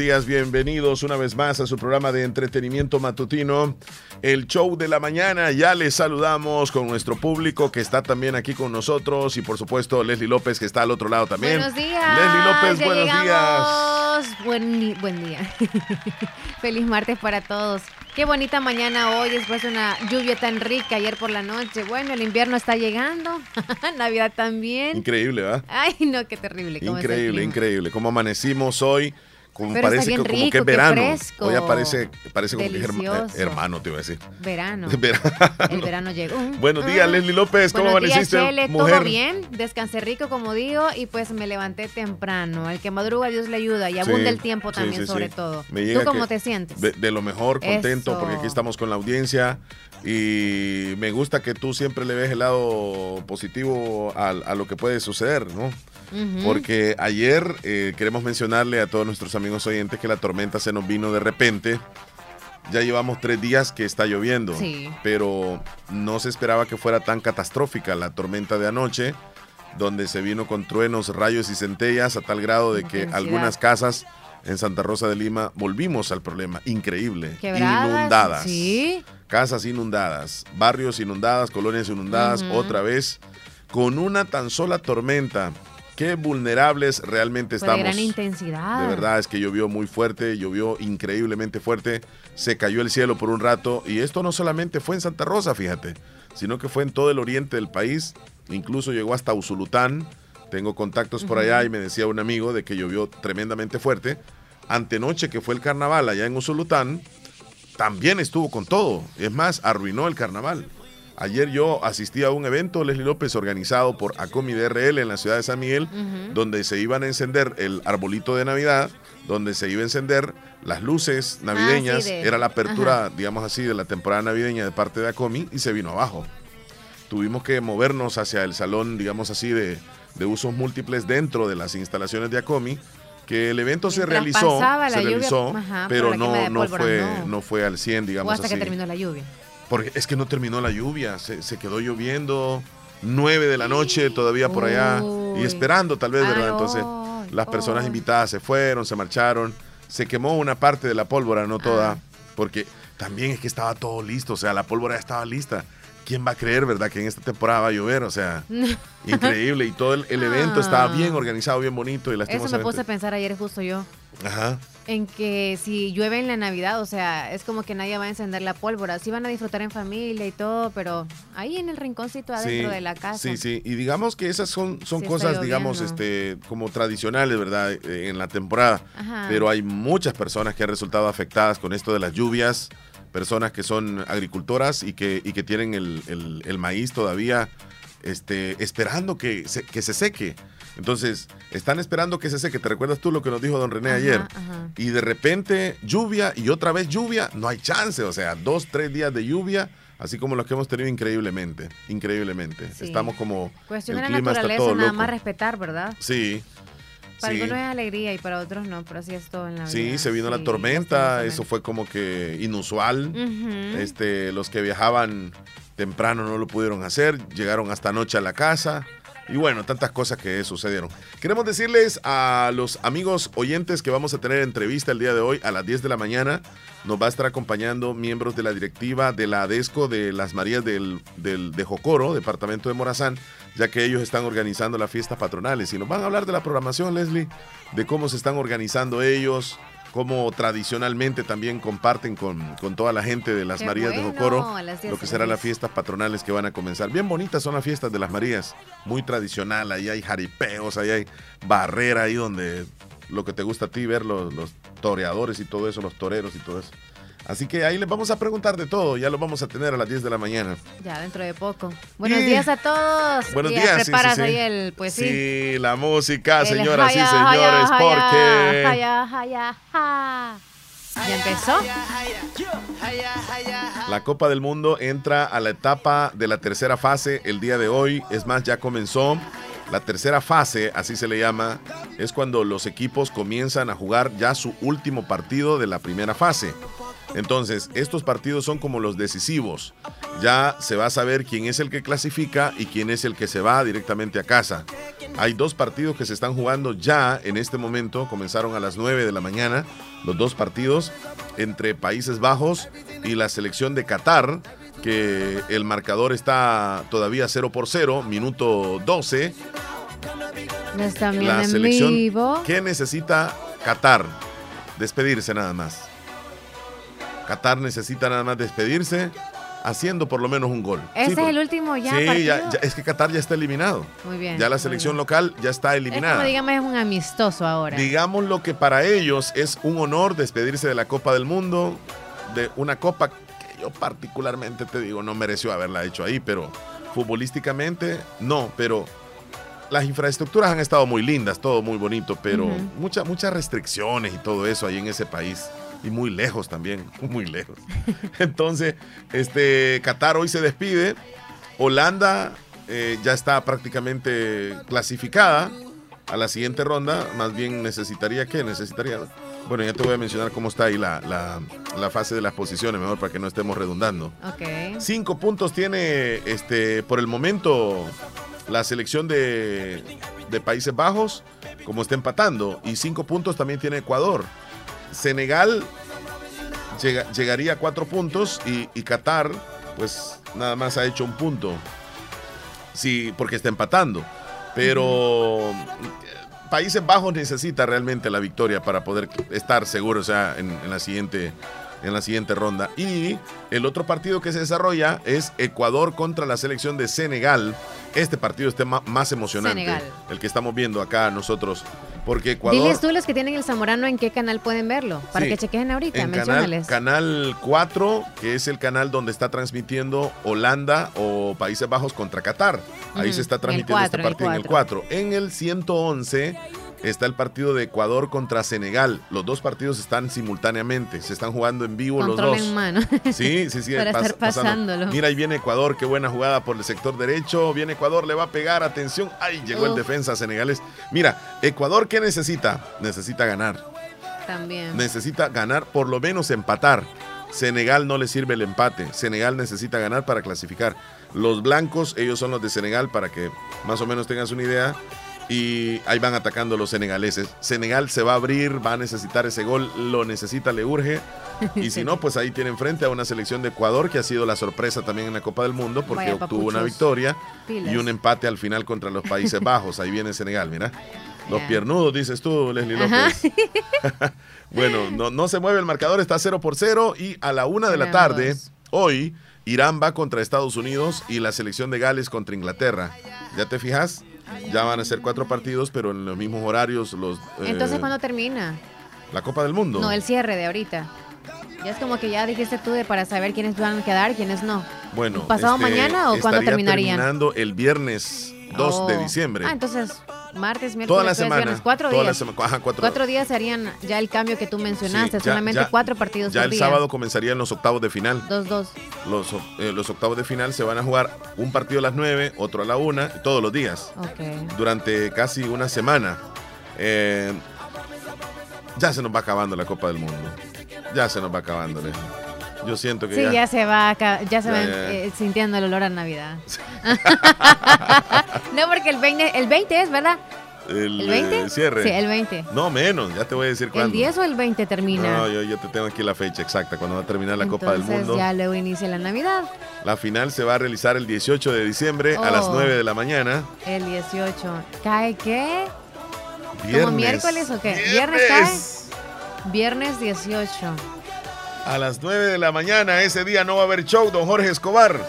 días, bienvenidos una vez más a su programa de entretenimiento matutino, el show de la mañana. Ya les saludamos con nuestro público que está también aquí con nosotros y por supuesto Leslie López que está al otro lado también. Buenos días. Leslie López, ya buenos llegamos. días. Buen, buen día. Feliz martes para todos. Qué bonita mañana hoy después de una lluvia tan rica ayer por la noche. Bueno, el invierno está llegando. Navidad también. Increíble, ¿verdad? Ay, no, qué terrible. cómo Increíble, increíble. Como amanecimos hoy, como Pero está parece bien que, como rico, que es verano. fresco. Hoy aparece, parece como que es eh, hermano, te iba a decir. Verano. Verano. El verano llegó. Buenos días, Ah. Leslie López. ¿Cómo Buenos días, amaneciste, mujer? Todo bien, descansé rico como digo y pues me levanté temprano. El que madruga Dios le ayuda y abunda Sí, el tiempo también sí, sobre todo. Me llega ¿Tú cómo te sientes? De, de lo mejor, contento, Eso. porque aquí estamos con la audiencia y me gusta que tú siempre le ves el lado positivo a, a lo que puede suceder, ¿no? Porque ayer eh, queremos mencionarle a todos nuestros amigos oyentes que la tormenta se nos vino de repente. Ya llevamos tres días que está lloviendo, Sí. pero no se esperaba que fuera tan catastrófica la tormenta de anoche, donde se vino con truenos, rayos y centellas a tal grado de que algunas casas en Santa Rosa de Lima volvimos al problema increíble, Quebradas. inundadas, Sí. casas inundadas, barrios inundadas, colonias inundadas, otra vez con una tan sola tormenta. Qué vulnerables realmente Fue de estamos. gran intensidad. De verdad es que llovió muy fuerte, llovió increíblemente fuerte, se cayó el cielo por un rato y esto no solamente fue en Santa Rosa, fíjate, sino que fue en todo el oriente del país, incluso llegó hasta Usulután. Tengo contactos por allá y me decía un amigo de que llovió tremendamente fuerte. Antenoche que fue el carnaval allá en Usulután, también estuvo con todo. Es más, arruinó el carnaval. Ayer yo asistí a un evento, Leslie López, organizado por Acomi DRL en la ciudad de San Miguel, donde se iban a encender el arbolito de Navidad, donde se iba a encender las luces navideñas. Ah, sí, de- Era la apertura, digamos así, de la temporada navideña de parte de Acomi y se vino abajo. Tuvimos que movernos hacia el salón, digamos así, de, de usos múltiples dentro de las instalaciones de Acomi, que el evento se realizó, se lluvia, realizó, ajá, pero no, no, fue, no. no fue al 100, O digamos hasta así. que terminó la lluvia. Porque es que no terminó la lluvia, se, se quedó lloviendo, 9 de la noche todavía por allá, y esperando tal vez, ¿verdad? Entonces, las personas invitadas se fueron, se marcharon, se quemó una parte de la pólvora, no toda, Ah. porque también es que estaba todo listo, o sea, la pólvora ya estaba lista. ¿Quién va a creer, verdad, que en esta temporada va a llover? O sea, increíble, y todo el, el evento estaba Ah. bien organizado, bien bonito, y Eso me puse a pensar ayer justo yo. Ajá. En que si llueve en la Navidad, o sea, es como que nadie va a encender la pólvora. Sí van a disfrutar en familia y todo, pero ahí en el rinconcito adentro Sí, de la casa. Sí, sí, y digamos que esas son, son Sí cosas, digamos, este, como tradicionales, ¿verdad? Eh, En la temporada. Ajá. Pero hay muchas personas que han resultado afectadas con esto de las lluvias, personas que son agricultoras y que, y que tienen el, el- el maíz todavía este, esperando que se, que se seque. Entonces, están esperando que se seque. ¿Te recuerdas tú lo que nos dijo don René Ajá, ayer? ajá. Y de repente lluvia y otra vez lluvia, no hay chance. O sea, dos, tres días de lluvia, así como los que hemos tenido increíblemente. Increíblemente. Sí. Estamos como. Cuestión el de la clima está naturaleza, todo nada loco. más respetar, ¿verdad? Sí. Para sí. algunos es alegría y para otros no, pero así es todo en la vida. Sí, se vino la Sí, tormenta, eso fue como que inusual. Este, los que viajaban temprano no lo pudieron hacer, llegaron hasta noche a la casa. Y bueno, tantas cosas que sucedieron. Queremos decirles a los amigos oyentes que vamos a tener entrevista el día de hoy a las 10 de la mañana. Nos va a estar acompañando miembros de la directiva de la ADESCO de las Marías del, del- de Jocoro, departamento de Morazán, ya que ellos están organizando las fiestas patronales. Y nos van a hablar de la programación, Leslie, de cómo se están organizando ellos, cómo tradicionalmente también comparten con, con toda la gente de las Qué Marías de Jocoro lo que serán las las fiestas patronales que van a comenzar. Bien bonitas son las fiestas de las Marías, muy tradicional, ahí hay jaripeos, ahí hay barrera, ahí donde lo que te gusta a ti ver los, los toreadores y todo eso, los toreros y todo eso. Así que ahí les vamos a preguntar de todo, ya lo vamos a tener a las 10 de la mañana. Ya, dentro de poco. Buenos Y- días a todos. Buenos días, sí, preparas sí, sí. ahí el, pues sí. Sí, la música, señoras y señores, porque... ¿Ya empezó? La Copa del Mundo entra a la etapa de la tercera fase el día de hoy. Es más, ya comenzó. La tercera fase, así se le llama, es cuando los equipos comienzan a jugar ya su último partido de la primera fase. Entonces, estos partidos son como los decisivos. ya se va a saber quién es el que clasifica y quién es el que se va directamente a casa. Hay dos partidos que se están jugando ya en este momento, comenzaron a las 9 de la mañana, los dos partidos entre Países Bajos y la selección de Qatar, que el marcador está todavía 0 por 0, minuto 12. la selección ¿Qué necesita Qatar? Despedirse nada más. Qatar necesita nada más despedirse haciendo por lo menos un gol. Ese es el último ya. Sí, es que Qatar ya está eliminado. Muy bien. Ya la selección local ya está eliminada. Es como, digamos, es un amistoso ahora. Digamos lo que para ellos es un honor despedirse de la Copa del Mundo, de una copa que yo particularmente te digo no mereció haberla hecho ahí, pero futbolísticamente no, pero las infraestructuras han estado muy lindas, todo muy bonito, pero muchas muchas restricciones y todo eso ahí en ese país y muy lejos también, muy lejos. Entonces, este Qatar hoy se despide. Holanda eh, ya está prácticamente clasificada a la siguiente ronda. Más bien necesitaría qué? Necesitaría. Bueno, ya te voy a mencionar cómo está ahí la, la, fase de las posiciones, mejor para que no estemos redundando. Cinco puntos tiene este por el momento la selección de, de Países Bajos, como está empatando, y cinco puntos también tiene Ecuador. Senegal llegaría a cuatro puntos y, Qatar, pues nada más ha hecho un punto. Sí, porque está empatando. Pero Países Bajos necesita realmente la victoria para poder estar seguro, o sea, en, la siguiente en la siguiente ronda. Y el otro partido que se desarrolla es Ecuador contra la selección de Senegal este partido esté más emocionante. El que estamos viendo acá nosotros. Porque Ecuador. Diles tú los que tienen el Zamorano en qué canal pueden verlo. Para que chequen ahorita, en canal, 4, que es el canal donde está transmitiendo Holanda o Países Bajos contra Qatar. Ahí se está transmitiendo este partido en el 4. En el 111 está el partido de Ecuador contra Senegal. Los dos partidos están simultáneamente, se están jugando en vivo los dos. En mano. Sí, sí, sí. Para estar pasándolo. Mira, ahí viene Ecuador, qué buena jugada por el sector derecho. Viene Ecuador, le va a pegar, atención. Ay, llegó el defensa senegalés. Mira, Ecuador, ¿qué necesita? Necesita ganar. También. Necesita ganar, por lo menos empatar. Senegal no le sirve el empate. Senegal necesita ganar para clasificar. Los blancos, ellos son los de Senegal, para que más o menos tengas una idea y ahí van atacando los senegaleses. Senegal se va a abrir, va a necesitar ese gol, lo necesita, le urge. Y si no, pues ahí tienen frente a una selección de Ecuador que ha sido la sorpresa también en la Copa del Mundo porque obtuvo una victoria y un empate al final contra los Países Bajos. Ahí viene Senegal, mira. Los piernudos, dices tú, Leslie López. bueno, no, no se mueve el marcador, está 0 por 0 y a la una de la tarde, hoy, Irán va contra Estados Unidos y la selección de Gales contra Inglaterra. ¿Ya te fijas? Ya van a ser cuatro partidos, pero en los mismos horarios. los Entonces, eh, ¿cuándo termina? La Copa del Mundo. No, el cierre de ahorita. Ya es como que ya dijiste tú de para saber quiénes van a quedar quiénes no. Bueno. ¿Pasado este, mañana o cuándo terminarían? terminando el viernes 2 de diciembre. Ah, entonces martes, miércoles, toda la semana, cuatro días. cuatro, días serían ya el cambio que tú mencionaste, solamente cuatro partidos Ya el sábado comenzarían los octavos de final. Dos, dos. Los, eh, los octavos de final se van a jugar un partido a las nueve, otro a la una, todos los días. Durante casi una semana. Eh, ya se nos va acabando la Copa del Mundo. Ya se nos va acabando. Yo siento que sí, ya, se va, ya se va eh, sintiendo el olor a Navidad. no, porque el 20, el 20 es, ¿verdad? El, 20? Eh, cierre. Sí, el 20. No, menos, ya te voy a decir cuándo. ¿El 10 o el 20 termina? No, yo, te tengo aquí la fecha exacta, cuando va a terminar la Copa del Mundo. ya luego inicia la Navidad. La final se va a realizar el 18 de diciembre a las 9 de la mañana. El 18. ¿Cae qué? Viernes. ¿Como miércoles o qué? ¿Viernes, cae? Viernes 18 a las 9 de la mañana. Ese día no va a haber show, don Jorge Escobar.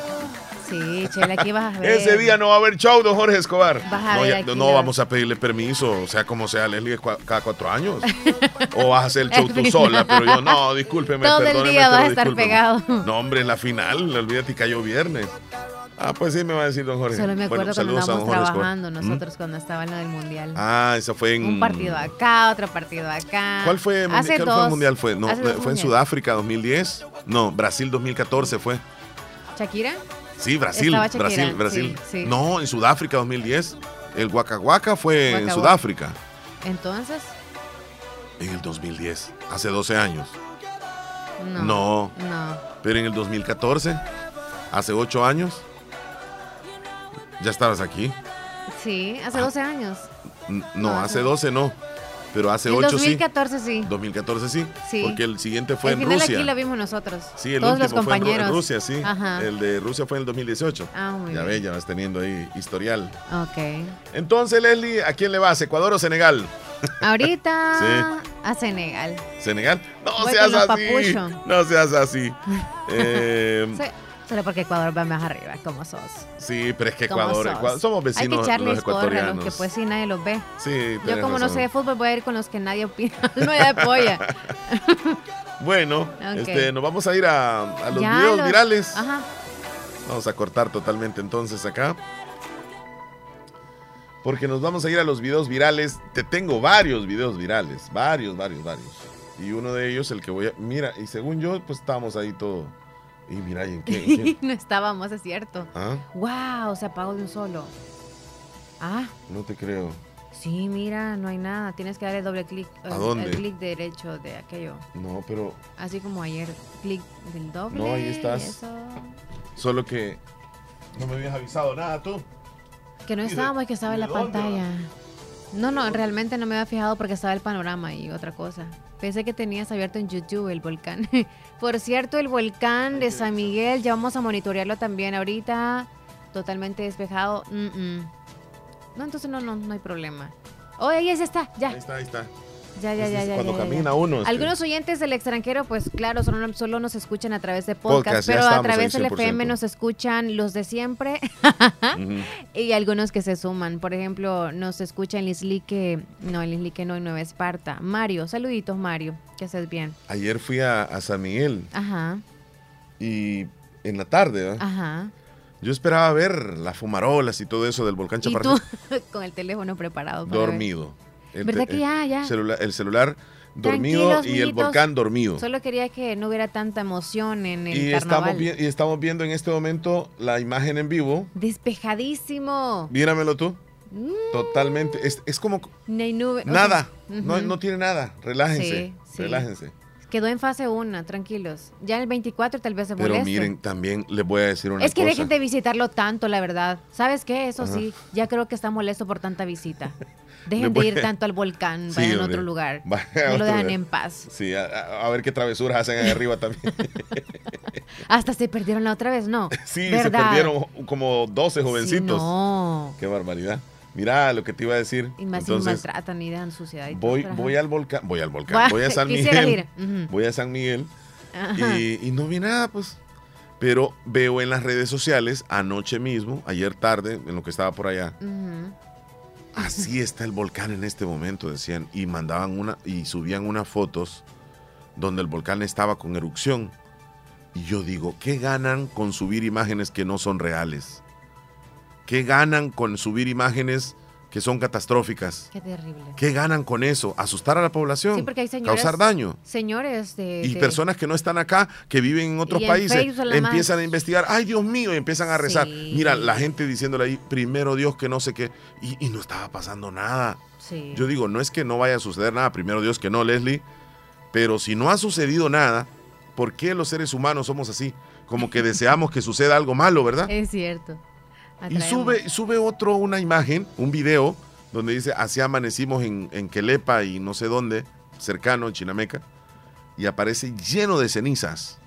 Sí, Chela, aquí vas a ver. Ese día no va a haber show, don Jorge Escobar. Vas a no, ver no vamos a pedirle permiso, o sea, como sea, Leslie, cada cuatro años. o vas a hacer el show tú sola, pero yo, no, discúlpeme, Todo el día vas a estar pegado. No, hombre, en la final, olvídate, cayó viernes. Ah, pues sí, me va a decir don Jorge. Solo me acuerdo cuando estábamos trabajando ¿Mm? nosotros cuando estaba en lo del mundial. Ah, eso fue en. Un partido acá, otro partido acá. ¿Cuál fue, Hace ¿cuál fue el mundial? Fue, no, fue en Sudáfrica 2010. No, Brasil 2014 fue. ¿Shakira? Sí, Brasil. Brasil, Brasil. No, en Sudáfrica 2010. El Waka fue en Sudáfrica. Entonces. En el 2010, hace 12 años. No. No. Pero en el 2014. hace ocho años. ¿Ya estabas aquí? Sí, hace 12 ah. años. No, hace 12 no. Pero hace en 8 2014 sí. 2014 sí. Sí. Porque el siguiente fue el en final Rusia. aquí lo vimos nosotros. Sí, el Todos último los compañeros. fue en Rusia, sí. Ajá. El de Rusia fue en el 2018. Ah, muy ya ves, ya vas teniendo ahí historial. Ok. Entonces, Leslie, ¿a quién le vas? ¿Ecuador o Senegal? Ahorita sí. a Senegal. ¿Senegal? No seas así. No seas así. eh. Solo porque Ecuador va más arriba, como sos. Sí, pero es que Ecuador, Ecuador somos vecinos Hay que echarles los que pues sí nadie los ve. Sí, Yo como no sé de fútbol voy a ir con los que nadie opina, no hay polla. bueno, okay. este, nos vamos a ir a, a los ya videos los... virales. Ajá. Vamos a cortar totalmente entonces acá. Porque nos vamos a ir a los videos virales. Te tengo varios videos virales. Varios, varios, varios. Y uno de ellos, el que voy a... Mira, y según yo, pues estábamos ahí todo y mira, ¿y en qué? no estábamos, es cierto. ¿Ah? ¡Wow! Se apagó de un solo. Ah. No te creo. Sí, mira, no hay nada. Tienes que darle doble clic. ¿A dónde? El clic derecho de aquello. No, pero. Así como ayer. Clic del doble. No, ahí estás. Solo que. No me habías avisado nada tú. Que no estábamos, que estaba en la pantalla. No, no, realmente no me había fijado porque estaba el panorama y otra cosa. Pensé que tenías abierto en YouTube el volcán. Por cierto, el volcán de San Miguel, ya vamos a monitorearlo también ahorita. Totalmente despejado. No, entonces no, no, no hay problema. Oh, ahí está, ya. Ahí está, ahí está. Ya, ya, ya, ya. Cuando ya, camina uno. Algunos oyentes del extranjero, pues claro, solo, solo nos escuchan a través de podcast, podcast pero a través del FM nos escuchan los de siempre uh -huh. y algunos que se suman. Por ejemplo, nos escucha en Lislique, no, en Lislique no, en Nueva Esparta. Mario, saluditos Mario, que haces bien. Ayer fui a, a San Miguel. Ajá. Y en la tarde, ¿verdad? Ajá. Yo esperaba ver las fumarolas y todo eso del volcán ¿Y Chaparral. con el teléfono preparado. Para Dormido. Ver. El ¿Verdad que ya, ya? Celular, el celular dormido Tranquilos, y el volcán dormido. Solo quería que no hubiera tanta emoción en el y carnaval. Estamos, y estamos viendo en este momento la imagen en vivo. Despejadísimo. Míramelo tú. Mm. Totalmente. Es, es como... No hay nube. Nada. Uh -huh. no, no tiene nada. Relájense. Sí, sí. Relájense. Quedó en fase 1, tranquilos. Ya en el 24 tal vez se Pero moleste. miren, también les voy a decir una cosa. Es que dejen de visitarlo tanto, la verdad. ¿Sabes qué? Eso Ajá. sí, ya creo que está molesto por tanta visita. Dejen de ir a... tanto al volcán, vayan sí, a otro lugar. Vaya no lo dejan lugar. en paz. Sí, a, a, ver qué travesuras hacen ahí arriba también. Hasta se perdieron la otra vez, ¿no? Sí, ¿verdad? se perdieron como 12 jovencitos. Sí, no. Qué barbaridad. Mira lo que te iba a decir. Y más Entonces, si maltratan y dan suciedad. Y voy, todo, voy al volcán, voy al volcán, voy a San Miguel. Ir. Uh -huh. Voy a San Miguel y, y, no vi nada, pues. Pero veo en las redes sociales, anoche mismo, ayer tarde, en lo que estaba por allá. Uh -huh. Así está el volcán en este momento, decían. Y mandaban una, y subían unas fotos donde el volcán estaba con erupción. Y yo digo, ¿qué ganan con subir imágenes que no son reales? ¿Qué ganan con subir imágenes que son catastróficas? Qué terrible. ¿Qué ganan con eso? ¿Asustar a la población? Sí, porque hay señores, ¿Causar daño? Señores de... Y de, personas que no están acá, que viven en otros y países, en empiezan más. a investigar, ¡ay Dios mío! Y empiezan a rezar. Sí. Mira, la gente diciéndole ahí, primero Dios que no sé qué, y, y no estaba pasando nada. Sí. Yo digo, no es que no vaya a suceder nada, primero Dios que no, Leslie, pero si no ha sucedido nada, ¿por qué los seres humanos somos así? Como que deseamos que suceda algo malo, ¿verdad? Es cierto. Atraemos. Y sube, sube otro una imagen, un video, donde dice, así amanecimos en, en Quelepa y no sé dónde, cercano, en Chinameca, y aparece lleno de cenizas.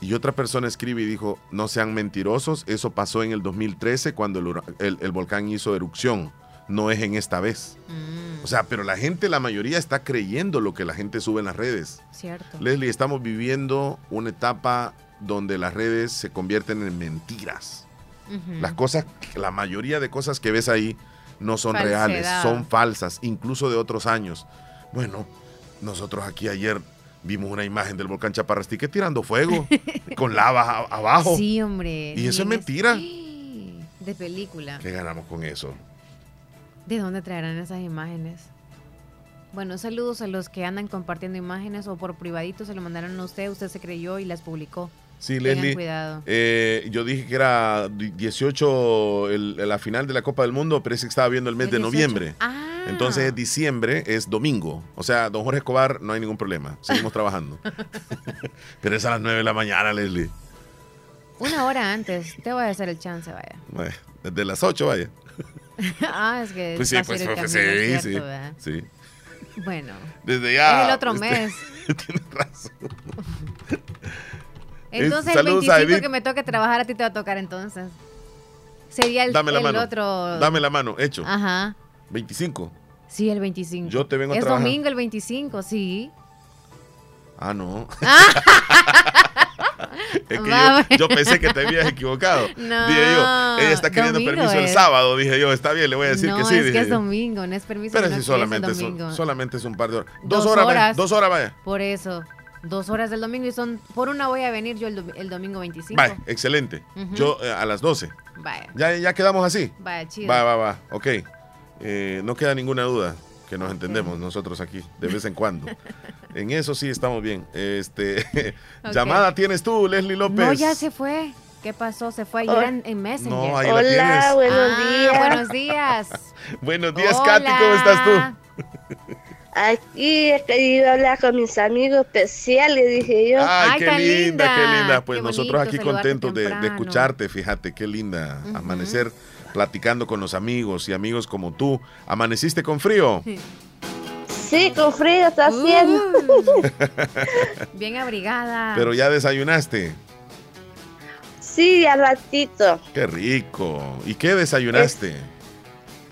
Y otra persona escribe y dijo, no sean mentirosos, eso pasó en el 2013 cuando el, el, el volcán hizo erupción, no es en esta vez. Mm. O sea, pero la gente, la mayoría está creyendo lo que la gente sube en las redes. Cierto. Leslie, estamos viviendo una etapa donde las redes se convierten en mentiras. Uh -huh. Las cosas, la mayoría de cosas que ves ahí no son Falsedad. reales, son falsas, incluso de otros años. Bueno, nosotros aquí ayer vimos una imagen del volcán Chaparrastique tirando fuego, con lava abajo. Sí, hombre. Y eso es mentira. De película. ¿Qué ganamos con eso? ¿De dónde traerán esas imágenes? Bueno, saludos a los que andan compartiendo imágenes o por privadito se lo mandaron a usted, usted se creyó y las publicó. Sí, Leslie. cuidado. Eh, yo dije que era 18 el, la final de la Copa del Mundo, pero ese que estaba viendo el mes ¿El de 18? noviembre. Ah. Entonces, diciembre es domingo. O sea, don Jorge Escobar, no hay ningún problema. Seguimos trabajando. pero es a las 9 de la mañana, Leslie. Una hora antes, te voy a hacer el chance, vaya. Bueno, desde las 8, vaya. ah, es que. Pues sí, pues, pues sí, sí, sí. Bueno. Desde ya. Es el otro este, mes. Tienes razón. Entonces, el 25 que me toque trabajar, a ti te va a tocar entonces. Sería el, Dame la el mano. otro. Dame la mano, hecho. Ajá. 25. Sí, el 25. Yo te vengo a es trabajar. Es domingo el 25, sí. Ah, no. es que yo, yo, pensé que te habías equivocado. No, dije yo, ella está queriendo permiso es. el sábado. Dije yo, está bien, le voy a decir no, que sí. Es dije que es domingo, no es permiso. Pero si solamente es, un, solamente es un par de horas. Dos, dos horas, horas, vaya, dos horas, vaya. Por eso. Dos horas del domingo y son. Por una voy a venir yo el, el domingo 25. Vaya, excelente. Uh -huh. Yo eh, a las 12. Vaya. ¿Ya, ya quedamos así. Vaya, chido. Va, va, va. Ok. Eh, no queda ninguna duda que nos entendemos okay. nosotros aquí de vez en cuando. en eso sí estamos bien. Este okay. llamada tienes tú, Leslie López. No, ya se fue. ¿Qué pasó? Se fue ayer oh. en, en, Messenger. No, ahí Hola, la tienes. buenos ah, días. Buenos días. buenos días, Katy, ¿cómo estás tú? Aquí he querido hablar con mis amigos especiales, dije yo. Ay, Ay qué, qué linda, linda, qué linda. Pues qué nosotros aquí contentos de, escucharte, fíjate, qué linda. Uh -huh. Amanecer platicando con los amigos y amigos como tú. ¿Amaneciste con frío? Sí, con frío está haciendo. Uh, bien abrigada. Pero ya desayunaste. Sí, al ratito. Qué rico. ¿Y qué desayunaste? Es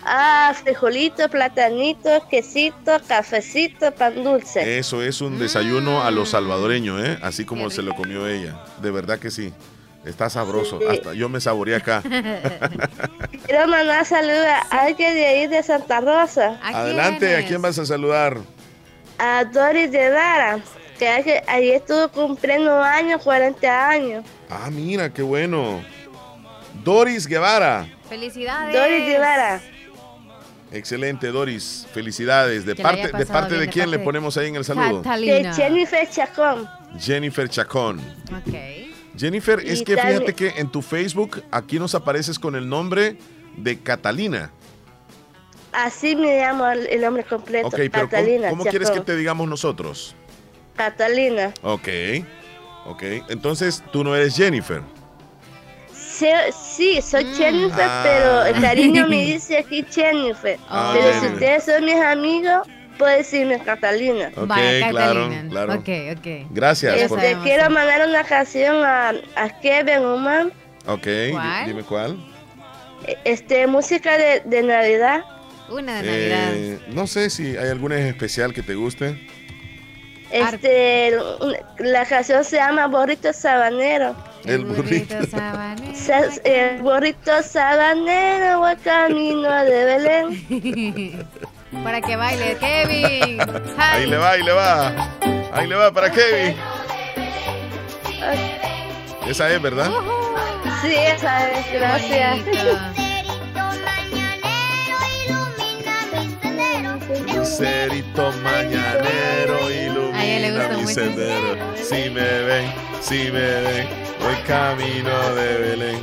Ah, frijolito, platanito, quesito, cafecito, pan dulce. Eso es un desayuno mm. a los salvadoreños, ¿eh? Así como se lo comió ella. De verdad que sí. Está sabroso. Sí. Hasta yo me saboreé acá. Quiero mandar saludos a alguien de ahí de Santa Rosa. ¿A Adelante, ¿a quién vas a saludar? A Doris de Dara, que ayer ahí estuvo cumpliendo años, 40 años. Ah, mira, qué bueno. Doris Guevara. Felicidades. Doris de Dara. Excelente, Doris. Felicidades. ¿De Que parte, de parte de de quién parte le ponemos ahí en el saludo? De Catalina. Jennifer Chacón. Jennifer Chacón. Ok. Jennifer, es que también- fíjate que en tu Facebook aquí nos apareces con el nombre de Catalina. Así me llamo el nombre completo. Ok, pero ¿cómo, Catalina cómo quieres que te digamos nosotros? Catalina. Ok, ok. Entonces tú no eres Jennifer. Sí, sí, soy Mm. Jennifer, Ah. pero el cariño me dice aquí Jennifer. Ah, pero si ustedes son mis amigos, puede decirme Catalina. Ok, Vaya, claro, Catalina. claro. Ok, ok. Gracias. Por- Este, quiero mandar una canción a, a Kevin Oman, Ok, dime cuál. este, música de, de Navidad. Una de Navidad. Eh, no sé si hay alguna especial que te guste. Este, la canción se llama Borrito Sabanero. El burrito. sabanero. Sa- El burrito sabanero va camino de Belén. Para que baile, Kevin. Ahí le va, ahí le va. Ahí le va para Kevin. Esa es, ¿verdad? Sí, esa es, gracias. Lucerito mañanero A ella le ilumina gusta mi sendero. Si me ven, si me ven, voy camino de Belén.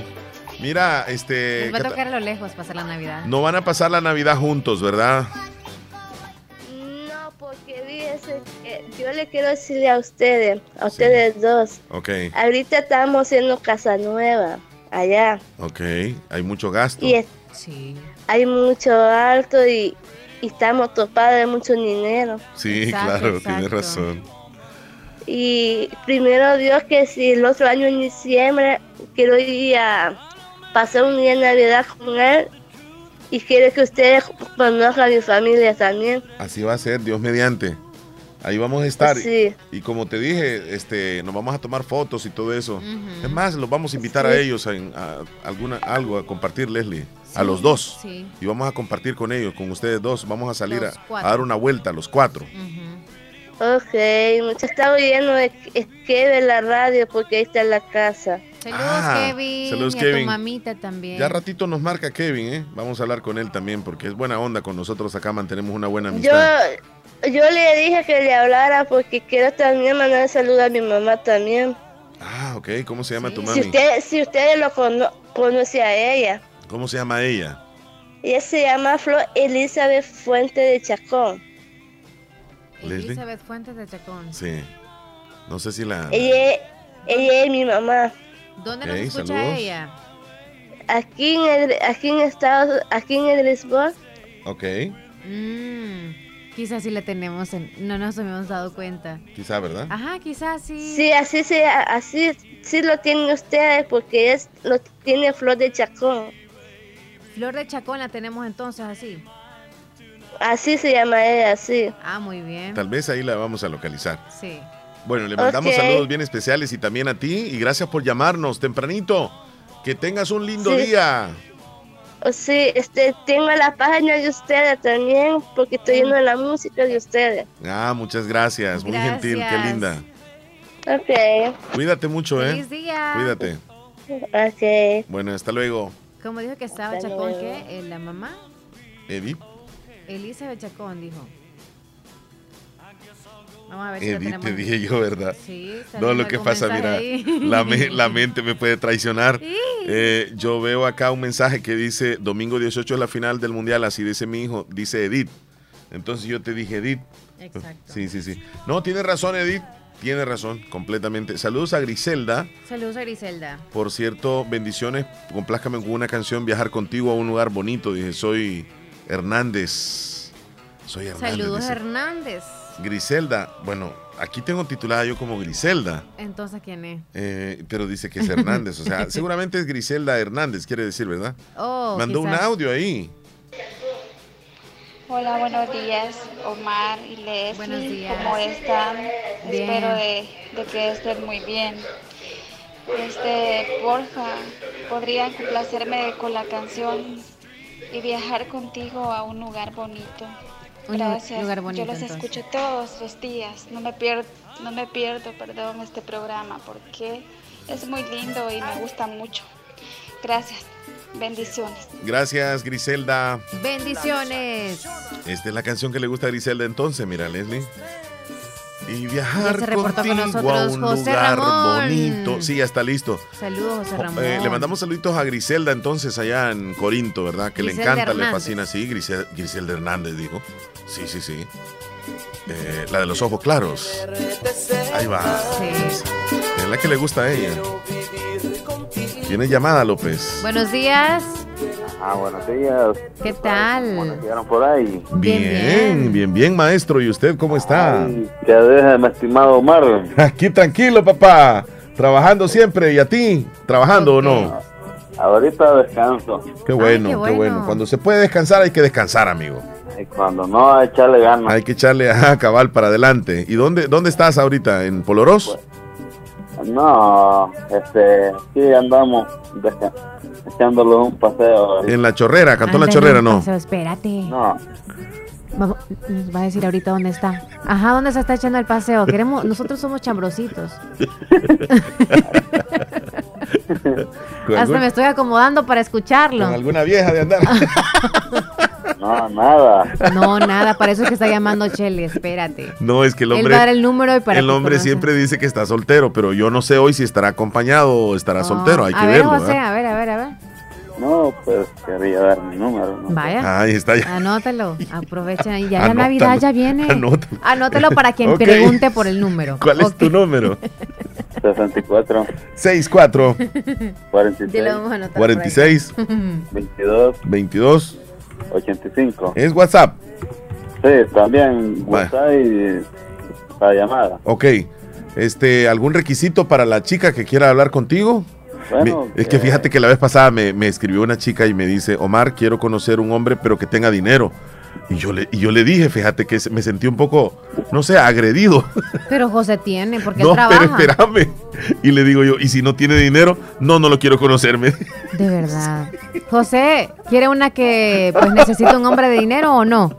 Mira, este. Les va a tocar a lo lejos pasar la Navidad. No van a pasar la Navidad juntos, ¿verdad? No, porque fíjese que yo le quiero decirle a ustedes, a ustedes dos, Ok, ahorita estamos haciendo casa nueva allá ok. Hay mucho gasto. y es- Sí. hay mucho alto y, y estamos topados de mucho dinero. Sí, Exacto, claro, exacto. tienes razón. Y primero Dios que si el otro año en diciembre quiero ir a pasar un día de Navidad con él y quiero que ustedes conozcan a mi familia también. Así va a ser, Dios mediante. Ahí vamos a estar. Sí. Y como te dije, este, nos vamos a tomar fotos y todo eso. Ujú. Es más, los vamos a invitar a Sí. ellos a, a alguna, algo a compartir, Leslie. A los dos. Sí. Y vamos a compartir con ellos, con ustedes dos. Vamos a salir a, a dar una vuelta, los cuatro. Ujú. Ok, mucho está oyendo de que la radio porque ahí está en la casa. Saludos, Ah, Kevin. saludos, y a Kevin. tu mamita también. Ya ratito nos marca Kevin, ¿eh? Vamos a hablar con él también porque es buena onda con nosotros acá, mantenemos una buena Yo, amistad. yo le dije que le hablara porque quiero también mandar saludos a mi mamá también. Ah, ok. ¿Cómo se llama Sí. tu Si, mami? usted, si ustedes lo cono conoce a ella. ¿Cómo se llama ella? Ella se llama Flor Elizabeth Fuente de Chacón. Leslie. Elizabeth Fuentes de Chacón. Sí. No sé si la... Ella, ella es mi mamá. ¿Dónde nos escucha ella? Aquí en el, aquí en Estados, aquí en el Lisboa. Ok. Mm, quizás sí la tenemos, en, no nos hemos dado cuenta. Quizás, ¿verdad? Ajá, quizás sí. Sí, así sí, así sí lo tienen ustedes porque es lo tiene Flor de Chacón. Flor de Chacón la tenemos entonces así. Así se llama ella, sí. Ah, muy bien. Tal vez ahí la vamos a localizar. Sí. Bueno, le mandamos saludos bien especiales y también a ti y gracias por llamarnos tempranito. Que tengas un lindo día. Sí, este, tengo la página de ustedes también porque estoy viendo la música de ustedes. Ah, muchas gracias, muy gentil, qué linda. Ok. Cuídate mucho, ¿eh? Feliz día. Cuídate. Ok. Bueno, hasta luego. ¿Cómo dijo que estaba Chacón, ¿qué? Eh, ¿La mamá? Edith. Elizabeth Chacón dijo. Vamos a ver si te dije yo, ¿verdad? Sí, no, lo que pasa, mira, la, la, mente me puede traicionar. Eh, yo veo acá un mensaje que dice, domingo 18 es la final del Mundial, así dice mi hijo, dice Edith. Entonces yo te dije Edith. Exacto. Sí, sí, sí. No, tiene razón Edith, tiene razón, completamente. Saludos a Griselda. Saludos a Griselda. Por cierto, bendiciones, complázcame con una canción, Viajar contigo a un lugar bonito. Dije, soy Hernández. Soy Hernández. Saludos Hernández. Griselda, bueno, aquí tengo titulada yo como Griselda. Entonces, ¿quién es? Eh, pero dice que es Hernández, o sea, seguramente es Griselda Hernández, quiere decir, ¿verdad? Oh, Mandó un audio ahí. Hola, buenos días, Omar y Leslie. Buenos días. ¿Cómo están? Espero de, que estén muy bien. Este, porfa, ¿podrían complacerme con la canción y viajar contigo a un lugar bonito? Gracias. Yo los escucho todos los días. No me pierdo, no me pierdo, perdón, este programa porque es muy lindo y me gusta mucho. Gracias. Bendiciones. Gracias, Griselda. Bendiciones. Esta es la canción que le gusta a Griselda entonces, mira, Leslie. Y viajar contigo a un lugar bonito. Sí, ya está listo. Saludos, José Ramón. Eh, le mandamos saluditos a Griselda entonces allá en Corinto, ¿verdad? Que le encanta, le fascina. Sí, Griselda Hernández, digo. Sí, sí, sí. Eh, la de los ojos claros. Ahí va. Es la que le gusta a ella. Tiene llamada, López. Buenos días. Ah, buenos días. ¿Qué tal? ¿Cómo por ahí? Bien, bien, bien, maestro. ¿Y usted cómo está? ¿Qué deja, mi estimado Omar? Aquí tranquilo, papá. Trabajando siempre. ¿Y a ti? ¿Trabajando o no? Ahorita descanso. Qué bueno, qué bueno, qué bueno. Cuando se puede descansar, hay que descansar, amigo. Y cuando no, hay que echarle ganas. Hay que echarle a cabal para adelante. ¿Y dónde, dónde estás ahorita? ¿En Poloros? Pues, no, este, aquí andamos echándole un paseo. En la chorrera, cantó la chorrera, ¿no? espérate. No. Vamos, nos va a decir ahorita dónde está. Ajá, ¿dónde se está echando el paseo? Queremos, nosotros somos chambrositos. Hasta me estoy acomodando para escucharlo. Con alguna vieja de andar. No, nada. No, nada, para eso es que está llamando Chele, espérate. No, es que el hombre. Él va a dar el número y para El hombre siempre dice que está soltero, pero yo no sé hoy si estará acompañado o estará soltero, hay a que ver, verlo. José, a ver, a ver, a ver. No, pues quería dar mi número. Vaya. Ahí está. Ya. Anótalo, aprovecha. Ya la Navidad ya viene. Anótalo. Anótalo para quien pregunte por el número. ¿Cuál es tu número? 64 64 46 46 22 22 85. ¿Es WhatsApp? Sí, también WhatsApp y la llamada. Ok. Este, ¿Algún requisito para la chica que quiera hablar contigo? Bueno, es que fíjate que la vez pasada me, me, escribió una chica y me dice, Omar, quiero conocer un hombre pero que tenga dinero. Y yo le, y yo le dije, fíjate que me sentí un poco, no sé, agredido. Pero José tiene, porque no, trabaja. pero espérame. Y le digo yo, ¿y si no tiene dinero? No, no lo quiero conocerme. De verdad. José, ¿quiere una que pues necesita un hombre de dinero o no?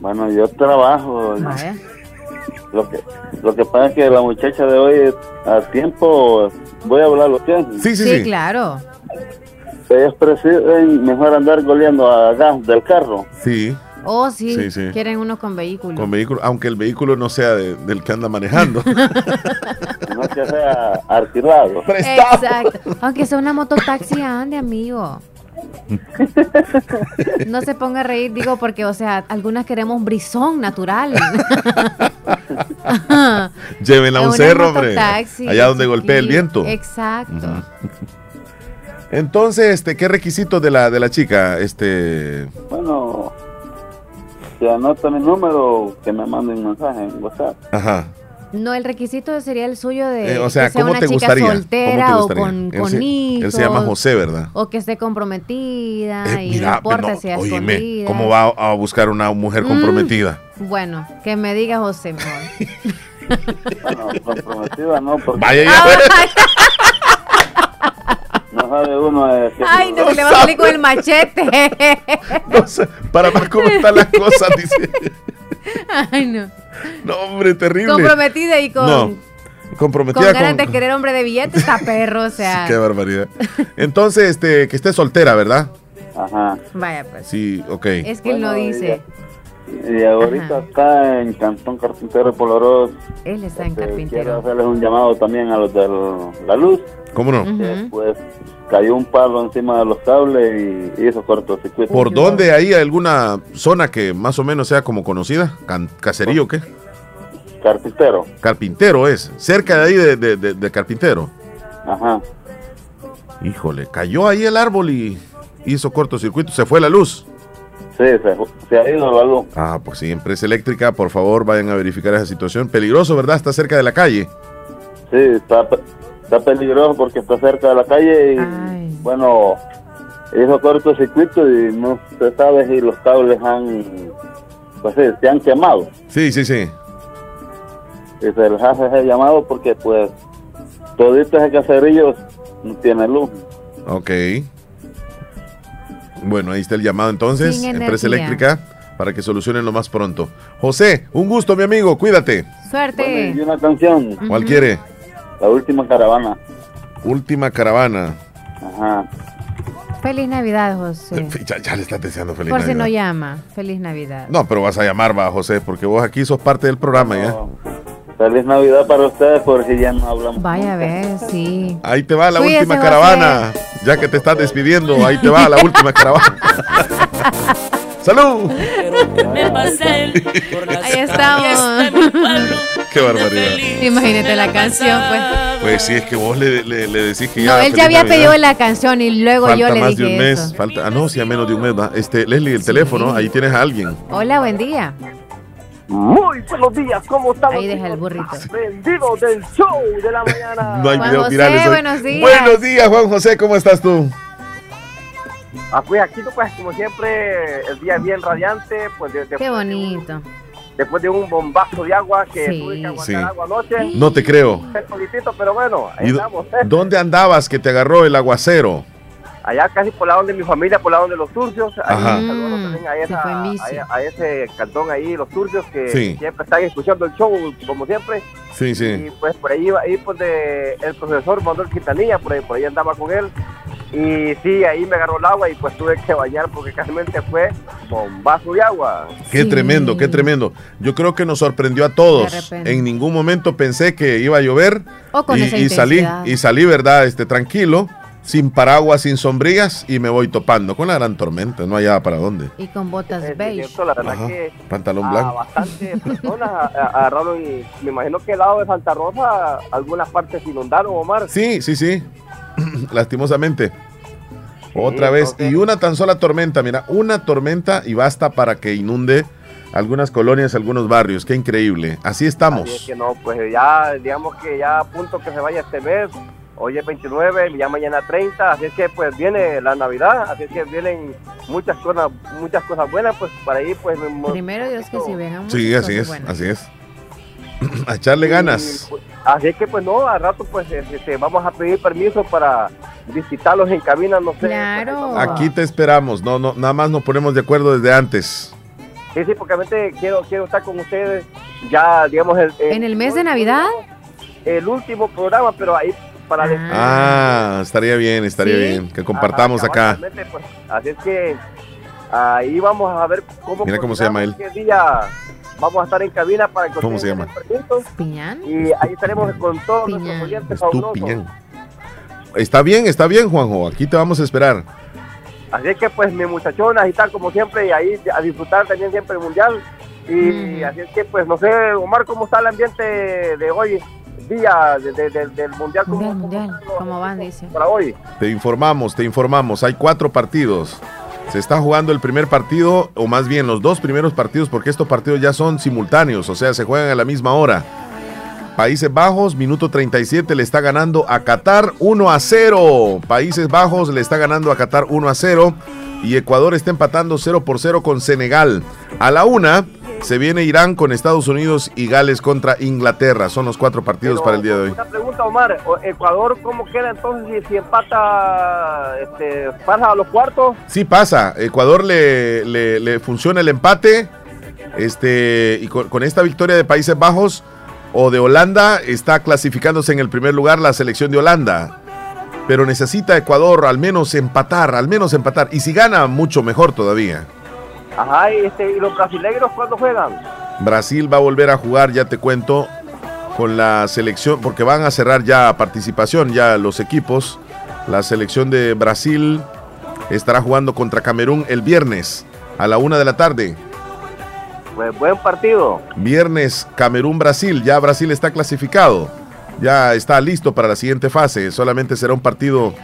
Bueno, yo trabajo. Vaya. Lo que, lo que pasa es que la muchacha de hoy a tiempo, voy a hablar los tiempos. Sí, sí, Sí, sí. claro. Ellos prefieren mejor andar goleando a gas del carro. Sí, Oh, sí. Sí, sí. Quieren uno con vehículo. con vehículo, aunque el vehículo no sea de- del que anda manejando. No que sea alquilado. Prestado. Exacto. Aunque sea una mototaxi, ande, amigo. No se ponga a reír, digo, porque, o sea, algunas queremos brisón natural. Llévenla a un cerro, hombre. Allá donde golpea el viento. Exacto. Entonces, este, ¿qué requisitos de la de la chica? Este. Bueno, que anota mi número, que me mande un mensaje en WhatsApp. Ajá. No, el requisito sería el suyo de eh, o sea, que sea una te chica soltera o con, él con se, hijos. Él se llama José, ¿verdad? O que esté comprometida Eh, y mira, no importa no, si es oíme, escondida. ¿cómo va a buscar una mujer Mm. comprometida? Bueno, que me diga José mejor. Bueno, comprometida no, porque Vaya ya. no sabe uno de Ay, no, No se le va a salir con el machete. No sé, para ver cómo están las cosas, dice. Ay, no. No, hombre, terrible. Comprometida y con, No, con comprometida ganas con... de querer hombre de billetes, está perro, o sea. Qué barbaridad. Entonces, este, que esté soltera, ¿verdad? Ajá. Vaya, pues. Sí, ok. Es que él no Bueno, dice. Y ahorita Ajá. está en Cantón Carpintero de Polorós. Él está en Este, Quiero carpintero. hacerles un llamado también a los de la luz. ¿Cómo no? Ujú. que, pues cayó un palo encima de los cables y hizo cortocircuito. ¿Por dónde hay alguna zona que más o menos sea como conocida? ¿Caserío o qué? Carpintero. Carpintero es. Cerca de ahí de, de- de- de Carpintero. Ajá. Híjole, cayó ahí el árbol y hizo cortocircuito. Se fue la luz. Sí, se, se ha ido la luz. Ah, pues sí, empresa eléctrica, por favor, vayan a verificar esa situación. Peligroso, ¿verdad? Está cerca de la calle. Sí, está, está peligroso porque está cerca de la calle y Ay. bueno, hizo cortocircuito y no se sabe si los cables han, pues sí, se han quemado. Sí, sí, sí. Y se les hace ese llamado porque pues todito ese caserillo no tiene luz. Ok. Bueno, ahí está el llamado entonces, Sin empresa energía. eléctrica, para que solucionen lo más pronto. José, un gusto, mi amigo, cuídate. Bueno, y Suerte. una canción, ¿Cuál quiere? La Última Caravana. Última caravana. Ajá. Feliz Navidad, José. Ya, ya le estás deseando feliz Por si no Navidad. llama. Feliz Navidad. No, pero vas a llamar, va, José, porque vos aquí sos parte del programa ya. Feliz Navidad para ustedes porque ya no hablamos. Vaya a ver, sí. Ahí te va la Cuídese, última José. caravana. Ya que te estás despidiendo, ahí te va la última caravana. ¡Salud! Ahí estamos. ¡Qué barbaridad! Imagínate la canción, pues. Pues sí, es que vos le, le, le decís que ya. No, él ya había Navidad. pedido la canción y luego Falta yo le más de un mes. eso. Falta, ah, no, sí, a menos de un mes. ¿va? Este, Leslie, el Sí. teléfono, ahí tienes a alguien. Hola, buen día. Muy buenos días, ¿cómo estamos? Ahí deja el burrito. Vendidos del show de la mañana. No hay Juan videos José, virales. buenos días. Buenos días, Juan José, ¿cómo estás tú? Ah, pues aquí, pues, como siempre, el día bien radiante, pues de- Qué De bonito. un, después de un bombazo de agua que Sí. tuve que aguantar Sí. agua anoche. No te creo. Un poquitito, pero bueno, ahí ¿Y do- estamos. ¿eh? ¿Dónde andabas que te agarró el aguacero? Allá casi por lado de mi familia, por lado de los turcios. Ahí, saludos también a, esa- en bici. a, a ese cantón ahí, los turcios, que Sí. siempre están escuchando el show, como siempre. Sí, sí. Y pues por ahí iba, ahí pues de el profesor Manuel Quintanilla, por ahí, por ahí andaba con él. Y sí, ahí me agarró el agua y pues tuve que bañar porque casi fue bombazo de agua. Qué Sí. tremendo, qué tremendo. Yo creo que nos sorprendió a De todos. repente. En ningún momento pensé que iba a llover O con y, esa y salí y salí, verdad, este tranquilo, sin paraguas, sin sombrillas y me voy topando con la gran tormenta, no hallaba para dónde. Y con botas Es beige. cierto, la verdad Ajá. que Pantalón a blanco. bastantes personas a- a- agarraron y me imagino que el lado de Santa Rosa algunas partes inundaron, Omar. Sí, sí, sí. Lastimosamente. Otra vez. Y una tan sola tormenta, mira, una tormenta y basta para que inunde algunas colonias, algunos barrios. Qué increíble. Así Así es estamos. que no, pues ya, digamos que ya a punto que se vaya este mes. Hoy es 29, ya mañana 30, así es que pues viene la Navidad, así es que vienen muchas cosas, muchas cosas buenas, pues para ahí pues... me- Primero Dios que si vengan Sí, así cosas es, buenas. así es. A echarle ganas. Y, pues, así es que pues no, al rato pues este, vamos a pedir permiso para visitarlos en cabina, no sé. pues, Claro. a- Aquí te esperamos. No, no, nada más nos ponemos de acuerdo desde antes. Sí, sí, porque realmente quiero, quiero estar con ustedes ya, digamos... El, ¿En el mes de Navidad? El último programa, pero ahí para... despedir. Ah, estaría bien, estaría ¿Sí? bien. Que compartamos Ajá, acá. pues, así es que ahí vamos a ver cómo... Mira cómo se llama coordinamos qué día vamos a estar en cabina para que ¿Cómo se llama? ¿Piñán? Y ahí estaremos con todos Piñán. nuestros oyentes fabulosos. Está bien, está bien, Juanjo. Aquí te vamos a esperar. Así es que pues mi muchachona y tal como siempre y ahí a disfrutar también siempre el mundial Y así es que, pues, no sé, Omar, ¿cómo está el ambiente de hoy? Día del Mundial. ¿cómo, mundial. ¿Cómo van, dice? Para hoy. Te informamos, te informamos. Hay cuatro partidos. Se está jugando el primer partido, o más bien los dos primeros partidos, porque estos partidos ya son simultáneos, o sea, se juegan a la misma hora. Países Bajos, minuto 37, le está ganando a Qatar 1 a 0. Países Bajos le está ganando a Qatar 1 a 0. Y Ecuador está empatando 0 por 0 con Senegal. A la una se viene Irán con Estados Unidos y Gales contra Inglaterra. Son los cuatro partidos para el día de hoy. Una pregunta, Omar. ¿Ecuador cómo queda entonces si, empata, este, pasa a los cuartos? Sí, pasa. Ecuador le, le, funciona el empate. Este, y con, esta victoria de Países Bajos o de Holanda, está clasificándose en el primer lugar la selección de Holanda. Pero necesita Ecuador al menos empatar, al menos empatar. Y si gana, mucho mejor todavía. Ajá, y, este, ¿y los brasileños cuándo juegan? Brasil va a volver a jugar, ya te cuento, con la selección, porque van a cerrar ya participación, ya los equipos. La selección de Brasil estará jugando contra Camerún el viernes a la una de la tarde. Pues buen partido. Viernes Camerún-Brasil, ya Brasil está clasificado, ya está listo para la siguiente fase, solamente será un partido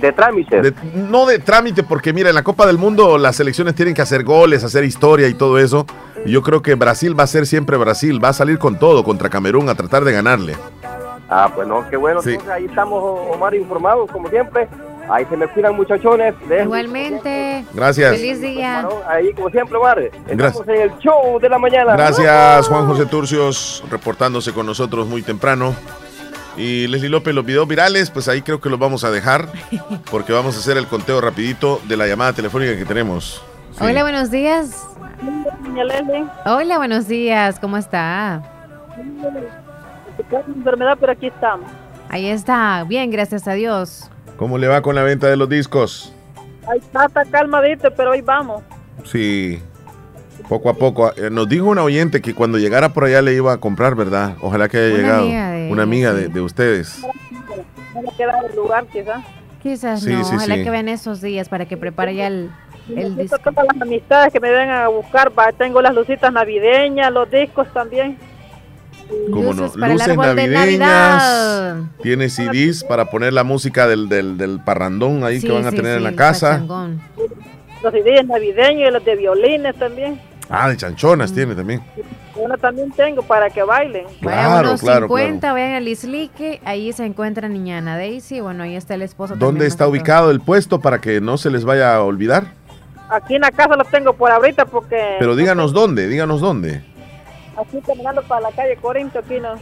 de trámite. no de trámite, porque mira, en la Copa del Mundo las selecciones tienen que hacer goles, hacer historia y todo eso. Y yo creo que Brasil va a ser siempre Brasil, va a salir con todo contra Camerún a tratar de ganarle. Ah, pues no, qué bueno. Entonces ahí estamos, Omar, informados, como siempre. Ahí se me cuidan, muchachones. Igualmente. Gracias. Feliz día. ahí, como siempre, Omar. Estamos en el show de la mañana. Gracias, Juan José Turcios, reportándose con nosotros muy temprano. Y Leslie López, los videos virales, pues ahí creo que los vamos a dejar porque vamos a hacer el conteo rapidito de la llamada telefónica que tenemos. Hola, buenos días. Hola, buenos días. ¿Cómo está? enfermedad, pero aquí estamos. Ahí está. Bien, gracias a Dios. ¿Cómo le va con la venta de los discos? Ahí está, está calmadito, pero hoy vamos. Sí. Poco a poco. Eh, nos dijo una oyente que cuando llegara por allá le iba a comprar, ¿verdad? Ojalá que haya llegado. una amiga de, de ustedes. No queda el lugar, quizás. Quizás no. Ojalá que vean esos días para que prepare ya el, el disco. Todas las amistades que me vengan a buscar. Tengo las lucitas navideñas, los discos también. Como no, luces navideñas. Tiene CDs para poner la música del, del, del parrandón ahí que van a tener en la casa. Los CDs navideños y los de violines también. Ah, de chanchonas tiene también. Bueno, también tengo para que bailen. Claro, unos claro, 50, vayan al Islique, ahí se encuentra Niñana Daisy, bueno, ahí está el esposo. ¿Dónde está ubicado el puesto para que no se les vaya a olvidar? Aquí en la casa lo tengo por ahorita porque... Pero díganos dónde, díganos dónde. Aquí caminando para la calle Corinto, aquí no.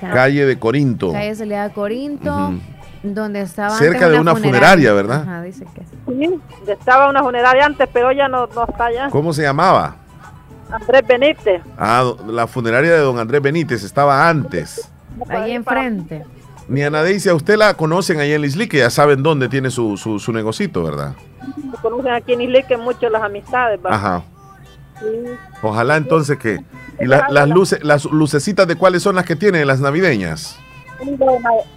Calle de Corinto. Calle Soledad Corinto. Donde estaba cerca de una, funeraria, ¿verdad? Ajá, dice que sí. estaba una funeraria antes, pero ya no, no está allá. ¿Cómo se llamaba? Andrés Benítez. Ah, la funeraria de don Andrés Benítez estaba antes. Ahí enfrente. Ni Ana Daisy, a usted la conocen ahí en Isli, que ya saben dónde tiene su, su, negocito, ¿verdad? Me conocen aquí en Isli que mucho las amistades, ¿verdad? Ajá. Ojalá entonces que... ¿Y las luces, las lucecitas de cuáles son las que tiene, las navideñas?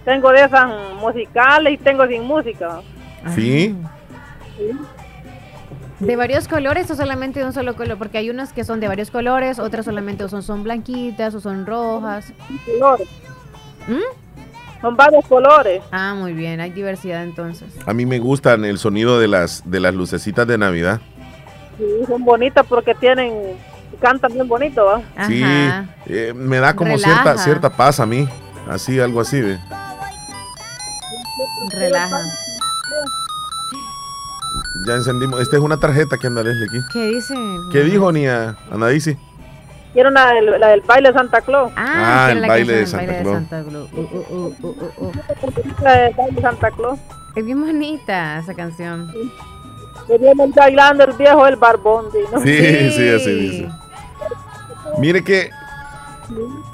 Tengo, de esas musicales y tengo sin música. ¿Sí? ¿Sí? ¿De varios colores o solamente de un solo color? Porque hay unas que son de varios colores, otras solamente son, son blanquitas o son rojas. Colores. ¿Mm? Son varios colores. Ah, muy bien, hay diversidad entonces. A mí me gustan el sonido de las de las lucecitas de Navidad. Sí, son bonitas porque tienen cantan bien bonito, ¿va? Sí, eh, me da como cierta cierta paz a mí, así algo así de. Relaja. Ya encendimos. Esta es una tarjeta que anda Leslie aquí. ¿Qué dice? ¿Qué dijo Nia? Anadici? Quiero una, la del baile de Santa Claus. Ah, ah el baile de Santa, Claus. La del baile de Santa Claus. Es bien bonita esa canción. Que viene bailando el viejo el barbón. ¿no? Sí, sí, así dice. Mire que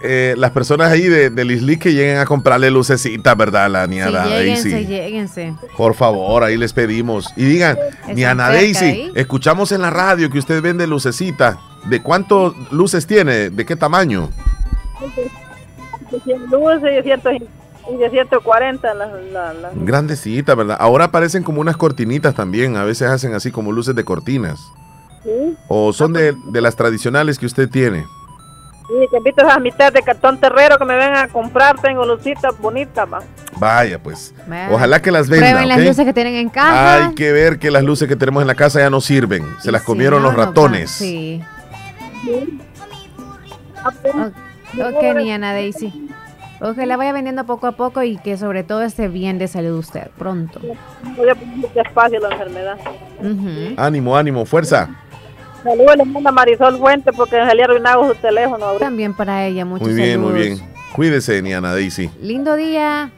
eh, las personas ahí de, del Isli que lleguen a comprarle lucecitas, ¿verdad? La niña Daisy. Lléguense. Por favor, ahí les pedimos. Y digan, Niana Daisy, escuchamos en la radio que usted vende lucecitas. ¿De cuántos luces tiene? ¿De qué tamaño? De 100 luces y de 140 las, Grandecita, ¿verdad? Ahora aparecen como unas cortinitas también. A veces hacen así como luces de cortinas. ¿O son de, de las tradicionales que usted tiene? Sí, que invito a mitad de cartón terrero que me vengan a comprar. Tengo lucitas bonitas, ma. Vaya, pues. Ojalá que las vendan. Prueben las luces que tienen en casa. Hay que ver que las luces que tenemos en la casa ya no sirven. Se las comieron los ratones. sí. Ok, niña Daisy. Ojalá vaya vendiendo poco a poco y que sobre todo esté bien de salud usted pronto. Voy a despacio la enfermedad. Ánimo, ánimo, fuerza. Saludos le manda Marisol Fuente porque se le arruinado su teléfono. También para ella, muchos Muy bien, saludos. muy bien. Cuídese, Niana Daisy. Lindo día.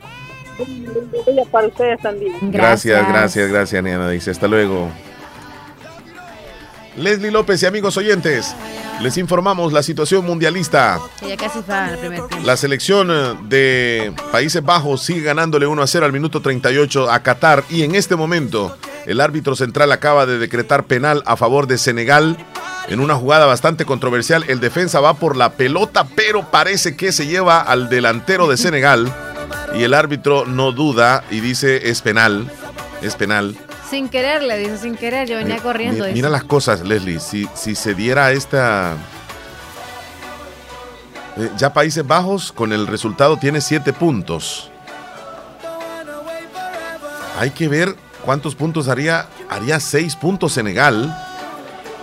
Lindo día para ustedes también. Gracias, gracias, gracias, Niana Daisy. Hasta luego. Leslie López y amigos oyentes, les informamos la situación mundialista. Ya casi va el primer tiempo. La selección eh, de Países Bajos sigue ganándole 1 a 0 al minuto 38 a Qatar y en este momento el árbitro central acaba de decretar penal a favor de Senegal. En una jugada bastante controversial, el defensa va por la pelota, pero parece que se lleva al delantero de Senegal y el árbitro no duda y dice es penal, es penal. Sin querer, le dice, sin querer. Yo venía Mi- corriendo. mi- mira las cosas, Leslie. Si, si se diera esta. Eh, ya Países Bajos con el resultado tiene siete puntos. Hay que ver cuántos puntos haría. Haría seis puntos Senegal.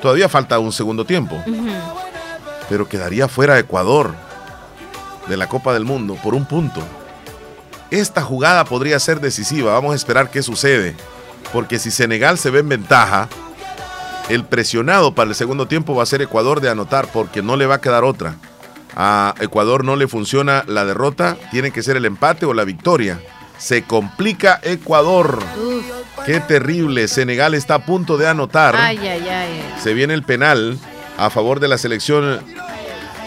Todavía falta un segundo tiempo. Pero quedaría fuera Ecuador de la Copa del Mundo por un punto. Esta jugada podría ser decisiva. Vamos a esperar qué sucede. Porque si Senegal se ve en ventaja, el presionado para el segundo tiempo va a ser Ecuador de anotar porque no le va a quedar otra. A Ecuador no le funciona la derrota, tiene que ser el empate o la victoria. Se complica Ecuador. Uf. Qué terrible. Senegal está a punto de anotar. Ay, ay, ay. Se viene el penal a favor de la selección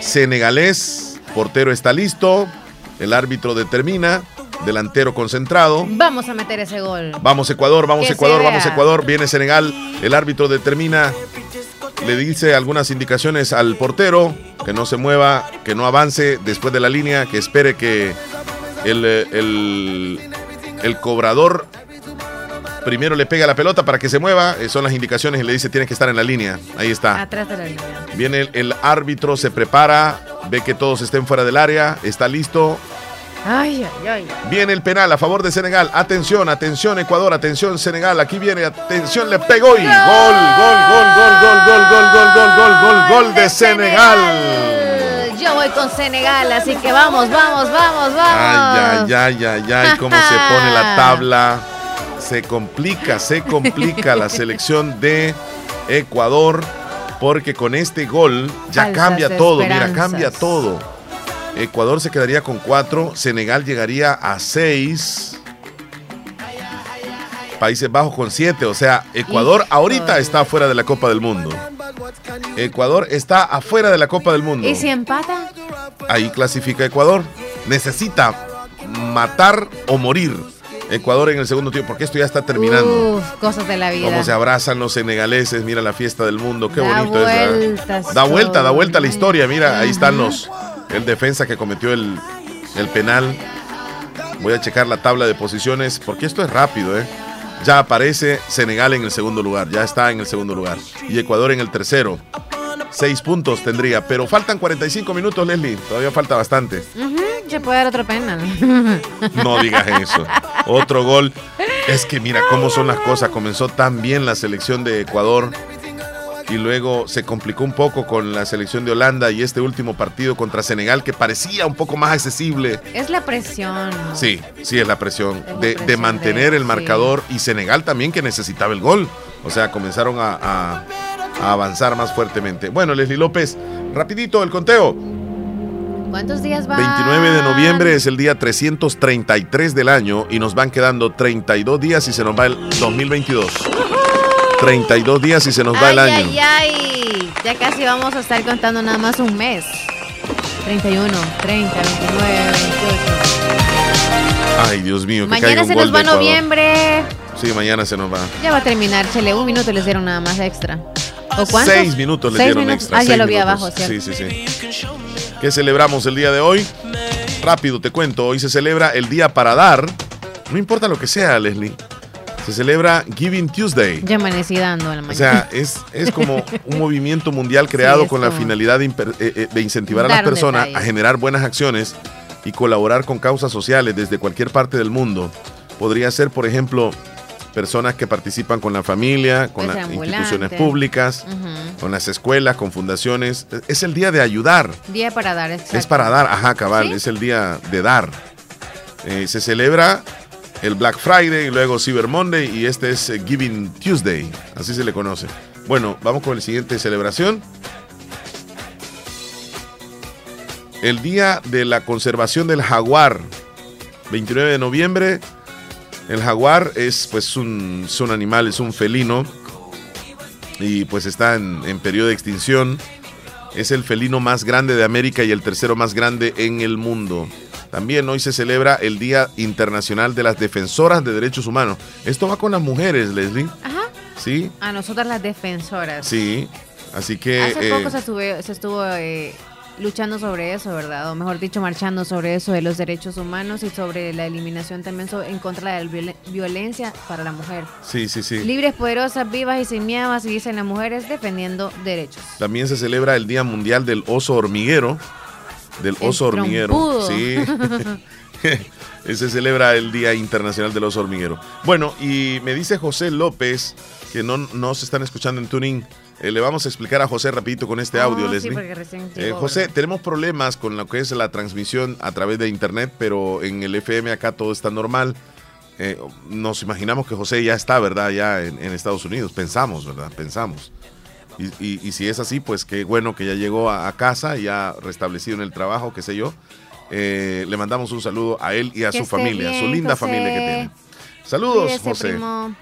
senegalés. Portero está listo. El árbitro determina. Delantero concentrado. Vamos a meter ese gol. Vamos Ecuador, vamos Que Ecuador, vamos Ecuador. Viene Senegal. El árbitro determina. Le dice algunas indicaciones al portero. Que no se mueva, que no avance después de la línea. Que espere que el, el, el cobrador primero le pega la pelota para que se mueva. Eh, son las indicaciones y le dice tienes que estar en la línea. Ahí está. Atrás de la línea. Viene el, el árbitro, se prepara, ve que todos estén fuera del área, está listo. Ay, ay, ay. Viene el penal a favor de Senegal. Atención, atención Ecuador, atención Senegal. Aquí viene, atención, le pegó y gol, gol, gol, gol, gol, gol, gol, gol, gol, gol, gol, gol de Senegal. Yo voy con Senegal, así que vamos, vamos, vamos, vamos. Ay, ay, ay, ay, ay, cómo se pone la tabla. Se complica, se complica la selección de Ecuador. Porque con este gol ya Falsas cambia todo, mira, cambia todo. Ecuador se quedaría con cuatro, Senegal llegaría a seis. Países Bajos con siete, o sea, Ecuador ahorita está afuera de la Copa del Mundo. Ecuador está afuera de la Copa del Mundo ¿Y si empata? ahí clasifica Ecuador. Necesita matar o morir Ecuador en el segundo tiempo, porque esto ya está terminando. Uf, cosas de la vida. Cómo se abrazan los senegaleses, mira la fiesta del mundo, qué Da bonito es. vueltas Da vuelta, da vuelta la historia, mira, ahí están los, el defensa que cometió el, el penal. Voy a checar la tabla de posiciones, porque esto es rápido, ¿eh? Ya aparece Senegal en el segundo lugar, ya está en el segundo lugar. Y Ecuador en el tercero. Seis puntos tendría, pero faltan 45 minutos, Leslie. Todavía falta bastante. Ujú, se puede dar otro penal. No digas eso. Otro gol. Es que mira cómo son las cosas. Comenzó tan bien la selección de Ecuador y luego se complicó un poco con la selección de Holanda y este último partido contra Senegal que parecía un poco más accesible. es la presión. Sí, sí es la presión Es la de, mantener de- el marcador y Senegal también que necesitaba el gol. O sea, comenzaron a, a- a avanzar más fuertemente. Bueno, Leslie López, rapidito el conteo. ¿Cuántos días va? 29 de noviembre es el día 333 del año y nos van quedando 32 días y se nos va el 2022. 32 días y se nos va el año. ay, ay. Ya casi vamos a estar contando nada más un mes. 31, 30, 29, 28. Ay, Dios mío, que Mañana se nos va noviembre. Sí, mañana se nos va. Ya va a terminar, chele. Un minuto les dieron nada más extra. ¿O cuántos? Seis minutos le Seis dieron minutos. extra. Ah, ya lo vi minutos. abajo, ¿cierto? Sí, sí, sí. ¿Qué celebramos el día de hoy? Rápido te cuento, hoy se celebra el día para dar. No importa lo que sea, Leslie. se celebra Giving Tuesday. Ya amanecí dando a la mañana. O sea, es, es como un movimiento mundial creado con la finalidad de, eh, eh, de incentivar a las personas a generar buenas acciones y colaborar con causas sociales desde cualquier parte del mundo. Podría ser, por ejemplo, personas que participan con la familia, con las instituciones públicas, con las escuelas, con fundaciones. Es el día de ayudar. Día para dar, Es para dar, ajá, cabal, es el día de dar. Eh, se celebra el Black Friday, y luego Cyber Monday y este es eh, Giving Tuesday, así se le conoce. Bueno, vamos con la siguiente celebración. El Día de la Conservación del Jaguar, 29 de noviembre. El jaguar es pues un, un animal, es un felino y pues está en, en periodo de extinción. Es el felino más grande de América y el tercero más grande en el mundo. También hoy se celebra el Día Internacional de las Defensoras de Derechos Humanos. Esto va con las mujeres, Leslie. Ajá. Sí. A nosotras las defensoras. Sí. Así que. Hace poco eh, se, estuvo eh, luchando sobre eso, ¿verdad? O mejor dicho, marchando sobre eso de los derechos humanos y sobre la eliminación también en contra de la violencia para la mujer. Sí, sí, sí. Libres, poderosas, vivas y sin miedo, así dicen las mujeres, defendiendo derechos. También se celebra el Día Mundial del Oso Hormiguero del oso hormiguero. Sí. se celebra el Día Internacional del Oso Hormiguero. Bueno, y me dice José López, que no, no se están escuchando en tuning. Eh, le vamos a explicar a José rapidito con este audio, Leslie. Eh, José, tenemos problemas con lo que es la transmisión a través de internet, pero en el FM acá todo está normal. Eh, nos imaginamos que José ya está, ¿verdad? Ya en, en Estados Unidos. Pensamos, ¿verdad? Pensamos. Y, si es así, pues qué bueno que ya llegó a, casa, ya restablecido en el trabajo, qué sé yo. Eh, le mandamos un saludo a él y a su familia, a su linda familia que tiene. Saludos, José.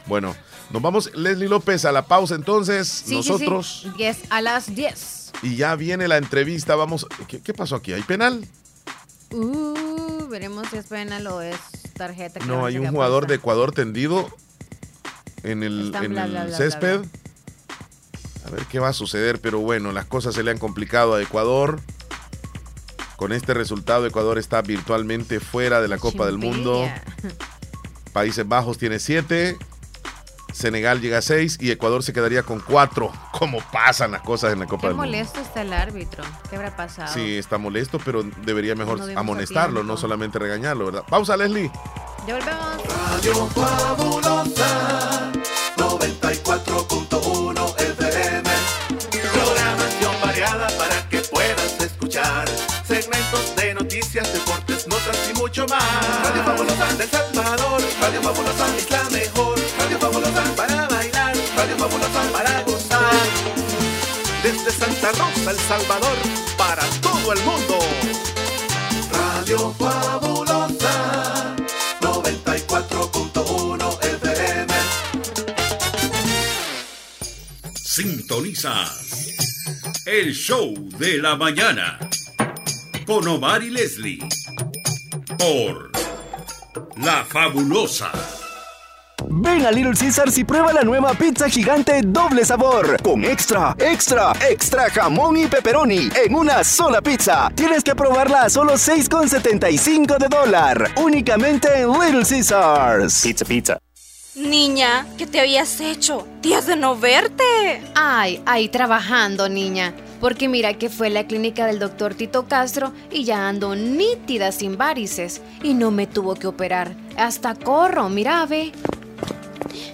Bueno, nos vamos, Leslie López, a la pausa entonces. nosotros. Sí, a las 10. Y ya viene la entrevista. Vamos. ¿Qué, pasó aquí? ¿Hay penal? Uh, veremos si es penal o es tarjeta. No, hay un jugador de Ecuador tendido en el, césped. A ver qué va a suceder, pero bueno, las cosas se le han complicado a Ecuador. Con este resultado, Ecuador está virtualmente fuera de la Copa del Mundo. Países Bajos tiene siete. Senegal llega a seis y Ecuador se quedaría con cuatro. ¿Cómo pasan las cosas en la Copa del Mundo? Qué molesto está el árbitro. ¿Qué habrá pasado? Sí, está molesto, pero debería mejor amonestarlo, no solamente regañarlo, ¿verdad? Pausa, Leslie. Ya volvemos. Fabulosa 94.1 segmentos de noticias, deportes, notas y mucho más. Radio Fabulosa del Salvador, Radio Fabulosa es Desde Santa Rosa, El Salvador, para todo el mundo. Radio Fabulosa 94.1 FM. Sintonizas el show de la mañana con Omar y Leslie por La Fabulosa. Ven a Little Caesars y prueba la nueva pizza gigante doble sabor con extra, extra, extra jamón y pepperoni en una sola pizza. Tienes que probarla a solo 6,75 de dólar, únicamente en Little Caesars. Pizza, pizza. Niña, ¿qué te habías hecho? Días de no verte. Ay, ay, trabajando, niña. Porque mira que fue la clínica del doctor Tito Castro y ya ando nítida sin varices. Y no me tuvo que operar. Hasta corro, mira, ve.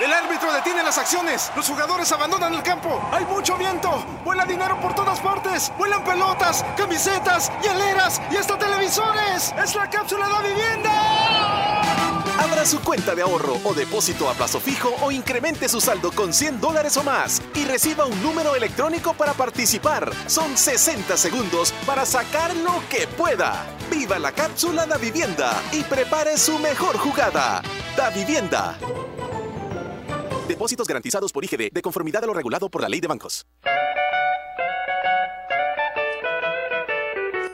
El árbitro detiene las acciones. Los jugadores abandonan el campo. Hay mucho viento. Vuela dinero por todas partes. Vuelan pelotas, camisetas, hieleras y hasta televisores. Es la cápsula de vivienda. Abra su cuenta de ahorro o depósito a plazo fijo o incremente su saldo con 100 dólares o más y reciba un número electrónico para participar. Son 60 segundos para sacar lo que pueda. Viva la cápsula da vivienda y prepare su mejor jugada. Da vivienda. Depósitos garantizados por IGD de conformidad a lo regulado por la ley de bancos.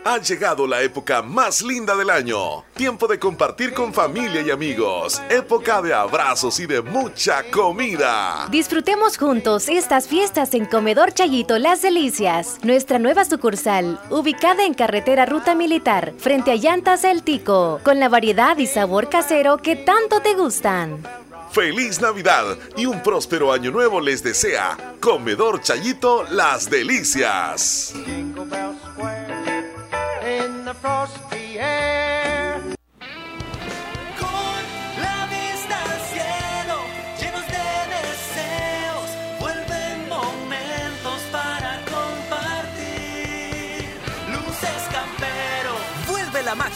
Ha llegado la época más linda del año. Tiempo de compartir con familia y amigos. Época de abrazos y de mucha comida. Disfrutemos juntos estas fiestas en Comedor Chayito Las Delicias. Nuestra nueva sucursal, ubicada en carretera Ruta Militar, frente a Llantas El Tico, con la variedad y sabor casero que tanto te gustan. Feliz Navidad y un próspero año nuevo les desea Comedor Chayito Las Delicias.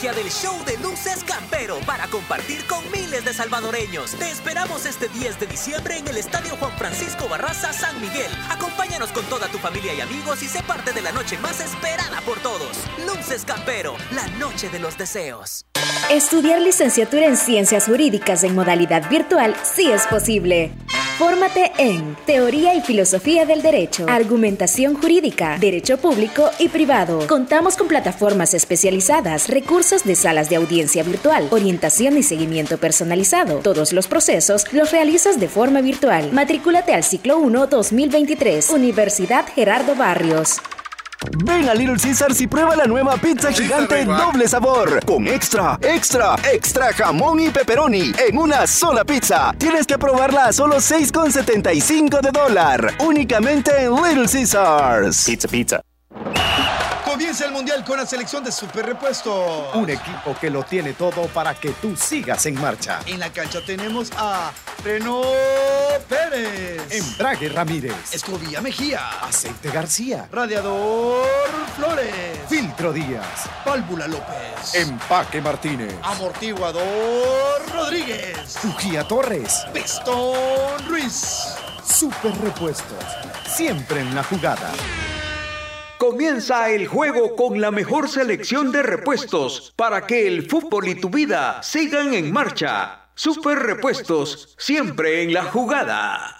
Del show de luces campero para compartir con miles de salvadoreños. Te esperamos este 10 de diciembre en el Estadio Juan Francisco Barraza San Miguel. Acompáñanos con toda tu familia y amigos y sé parte de la noche más esperada por todos. Luces Campero, la noche de los deseos. Estudiar licenciatura en Ciencias Jurídicas en modalidad virtual sí es posible. Fórmate en Teoría y Filosofía del Derecho, Argumentación Jurídica, Derecho Público y Privado. Contamos con plataformas especializadas, recursos de salas de audiencia virtual, orientación y seguimiento personalizado. Todos los procesos los realizas de forma virtual. Matrículate al ciclo 1 2023, Universidad Gerardo Barrios. Ven a Little Caesars y prueba la nueva pizza gigante doble sabor con extra, extra, extra jamón y pepperoni en una sola pizza. Tienes que probarla a solo 6,75 de dólar. Únicamente en Little Caesars. Pizza, pizza. Comienza el mundial con la selección de Super Repuesto. Un equipo que lo tiene todo para que tú sigas en marcha. En la cancha tenemos a Freno Pérez. Embrague Ramírez. Escobilla Mejía. Aceite García. Radiador Flores. Filtro Díaz. Válvula López. Empaque Martínez. Amortiguador Rodríguez. Fujía Torres. Pistón Ruiz. Super Repuestos. Siempre en la jugada. Comienza el juego con la mejor selección de repuestos para que el fútbol y tu vida sigan en marcha. Super Repuestos, siempre en la jugada.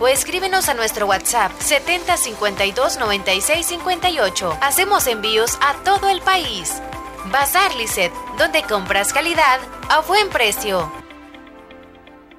o escríbenos a nuestro WhatsApp 7052 96 58. Hacemos envíos a todo el país. Bazar Lisset, donde compras calidad a buen precio.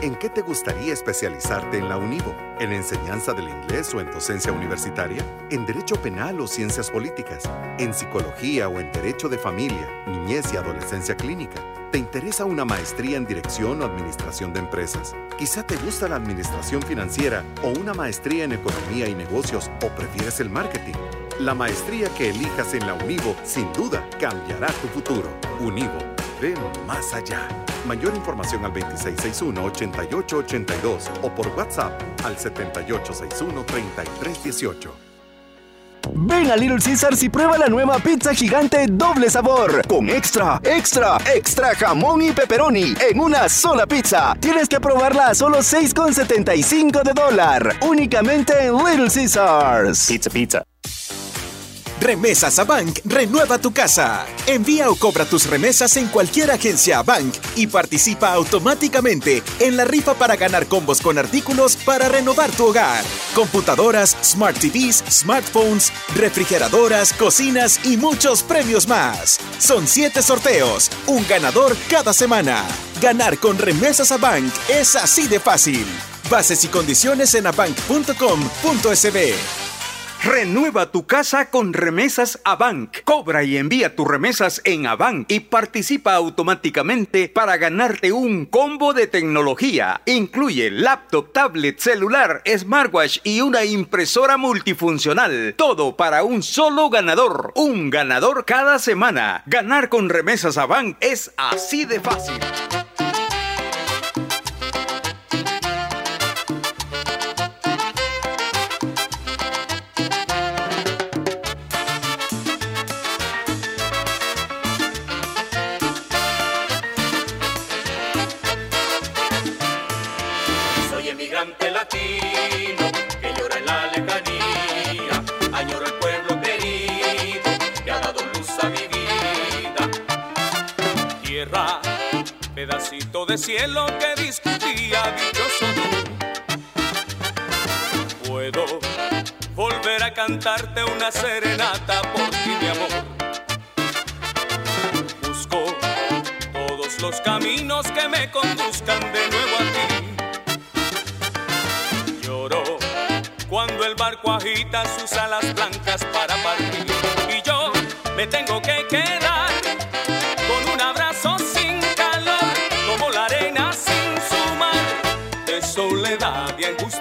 ¿En qué te gustaría especializarte en la UNIVO? ¿En enseñanza del inglés o en docencia universitaria? ¿En derecho penal o ciencias políticas? ¿En psicología o en derecho de familia, niñez y adolescencia clínica? ¿Te interesa una maestría en dirección o administración de empresas? Quizá te gusta la administración financiera o una maestría en economía y negocios o prefieres el marketing. La maestría que elijas en la Univo sin duda cambiará tu futuro. Univo, ven más allá. Mayor información al 2661-8882 o por WhatsApp al 7861-3318. Ven a Little Caesars y prueba la nueva pizza gigante doble sabor con extra, extra, extra jamón y pepperoni en una sola pizza. Tienes que probarla a solo 6,75 de dólar. Únicamente en Little Caesars. Pizza, pizza. Remesas a Bank renueva tu casa. Envía o cobra tus remesas en cualquier agencia Bank y participa automáticamente en la rifa para ganar combos con artículos para renovar tu hogar. Computadoras, smart TVs, smartphones, refrigeradoras, cocinas y muchos premios más. Son siete sorteos, un ganador cada semana. Ganar con Remesas a Bank es así de fácil. Bases y condiciones en abank.com.sb. Renueva tu casa con remesas a Bank. Cobra y envía tus remesas en Abank y participa automáticamente para ganarte un combo de tecnología. Incluye laptop, tablet, celular, smartwatch y una impresora multifuncional. Todo para un solo ganador. Un ganador cada semana. Ganar con remesas a Bank es así de fácil. De cielo que discutía dichoso tú. Puedo volver a cantarte una serenata por ti, mi amor. Busco todos los caminos que me conduzcan de nuevo a ti. Lloro cuando el barco agita sus alas blancas para partir. Y yo me tengo que quedar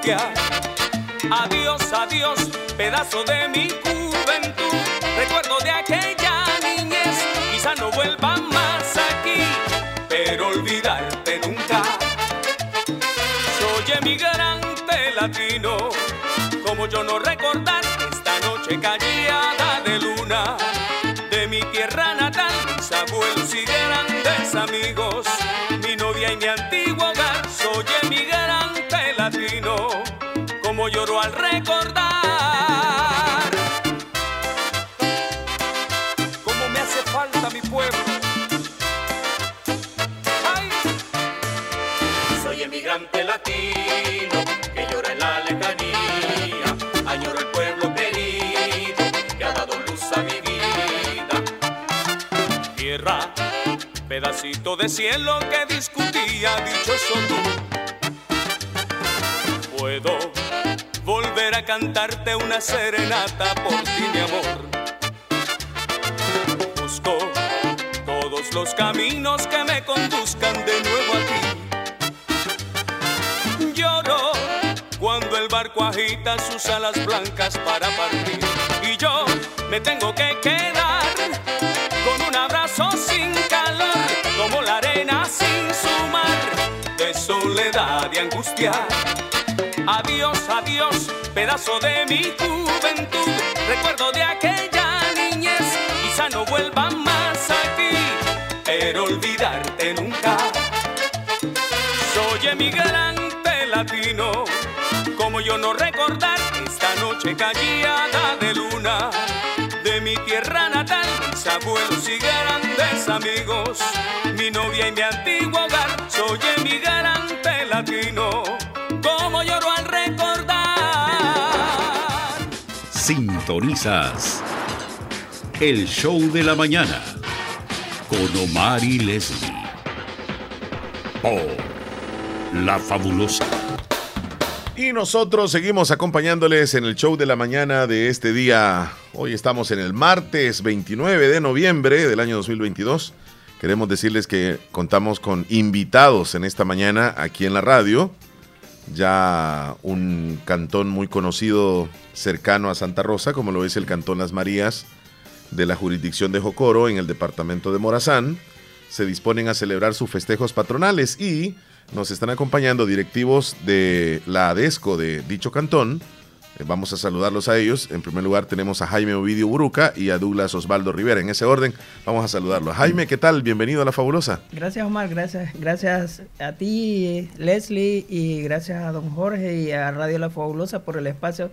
Adiós, adiós, pedazo de mi juventud, recuerdo de aquella niñez, quizá no vuelva más aquí, pero olvidarte nunca. Soy emigrante latino, como yo no recordar esta noche callada de luna de mi tierra natal, mis abuelos de cielo que discutía dichoso tú. Puedo volver a cantarte una serenata por ti, mi amor. Busco todos los caminos que me conduzcan de nuevo a ti. Lloro cuando el barco agita sus alas blancas para partir. Y yo me tengo que quedar con un abrazo sin soledad y angustia. Adiós, adiós, pedazo de mi juventud, recuerdo de aquella niñez, quizá no vuelva más aquí, pero olvidarte nunca. Soy emigrante latino, como yo no recordar esta noche callada de luna de mi tierra natal, mis abuelos y grandes amigos, mi novia y mi antiguo hogar, soy emigrante como lloro al recordar. Sintonizas el show de la mañana con Omar y Leslie por La Fabulosa. Y nosotros seguimos acompañándoles en el show de la mañana de este día. Hoy estamos en el martes 29 de noviembre del año 2022. Queremos decirles que contamos con invitados en esta mañana aquí en la radio. Ya un cantón muy conocido cercano a Santa Rosa, como lo es el Cantón Las Marías de la jurisdicción de Jocoro en el departamento de Morazán, se disponen a celebrar sus festejos patronales y nos están acompañando directivos de la ADESCO de dicho cantón. Eh, Vamos a saludarlos a ellos. En primer lugar tenemos a Jaime Ovidio Buruca y a Douglas Osvaldo Rivera. En ese orden vamos a saludarlos. Jaime, ¿qué tal? Bienvenido a La Fabulosa. Gracias Omar, gracias, gracias a ti Leslie y gracias a don Jorge y a Radio La Fabulosa por el espacio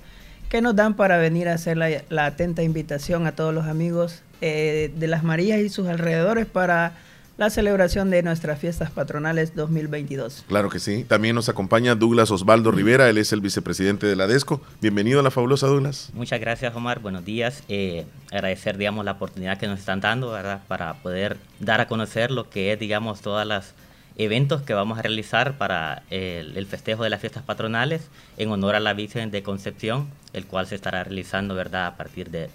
que nos dan para venir a hacer la, la atenta invitación a todos los amigos eh, de las Marías y sus alrededores para la celebración de nuestras fiestas patronales 2022. Claro que sí. También nos acompaña Douglas Osvaldo Rivera. Él es el vicepresidente de la ADESCO. Bienvenido a La Fabulosa, Douglas. Muchas gracias, Omar. Buenos días. Eh, agradecer, digamos, la oportunidad que nos están dando, ¿verdad? Para poder dar a conocer lo que es, digamos, todas las eventos que vamos a realizar para el, el festejo de las fiestas patronales en honor a la Virgen de Concepción, el cual se estará realizando, ¿verdad? A partir de,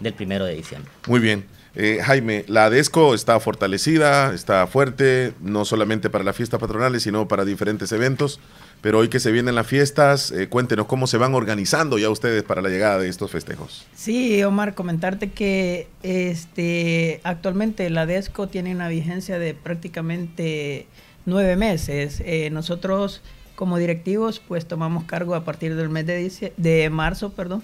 del primero de diciembre. Muy bien. Eh, Jaime, la ADESCO está fortalecida, está fuerte, no solamente para las fiestas patronales, sino para diferentes eventos. Pero hoy que se vienen las fiestas, eh, cuéntenos cómo se van organizando ya ustedes para la llegada de estos festejos. Sí, Omar, comentarte que este actualmente la DESCO tiene una vigencia de prácticamente nueve meses. Eh, nosotros como directivos pues tomamos cargo a partir del mes de, de marzo, perdón,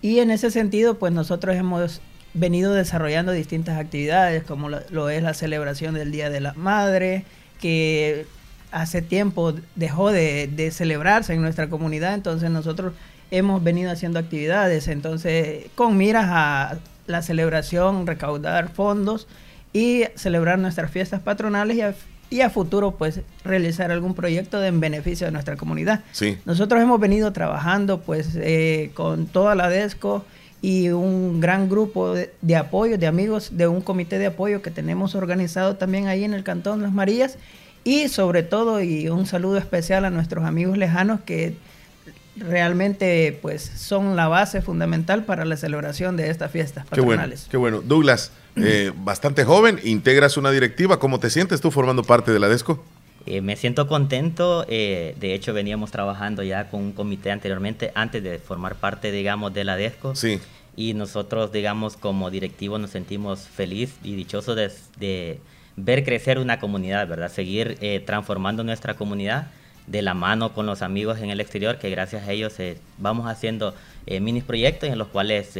y en ese sentido pues nosotros hemos venido desarrollando distintas actividades como lo, lo es la celebración del Día de la Madre, que hace tiempo dejó de, de celebrarse en nuestra comunidad, entonces nosotros hemos venido haciendo actividades, entonces con miras a la celebración, recaudar fondos y celebrar nuestras fiestas patronales y a, y a futuro pues realizar algún proyecto de, en beneficio de nuestra comunidad. Sí. Nosotros hemos venido trabajando pues eh, con toda la DESCO y un gran grupo de, de apoyo, de amigos de un comité de apoyo que tenemos organizado también ahí en el Cantón Las Marías y sobre todo y un saludo especial a nuestros amigos lejanos que realmente pues son la base fundamental para la celebración de estas fiestas Qué bueno, patronales. qué bueno. Douglas, eh, bastante joven, integras una directiva. ¿Cómo te sientes tú formando parte de la DESCO? Eh, me siento contento, eh, de hecho veníamos trabajando ya con un comité anteriormente, antes de formar parte, digamos, de la DESCO. Sí. Y nosotros, digamos, como directivos nos sentimos feliz y dichosos de, de ver crecer una comunidad, ¿verdad? Seguir eh, transformando nuestra comunidad de la mano con los amigos en el exterior, que gracias a ellos eh, vamos haciendo mini proyectos en los cuales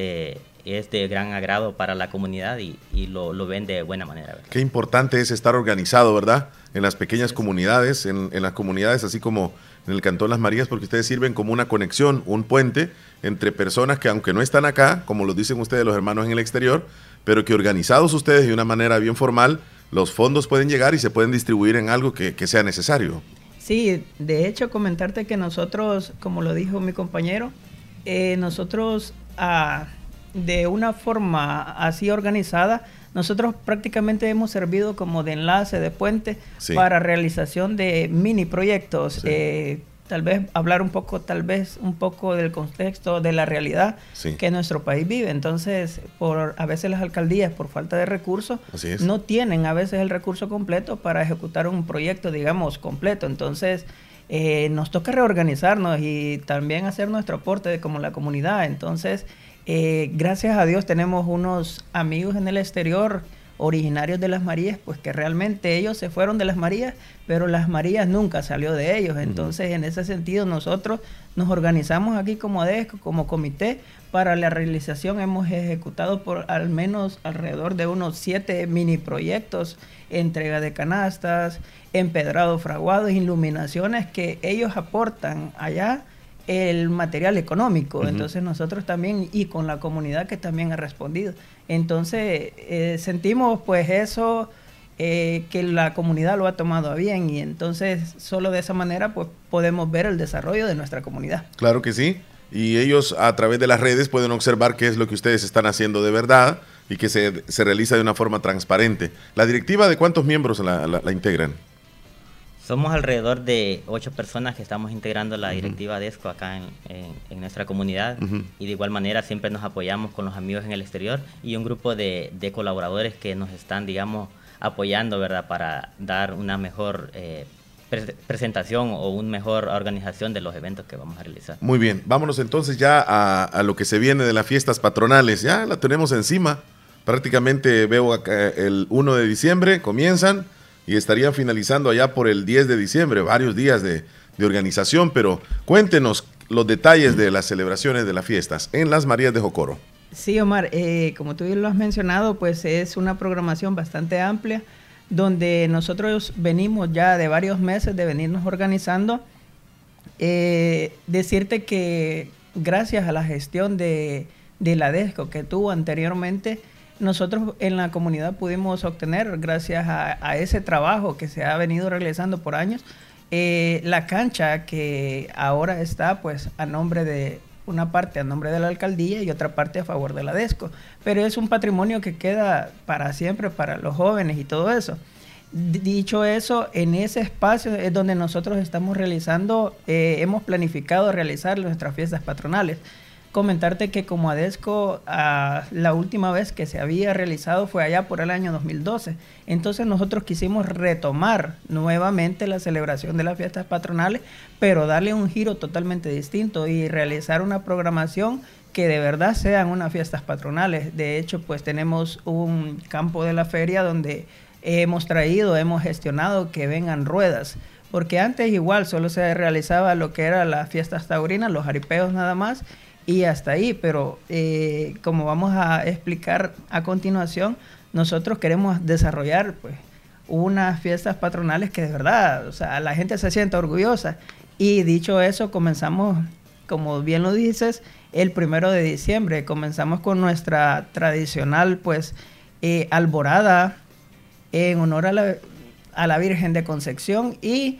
es de gran agrado para la comunidad y, y lo, lo ven de buena manera. ¿verdad? Qué importante es estar organizado, ¿verdad? En las pequeñas comunidades, en, en las comunidades así como en el Cantón Las Marías, porque ustedes sirven como una conexión, un puente entre personas que aunque no están acá, como lo dicen ustedes los hermanos en el exterior, pero que organizados ustedes de una manera bien formal, los fondos pueden llegar y se pueden distribuir en algo que, que sea necesario. Sí, de hecho comentarte que nosotros, como lo dijo mi compañero, eh, nosotros ah, de una forma así organizada, nosotros prácticamente hemos servido como de enlace, de puente Sí. para realización de mini proyectos. eh, tal vez hablar un poco, tal vez un poco del contexto, de la realidad Sí. que nuestro país vive. Entonces, por a veces las alcaldías, por falta de recursos, no tienen a veces el recurso completo para ejecutar un proyecto, digamos, completo. Entonces, eh, nos toca reorganizarnos y también hacer nuestro aporte de, como la comunidad. Entonces, eh, gracias a Dios tenemos unos amigos en el exterior originarios de las Marías, pues que realmente ellos se fueron de las Marías, pero las Marías nunca salió de ellos. Entonces, en ese sentido, nosotros nos organizamos aquí como ADESCO, como comité, para la realización. Hemos ejecutado por al menos alrededor de unos siete mini proyectos, entrega de canastas, empedrado fraguados, iluminaciones que ellos aportan allá el material económico. Ujú. Entonces nosotros también, y con la comunidad que también ha respondido. Entonces eh, sentimos pues eso, eh, que la comunidad lo ha tomado a bien y entonces solo de esa manera pues podemos ver el desarrollo de nuestra comunidad. Claro que sí. Y ellos a través de las redes pueden observar qué es lo que ustedes están haciendo de verdad y que se, se realiza de una forma transparente. ¿La directiva de cuántos miembros la, la- la integran? Somos alrededor de ocho personas que estamos integrando la directiva DESCO acá en, en- en nuestra comunidad Ujú. y de igual manera siempre nos apoyamos con los amigos en el exterior y un grupo de, de colaboradores que nos están, digamos, apoyando, ¿verdad? Para dar una mejor eh, pre- presentación o una mejor organización de los eventos que vamos a realizar. Muy bien, vámonos entonces ya a, a lo que se viene de las fiestas patronales. Ya la tenemos encima. Prácticamente veo acá el 1 de diciembre, comienzan y estarían finalizando allá por el 10 de diciembre, varios días de, organización, pero cuéntenos los detalles de las celebraciones de las fiestas en las Marías de Jocoro. Sí, Omar, eh, como tú lo has mencionado, pues es una programación bastante amplia donde nosotros venimos ya de varios meses de venirnos organizando. Eh, decirte que gracias a la gestión de, de la DESCO que tuvo anteriormente, nosotros en la comunidad pudimos obtener, gracias a, ese trabajo que se ha venido realizando por años, eh, la cancha que ahora está pues a nombre de una parte a nombre de la alcaldía y otra parte a favor de la DESCO. Pero es un patrimonio que queda para siempre para los jóvenes y todo eso. Dicho eso, en ese espacio es donde nosotros estamos realizando, eh, hemos planificado realizar nuestras fiestas patronales. Comentarte que como ADESCO, la última vez que se había realizado fue allá por el año 2012. Entonces nosotros quisimos retomar nuevamente la celebración de las fiestas patronales, pero darle un giro totalmente distinto y realizar una programación que de verdad sean unas fiestas patronales. De hecho, pues tenemos un campo de la feria donde hemos traído, hemos gestionado que vengan ruedas. Porque antes igual solo se realizaba lo que era las fiestas taurinas, los jaripeos nada más, y hasta ahí. Pero eh, como vamos a explicar a continuación, nosotros queremos desarrollar pues unas fiestas patronales que de verdad, o sea, la gente se sienta orgullosa. Y dicho eso, comenzamos, como bien lo dices, el primero de diciembre. Comenzamos con nuestra tradicional, pues, eh, alborada en honor a la, a la Virgen de Concepción y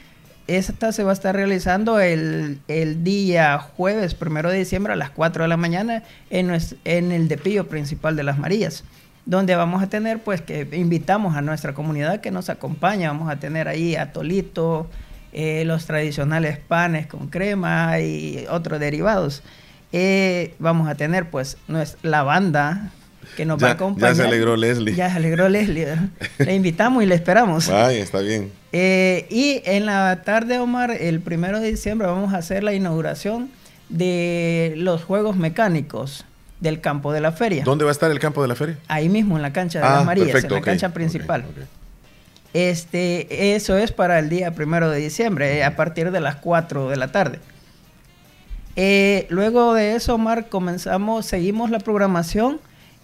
esta se va a estar realizando el, el día jueves, primero de diciembre a las 4 de la mañana en, en el depillo principal de las Marías, donde vamos a tener, pues, que invitamos a nuestra comunidad que nos acompaña. Vamos a tener ahí a Tolito, eh, los tradicionales panes con crema y otros derivados. Eh, vamos a tener pues la banda que nos va a acompañar. Ya se alegró Leslie. Ya se alegró Leslie. le invitamos y le esperamos. Ay, está bien. Eh, y en la tarde, Omar, el primero de diciembre vamos a hacer la inauguración de los juegos mecánicos del campo de la feria. ¿Dónde va a estar el campo de la feria? Ahí mismo, en la cancha de ah, las Marías, en la cancha principal. Este, eso es para el día primero de diciembre, eh, a partir de las 4 de la tarde. Eh, luego de eso, Omar, comenzamos, seguimos la programación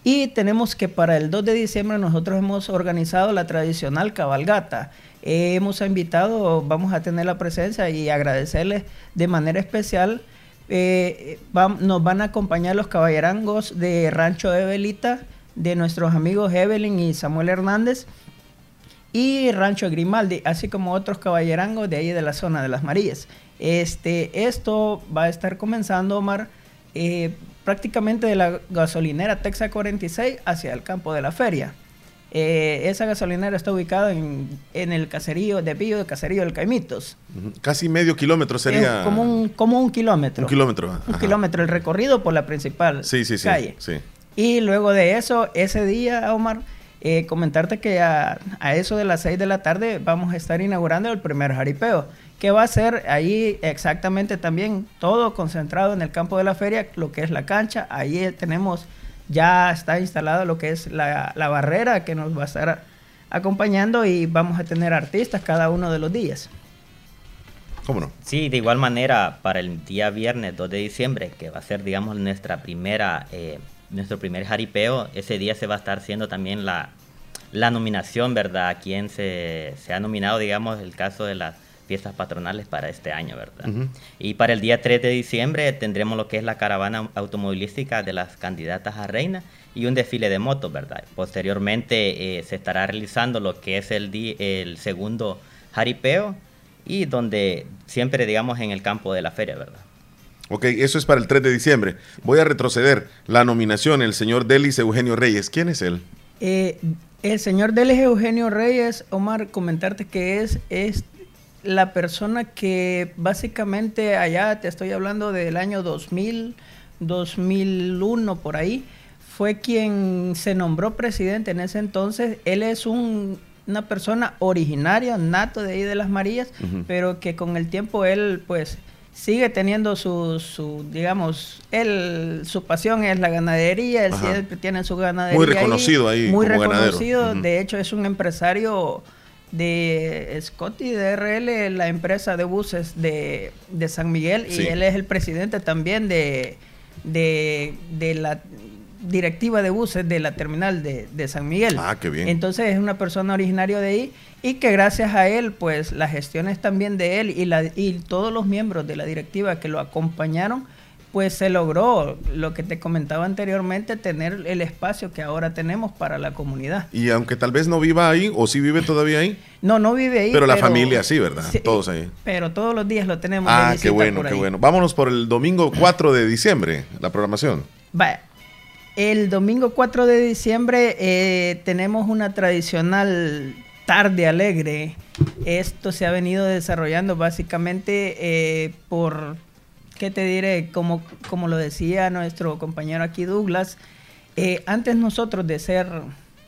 y tenemos que para el 2 de diciembre nosotros hemos organizado la tradicional cabalgata. Hemos invitado, vamos a tener la presencia y agradecerles de manera especial. Eh, nos van a acompañar los caballerangos de Rancho Evelita, de nuestros amigos Evelyn y Samuel Hernández, y Rancho Grimaldi, así como otros caballerangos de ahí de la zona de las Marías. Este, esto va a estar comenzando, Omar, eh, prácticamente de la gasolinera Texas 46 hacia el campo de la feria. Eh, esa gasolinera está ubicada en, el caserío de Pillo, de Caserío del Caimitos. Casi medio kilómetro sería. como, un, como un kilómetro. Un kilómetro. Un kilómetro, el recorrido por la principal sí, sí, calle. Sí, Y luego de eso, ese día, Omar, eh, comentarte que a, a, eso de las 6 de la tarde vamos a estar inaugurando el primer jaripeo que va a ser ahí exactamente también todo concentrado en el campo de la feria, lo que es la cancha. Ahí tenemos, ya está instalado lo que es la, barrera que nos va a estar acompañando y vamos a tener artistas cada uno de los días. ¿Cómo no? Sí, de igual manera, para el día viernes 2 de diciembre, que va a ser, digamos, nuestra primera, eh, nuestro primer jaripeo, ese día se va a estar haciendo también la, la nominación, ¿verdad? A quien se, se ha nominado, digamos, el caso de las fiestas patronales para este año, ¿verdad? Y para el día 3 de diciembre tendremos lo que es la caravana automovilística de las candidatas a reina y un desfile de motos, ¿verdad? Posteriormente eh, se estará realizando lo que es el, el segundo jaripeo y donde siempre, digamos, en el campo de la feria, ¿verdad? Ok, eso es para el 3 de diciembre. Voy a retroceder. La nominación, el señor Delis Eugenio Reyes. ¿Quién es él? Eh, el señor Delis Eugenio Reyes, Omar, comentarte que es, es la persona que básicamente allá, te estoy hablando del año 2000, 2001 por ahí, fue quien se nombró presidente en ese entonces. Él es una persona originaria, nato de ahí de las Marías, pero que con el tiempo él pues sigue teniendo su, digamos, él, su pasión es la ganadería, él siempre tiene su ganadería. Muy reconocido ahí. muy reconocido, de hecho es un empresario de Scotty DRL, la empresa de buses de, San Miguel, y él es el presidente también de, de, la directiva de buses de la terminal de, San Miguel. Ah, qué bien. Entonces es una persona originaria de ahí y que gracias a él, pues las gestiones también de él y, la, y todos los miembros de la directiva que lo acompañaron, pues se logró lo que te comentaba anteriormente, tener el espacio que ahora tenemos para la comunidad. Y aunque tal vez no viva ahí, o sí vive todavía ahí. No, no vive ahí. Pero, la familia sí, ¿verdad? todos ahí. Pero todos los días lo tenemos. Ah, qué bueno, qué bueno. Vámonos por el domingo 4 de diciembre, la programación. Va. El domingo 4 de diciembre eh, tenemos una tradicional tarde alegre. Esto se ha venido desarrollando básicamente eh, por ¿qué te diré? Como, como lo decía nuestro compañero aquí Douglas, eh, antes nosotros de ser,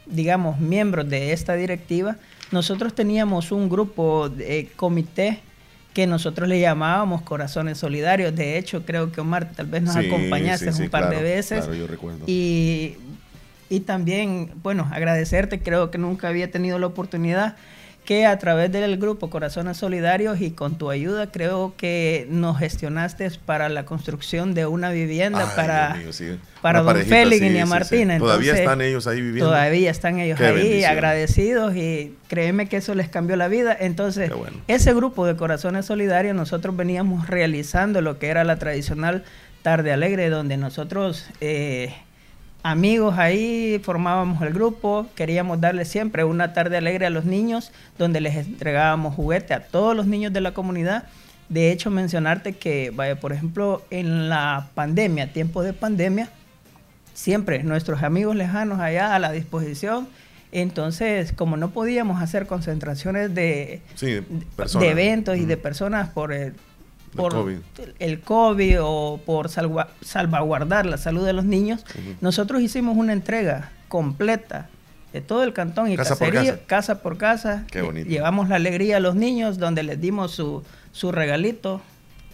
digamos, miembros de esta directiva, nosotros teníamos un grupo de comité que nosotros le llamábamos Corazones Solidarios. De hecho, creo que Omar tal vez nos acompañaste un par de veces. Claro, yo recuerdo. Y, y también, bueno, agradecerte, creo que nunca había tenido la oportunidad que a través del grupo Corazones Solidarios y con tu ayuda creo que nos gestionaste para la construcción de una vivienda para, para don Félix y Nia Martina. todavía están ellos ahí viviendo. Todavía están ellos ahí agradecidos y créeme que eso les cambió la vida. Entonces, ese grupo de Corazones Solidarios nosotros veníamos realizando lo que era la tradicional tarde alegre donde nosotros... Eh, amigos ahí, formábamos el grupo, queríamos darle siempre una tarde alegre a los niños, donde les entregábamos juguete a todos los niños de la comunidad. De hecho, mencionarte que, vaya, por ejemplo, en la pandemia, tiempo de pandemia, siempre nuestros amigos lejanos allá a la disposición, Entonces, como no podíamos hacer concentraciones de, Sí, de eventos y de personas por el, por COVID. el COVID o por salva- salvaguardar la salud de los niños, nosotros hicimos una entrega completa de todo el cantón y Casa por casa. casa por casa. Qué bonito. Llevamos la alegría a los niños donde les dimos su, su regalito.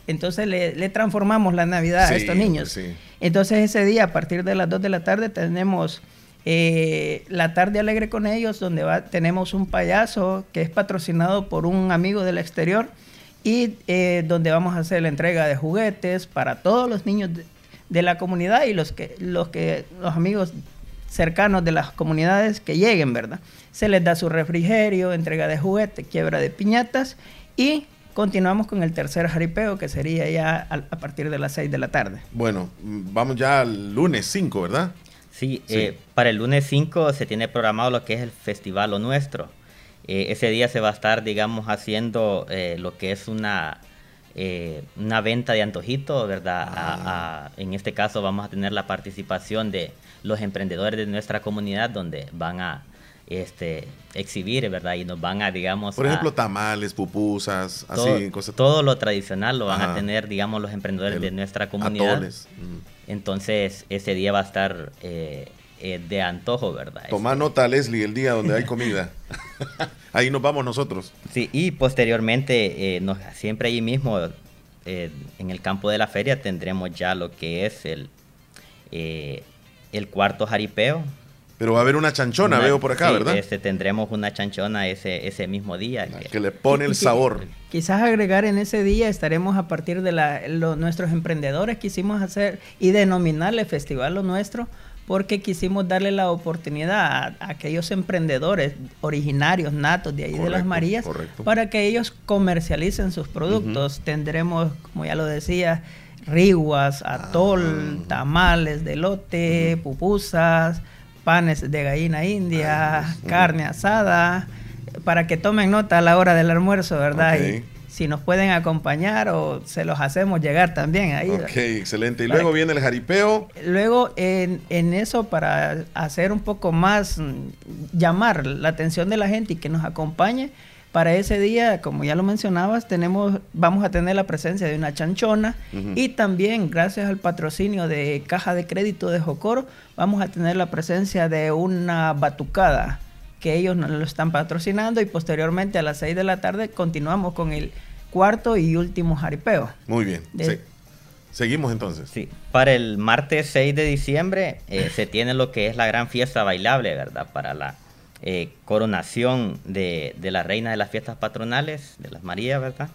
Entonces le, le transformamos la Navidad Sí, a estos niños. sí. Entonces ese día, a partir de las 2 de la tarde, tenemos eh, la tarde alegre con ellos, donde va, tenemos un payaso que es patrocinado por un amigo del exterior y eh, donde vamos a hacer la entrega de juguetes para todos los niños de, de la comunidad y los que, los que los amigos cercanos de las comunidades que lleguen, ¿verdad? Se les da su refrigerio, entrega de juguetes, quiebra de piñatas y continuamos con el tercer jaripeo que sería ya a, a partir de las 6 de la tarde. Bueno, vamos ya al lunes 5, ¿verdad? Sí, Sí. eh, para el lunes 5 se tiene programado lo que es el Festival Lo Nuestro. Eh, ese día se va a estar, digamos, haciendo eh, lo que es una, eh, una venta de antojitos, ¿verdad? A- a- en este caso vamos a tener la participación de los emprendedores de nuestra comunidad donde van a este, exhibir, ¿verdad? Y nos van a, digamos... Por a- ejemplo, tamales, pupusas, todo, así, cosas. todo lo tradicional lo van Ajá. a tener, digamos, los emprendedores El- de nuestra comunidad. atoles. Mm. Entonces, ese día va a estar eh, de antojo, ¿verdad? Toma nota, Leslie, el día donde hay comida. Ahí nos vamos nosotros. Sí, y posteriormente, eh, nos- siempre ahí mismo, eh, en el campo de la feria, tendremos ya lo que es el, eh, el cuarto jaripeo. Pero va a haber una chanchona, Una- veo por acá, sí, ¿verdad? Este, tendremos una chanchona ese, ese mismo día. Que le pone el sabor. Quizás agregar en ese día estaremos a partir de la, lo- nuestros emprendedores quisimos hacer y denominarle Festival Lo Nuestro porque quisimos darle la oportunidad a, aquellos emprendedores originarios, natos de ahí de las Marías, correcto. para que ellos comercialicen sus productos. Tendremos, como ya lo decía, riguas, atol, Ah. tamales de lote, pupusas, panes de gallina india, carne asada, para que tomen nota a la hora del almuerzo, ¿verdad? Ok. Y si nos pueden acompañar o se los hacemos llegar también ahí. Ok, excelente. Y luego viene el jaripeo. Luego, en, en eso, para hacer un poco más, mm, llamar la atención de la gente y que nos acompañe, para ese día, como ya lo mencionabas, tenemos, vamos a tener la presencia de una chanchona y también, gracias al patrocinio de Caja de Crédito de Jocoro, vamos a tener la presencia de una batucada que ellos nos lo están patrocinando y posteriormente a las 6 de la tarde continuamos con el cuarto y último jaripeo. Muy bien. De- Sí. Seguimos entonces. Sí. Para el martes 6 de diciembre eh, se tiene lo que es la gran fiesta bailable, ¿verdad? Para la eh, coronación de, de la reina de las fiestas patronales, de las Marías, ¿verdad?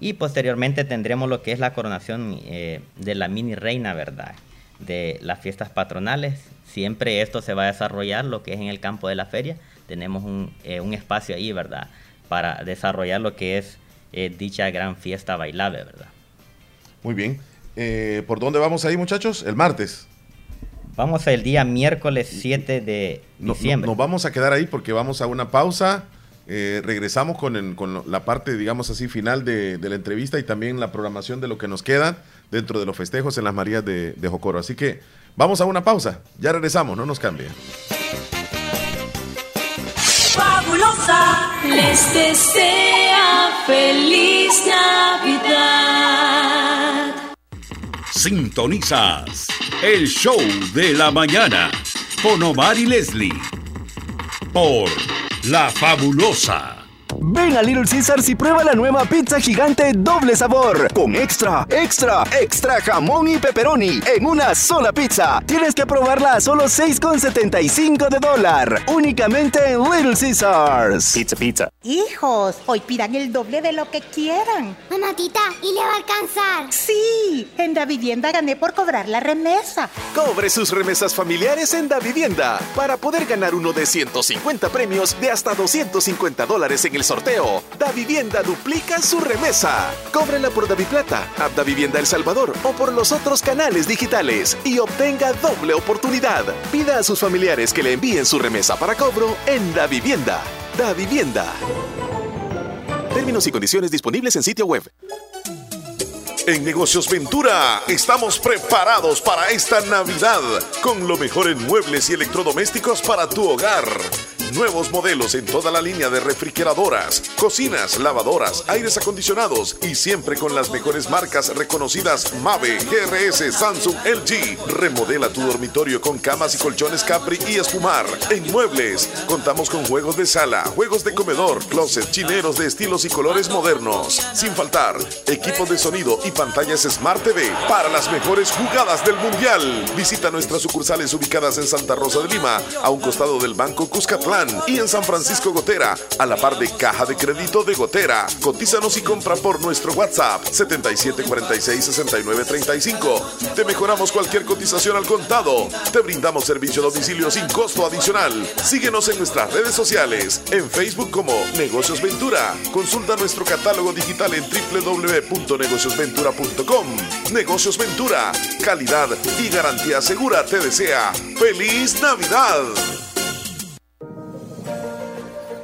Y posteriormente tendremos lo que es la coronación eh, de la mini reina, ¿verdad? De las fiestas patronales. Siempre esto se va a desarrollar, lo que es en el campo de la feria. Tenemos un, eh, un espacio ahí, ¿verdad? Para desarrollar lo que es eh, dicha gran fiesta bailable, ¿verdad? Muy bien. Eh, ¿Por dónde vamos ahí, muchachos? El martes. Vamos el día miércoles 7 de No- no- diciembre. nos vamos a quedar ahí porque vamos a una pausa. Eh, regresamos con, el- con la parte, digamos así, final de, de la entrevista y también la programación de lo que nos queda dentro de los festejos en las Marías de, de Jocoro. Así que vamos a una pausa. Ya regresamos, no nos cambien. Les desea feliz Navidad. Sintonizas el show de la mañana con Omar y Leslie por La Fabulosa. Ven a Little Caesars y prueba la nueva pizza gigante doble sabor con extra, extra, extra jamón y pepperoni en una sola pizza. Tienes que probarla a solo 6,75 de dólar. Únicamente en Little Caesars. Pizza, pizza. Hijos, hoy pidan el doble de lo que quieran. Mamá, ¿y le va a alcanzar? Sí, en Da Vivienda gané por cobrar la remesa. Cobre sus remesas familiares en Da Vivienda para poder ganar uno de 150 premios de hasta 250 dólares en el sorteo. Da Vivienda duplica su remesa. Cóbrela por Plata, App Da Vivienda El Salvador o por los otros canales digitales y obtenga doble oportunidad. Pida a sus familiares que le envíen su remesa para cobro en Da Vivienda. Da Vivienda. Términos y condiciones disponibles en sitio web. En Negocios Ventura estamos preparados para esta Navidad con lo mejor en muebles y electrodomésticos para tu hogar. Nuevos modelos en toda la línea de refrigeradoras, cocinas, lavadoras, aires acondicionados y siempre con las mejores marcas reconocidas Mave, GRS, Samsung, LG. Remodela tu dormitorio con camas y colchones Capri y espumar. En muebles, contamos con juegos de sala, juegos de comedor, closet, chineros de estilos y colores modernos. Sin faltar, equipos de sonido y pantallas Smart TV para las mejores jugadas del Mundial. Visita nuestras sucursales ubicadas en Santa Rosa de Lima, a un costado del Banco Cuscatlán y en San Francisco Gotera, a la par de Caja de Crédito de Gotera. Cotízanos y compra por nuestro WhatsApp 77466935. Te mejoramos cualquier cotización al contado. Te brindamos servicio a domicilio sin costo adicional. Síguenos en nuestras redes sociales, en Facebook como Negocios Ventura. Consulta nuestro catálogo digital en www.negociosventura.com. Negocios Ventura, calidad y garantía segura te desea. ¡Feliz Navidad!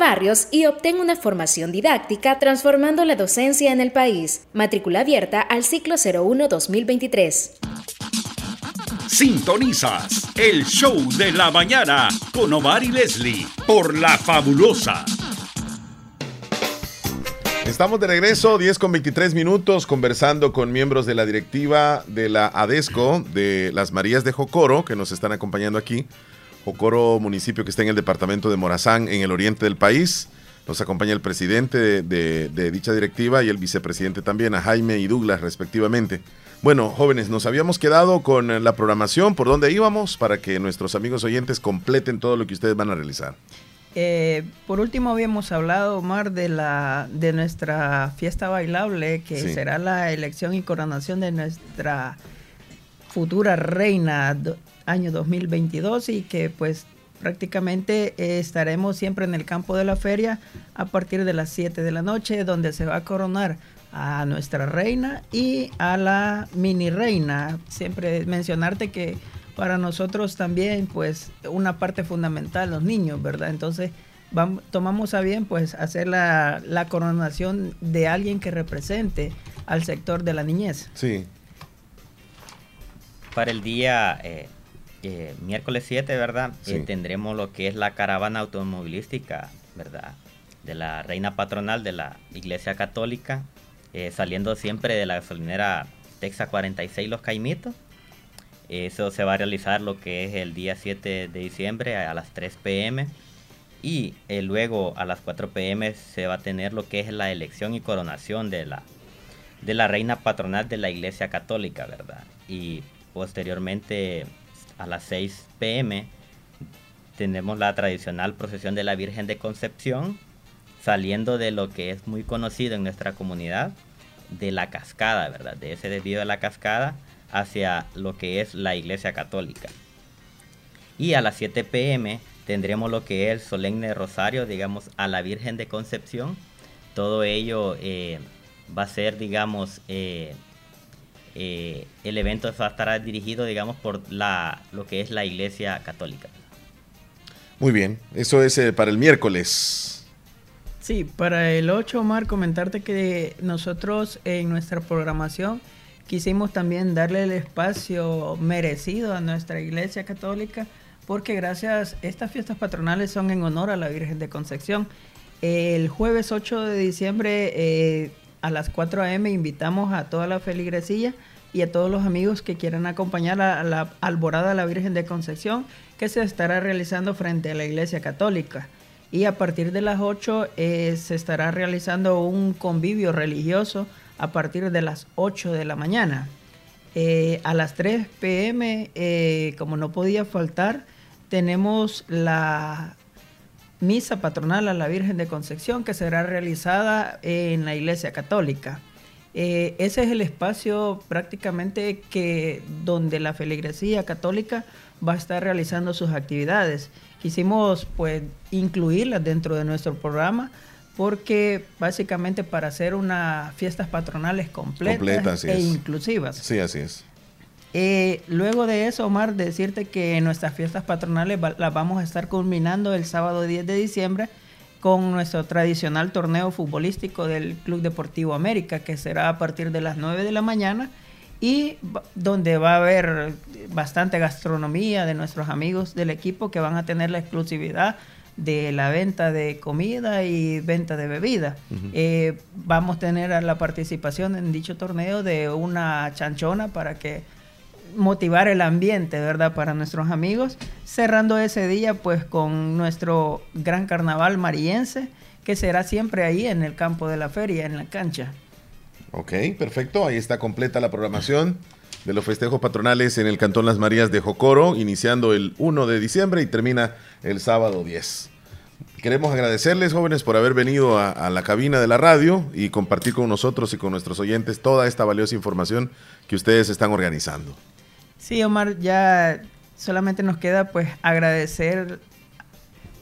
Barrios y obtén una formación didáctica transformando la docencia en el país. Matrícula abierta al ciclo 01-2023. Sintonizas el show de la mañana con Omar y Leslie por La Fabulosa. Estamos de regreso, 10 con 23 minutos, conversando con miembros de la directiva de la ADESCO, de las Marías de Jocoro, que nos están acompañando aquí. Jocoro, municipio que está en el departamento de Morazán, en el oriente del país. Nos acompaña el presidente de, dicha directiva y el vicepresidente también, a Jaime y Douglas respectivamente. Bueno, jóvenes, nos habíamos quedado con la programación, por dónde íbamos, para que nuestros amigos oyentes completen todo lo que ustedes van a realizar. Eh, por último habíamos hablado, Omar, de, la, de nuestra fiesta bailable, que será la elección y coronación de nuestra futura reina año 2022 y que pues prácticamente eh, estaremos siempre en el campo de la feria a partir de las 7 de la noche donde se va a coronar a nuestra reina y a la mini reina. Siempre mencionarte que para nosotros también pues una parte fundamental los niños, ¿verdad? Entonces vamos, tomamos a bien pues hacer la, la coronación de alguien que represente al sector de la niñez. Sí. Para el día eh, miércoles 7, ¿verdad? Eh, tendremos lo que es la caravana automovilística, ¿verdad? De la reina patronal de la Iglesia Católica, eh, saliendo siempre de la gasolinera Texa 46 Los Caimitos. Eso se va a realizar lo que es el día 7 de diciembre a las 3 pm. Y eh, luego a las 4 pm se va a tener lo que es la elección y coronación de la, de la reina patronal de la Iglesia Católica, ¿verdad? Y posteriormente a las 6 pm tenemos la tradicional procesión de la Virgen de Concepción, saliendo de lo que es muy conocido en nuestra comunidad, de la cascada, ¿verdad? De ese desvío de la cascada hacia lo que es la iglesia católica. Y a las 7 pm tendremos lo que es el solemne rosario, digamos, a la Virgen de Concepción. Todo ello eh, va a ser, digamos, eh, eh, el evento estará dirigido, digamos, por la, lo que es la Iglesia Católica. Muy bien, eso es eh, para el miércoles. Sí, para el 8, Omar, comentarte que nosotros en nuestra programación quisimos también darle el espacio merecido a nuestra Iglesia Católica, porque gracias, estas fiestas patronales son en honor a la Virgen de Concepción. El jueves 8 de diciembre eh, a las 4 a.m. invitamos a toda la feligresía y a todos los amigos que quieran acompañar a la alborada de la Virgen de Concepción que se estará realizando frente a la Iglesia Católica. Y a partir de las 8 eh, se estará realizando un convivio religioso a partir de las 8 de la mañana. Eh, a las 3 pm, eh, como no podía faltar, tenemos la misa patronal a la Virgen de Concepción que será realizada en la Iglesia Católica. Eh, ese es el espacio prácticamente que donde la feligresía católica va a estar realizando sus actividades. Quisimos pues incluirlas dentro de nuestro programa porque básicamente para hacer unas fiestas patronales completas e inclusivas. Sí, así es. Eh, luego de eso, Omar, decirte que nuestras fiestas patronales las vamos a estar culminando el sábado 10 de diciembre con nuestro tradicional torneo futbolístico del Club Deportivo América, que será a partir de las 9 de la mañana y donde va a haber bastante gastronomía de nuestros amigos del equipo que van a tener la exclusividad de la venta de comida y venta de bebida. Eh, vamos a tener la participación en dicho torneo de una chanchona para que motivar el ambiente, ¿verdad? Para nuestros amigos, cerrando ese día pues con nuestro gran carnaval mariense, que será siempre ahí en el campo de la feria, en la cancha. Ok, perfecto, ahí está completa la programación de los festejos patronales en el Cantón Las Marías de Jocoro, iniciando el 1 de diciembre y termina el sábado 10. Queremos agradecerles, jóvenes, por haber venido a, a, la cabina de la radio y compartir con nosotros y con nuestros oyentes toda esta valiosa información que ustedes están organizando. Sí, Omar, ya solamente nos queda pues agradecer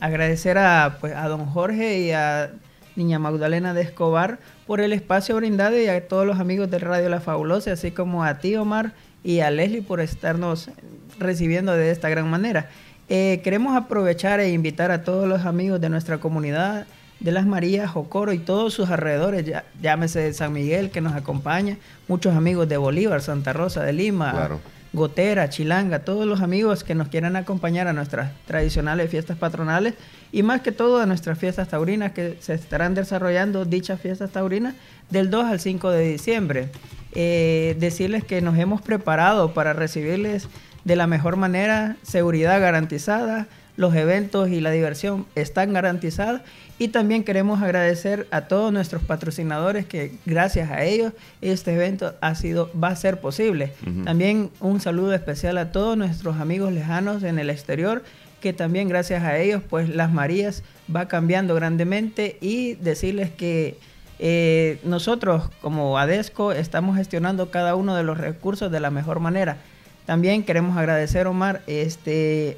agradecer a, pues, a don Jorge y a Niña Magdalena de Escobar por el espacio brindado y a todos los amigos de Radio La Fabulosa, así como a ti, Omar, y a Leslie por estarnos recibiendo de esta gran manera. Eh, queremos aprovechar e invitar a todos los amigos de nuestra comunidad de las Marías, Jocoro y todos sus alrededores, ya, llámese San Miguel que nos acompaña, muchos amigos de Bolívar, Santa Rosa de Lima, claro. Gotera, Chilanga, todos los amigos que nos quieran acompañar a nuestras tradicionales fiestas patronales y más que todo a nuestras fiestas taurinas que se estarán desarrollando dichas fiestas taurinas del 2 al 5 de diciembre. Eh, decirles que nos hemos preparado para recibirles de la mejor manera, seguridad garantizada, los eventos y la diversión están garantizados y también queremos agradecer a todos nuestros patrocinadores que gracias a ellos este evento ha sido va a ser posible. Uh -huh. También un saludo especial a todos nuestros amigos lejanos en el exterior que también gracias a ellos pues las Marías va cambiando grandemente y decirles que eh, nosotros como ADESCO estamos gestionando cada uno de los recursos de la mejor manera. También queremos agradecer, Omar, este,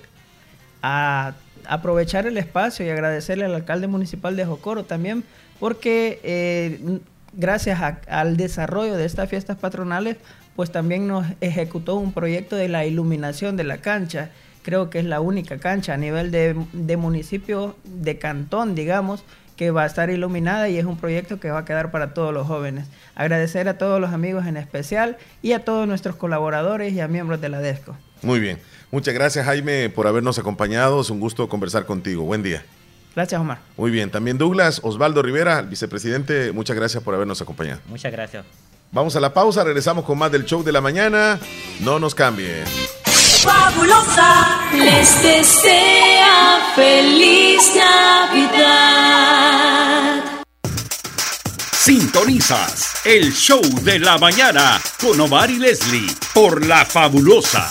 a aprovechar el espacio y agradecerle al alcalde municipal de Jocoro también, porque eh, gracias a, al desarrollo de estas fiestas patronales, pues también nos ejecutó un proyecto de la iluminación de la cancha. Creo que es la única cancha a nivel de, de municipio, de cantón, digamos, que va a estar iluminada y es un proyecto que va a quedar para todos los jóvenes. Agradecer a todos los amigos en especial y a todos nuestros colaboradores y a miembros de la DESCO. Muy bien. Muchas gracias Jaime por habernos acompañado. Es un gusto conversar contigo. Buen día. Gracias Omar. Muy bien. También Douglas, Osvaldo Rivera, vicepresidente, muchas gracias por habernos acompañado. Muchas gracias. Vamos a la pausa, regresamos con más del show de la mañana. No nos cambien. Fabulosa les desea feliz Navidad. Sintonizas el show de la mañana con Omar y Leslie por La Fabulosa.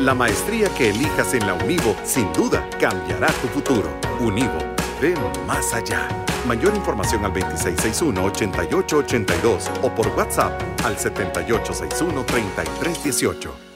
La maestría que elijas en la Univo sin duda cambiará tu futuro. Univo, ven más allá. Mayor información al 2661-8882 o por WhatsApp al 7861-3318.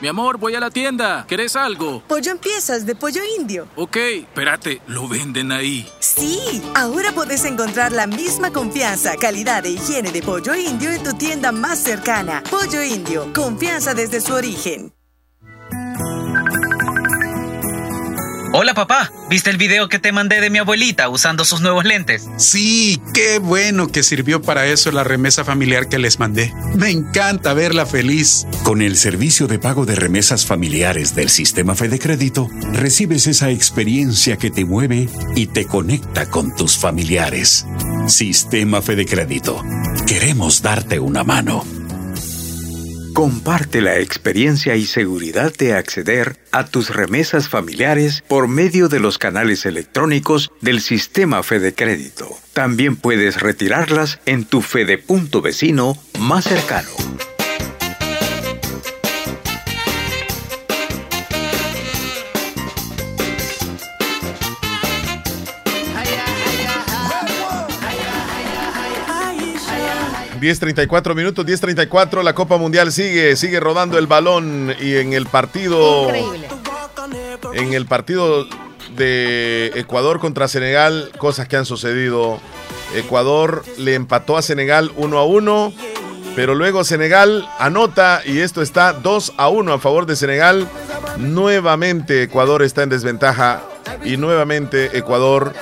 Mi amor, voy a la tienda. ¿Querés algo? Pollo en piezas de pollo indio. Ok, espérate, ¿lo venden ahí? Sí, ahora podés encontrar la misma confianza, calidad e higiene de pollo indio en tu tienda más cercana. Pollo indio, confianza desde su origen. Hola papá, ¿viste el video que te mandé de mi abuelita usando sus nuevos lentes? Sí, qué bueno que sirvió para eso la remesa familiar que les mandé. Me encanta verla feliz. Con el servicio de pago de remesas familiares del sistema Fede Crédito, recibes esa experiencia que te mueve y te conecta con tus familiares. Sistema Fede Crédito. Queremos darte una mano. Comparte la experiencia y seguridad de acceder a tus remesas familiares por medio de los canales electrónicos del sistema Fede Crédito. También puedes retirarlas en tu Fede.vecino vecino más cercano. ...10.34 minutos, 10.34, la Copa Mundial sigue, sigue rodando el balón y en el partido... Increíble. En el partido de Ecuador contra Senegal, cosas que han sucedido. Ecuador le empató a Senegal 1 a 1, pero luego Senegal anota y esto está 2 a 1 a favor de Senegal. Nuevamente Ecuador está en desventaja y nuevamente Ecuador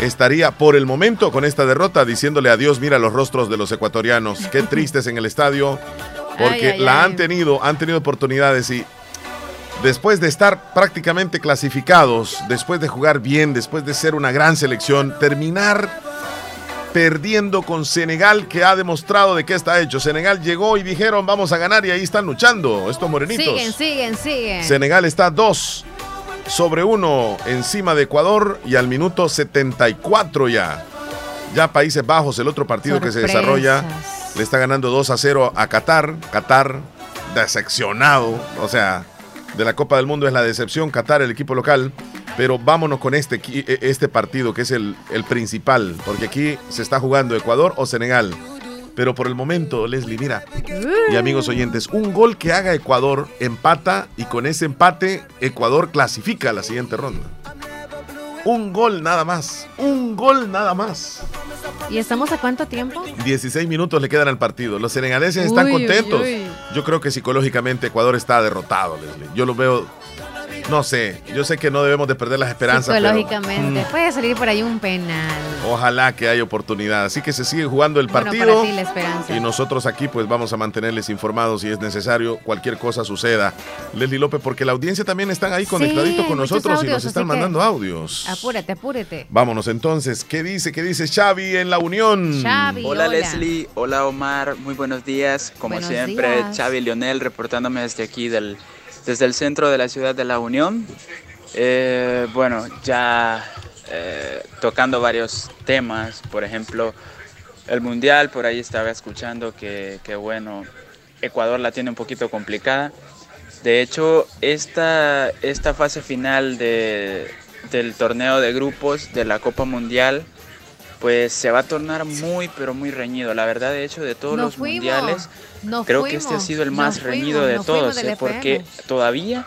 estaría por el momento con esta derrota diciéndole adiós, mira los rostros de los ecuatorianos, qué tristes en el estadio, porque Ay, ay, la ay. han tenido, han tenido oportunidades y después de estar prácticamente clasificados, después de jugar bien, después de ser una gran selección, terminar perdiendo con Senegal que ha demostrado de qué está hecho. Senegal llegó y dijeron vamos a ganar y ahí están luchando estos morenitos. Siguen, siguen, siguen. Senegal está 2 sobre 1 encima de Ecuador y al minuto 74 ya. Ya Países Bajos, el otro partido que se desarrolla, le está ganando 2 a 0 a Qatar. Qatar decepcionado, o sea, de la Copa del Mundo es la decepción. Qatar, el equipo local. Pero vámonos con este, e, este partido que es el, el principal, porque aquí se está jugando Ecuador o Senegal. Pero por el momento, Leslie, mira, y amigos oyentes, un gol que haga Ecuador empata y con ese empate Ecuador clasifica a la siguiente ronda. Un gol nada más, un gol nada más. ¿Y estamos a cuánto tiempo? 16 minutos le quedan al partido. Los senegaleses están contentos. Yo creo que psicológicamente Ecuador está derrotado, Leslie. Yo lo veo no sé, yo sé que no debemos de perder las esperanzas. Psicológicamente, mm. puede salir por ahí un penal. Ojalá que haya oportunidad. Así que se sigue jugando el partido. Y nosotros aquí pues vamos a mantenerles informados si es necesario, cualquier cosa suceda. Leslie López, porque la audiencia también están ahí conectaditos con nosotros y nos están mandando audios. Apúrate, apúrate. Vámonos entonces. ¿Qué dice? ¿Qué dice Xavi en la Unión? Xavi, hola, Leslie, hola Omar, muy buenos días. Como siempre, Xavi Lionel reportándome desde aquí del desde el centro de la ciudad de La Unión. Eh, bueno, ya eh, tocando varios temas, por ejemplo, el Mundial, por ahí estaba escuchando que, bueno, Ecuador la tiene un poquito complicada. De hecho, esta, esta fase final de, del torneo de grupos de la Copa Mundial, pues se va a tornar muy, pero muy reñido. La verdad, de hecho, de todos los mundiales, creo que este ha sido el más reñido de todos, ¿eh? porque todavía,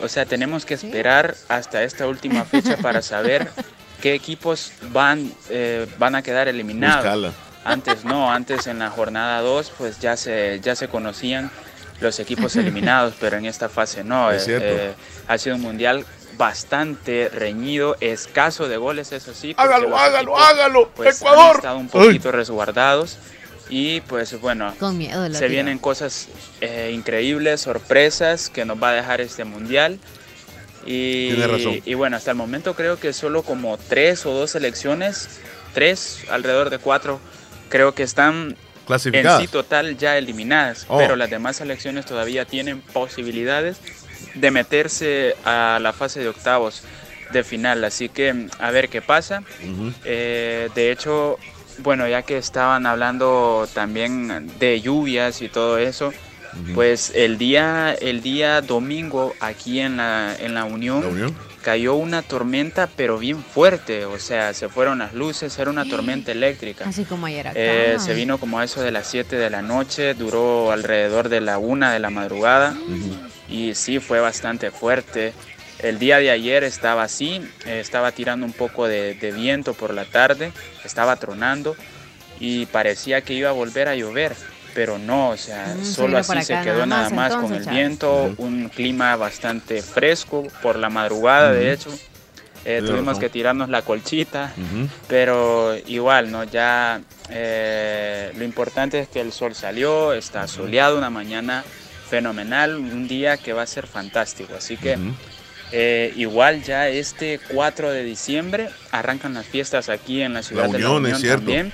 o sea, tenemos que esperar hasta esta última fecha para saber qué equipos van, eh, van a quedar eliminados. Antes no, antes en la jornada 2 pues ya se, ya se conocían los equipos eliminados, pero en esta fase no. Eh, ha sido un mundial bastante reñido, escaso de goles, eso sí. Hágalo, hágalo, hágalo, pues, Ecuador. Han estado un poquito resguardados. Y pues bueno, Con miedo se vienen cosas eh, increíbles, sorpresas que nos va a dejar este mundial. Y, y bueno, hasta el momento creo que solo como tres o dos selecciones, tres, alrededor de cuatro, creo que están en sí total ya eliminadas. Oh. Pero las demás selecciones todavía tienen posibilidades de meterse a la fase de octavos de final. Así que a ver qué pasa. Eh, de hecho, bueno, ya que estaban hablando también de lluvias y todo eso, pues el día, el día domingo aquí en la, en la Unión, cayó una tormenta, pero bien fuerte. O sea, se fueron las luces, era una tormenta eléctrica. Así como ayer acá. Eh, se vino como a eso de las 7 de la noche, duró alrededor de la 1 de la madrugada. Y sí, fue bastante fuerte. El día de ayer estaba así, eh, estaba tirando un poco de, viento por la tarde, estaba tronando y parecía que iba a volver a llover, pero no, o sea, mm, solo así se quedó nada más, con el viento, un clima bastante fresco por la madrugada, de hecho. Eh, tuvimos que tirarnos la colchita, pero igual, ¿no? Ya eh, lo importante es que el sol salió, está soleado, una mañana fenomenal, un día que va a ser fantástico. Así que eh, igual ya este 4 de diciembre arrancan las fiestas aquí en la ciudad de La Unión también.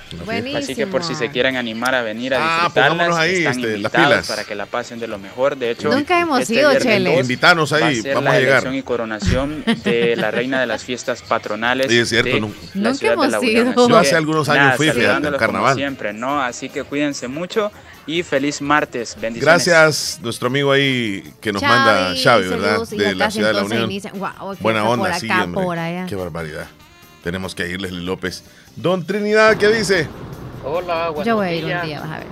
Así que por si se quieren animar a venir a ah, disfrutarlas, ahí, están este, invitados para que la pasen de lo mejor. De hecho, nunca hemos este ido, Chele. Invítanos ahí, va a ser vamos la a llegar. y coronación de la reina de las fiestas patronales. Sí, es cierto, de la ciudad de La Unión. Yo hace algunos años fui, fíjate, carnaval. siempre, ¿no? Así que cuídense mucho y feliz martes. Bendiciones. Gracias, nuestro amigo ahí que nos manda Xavi, ¿verdad? De la ciudad de la Unión. Buena onda, sí, hombre. Qué barbaridad. Tenemos que irles, López. Don Trinidad, ¿qué dice? Hola, buenos Yo voy a ir un día, vas a ver.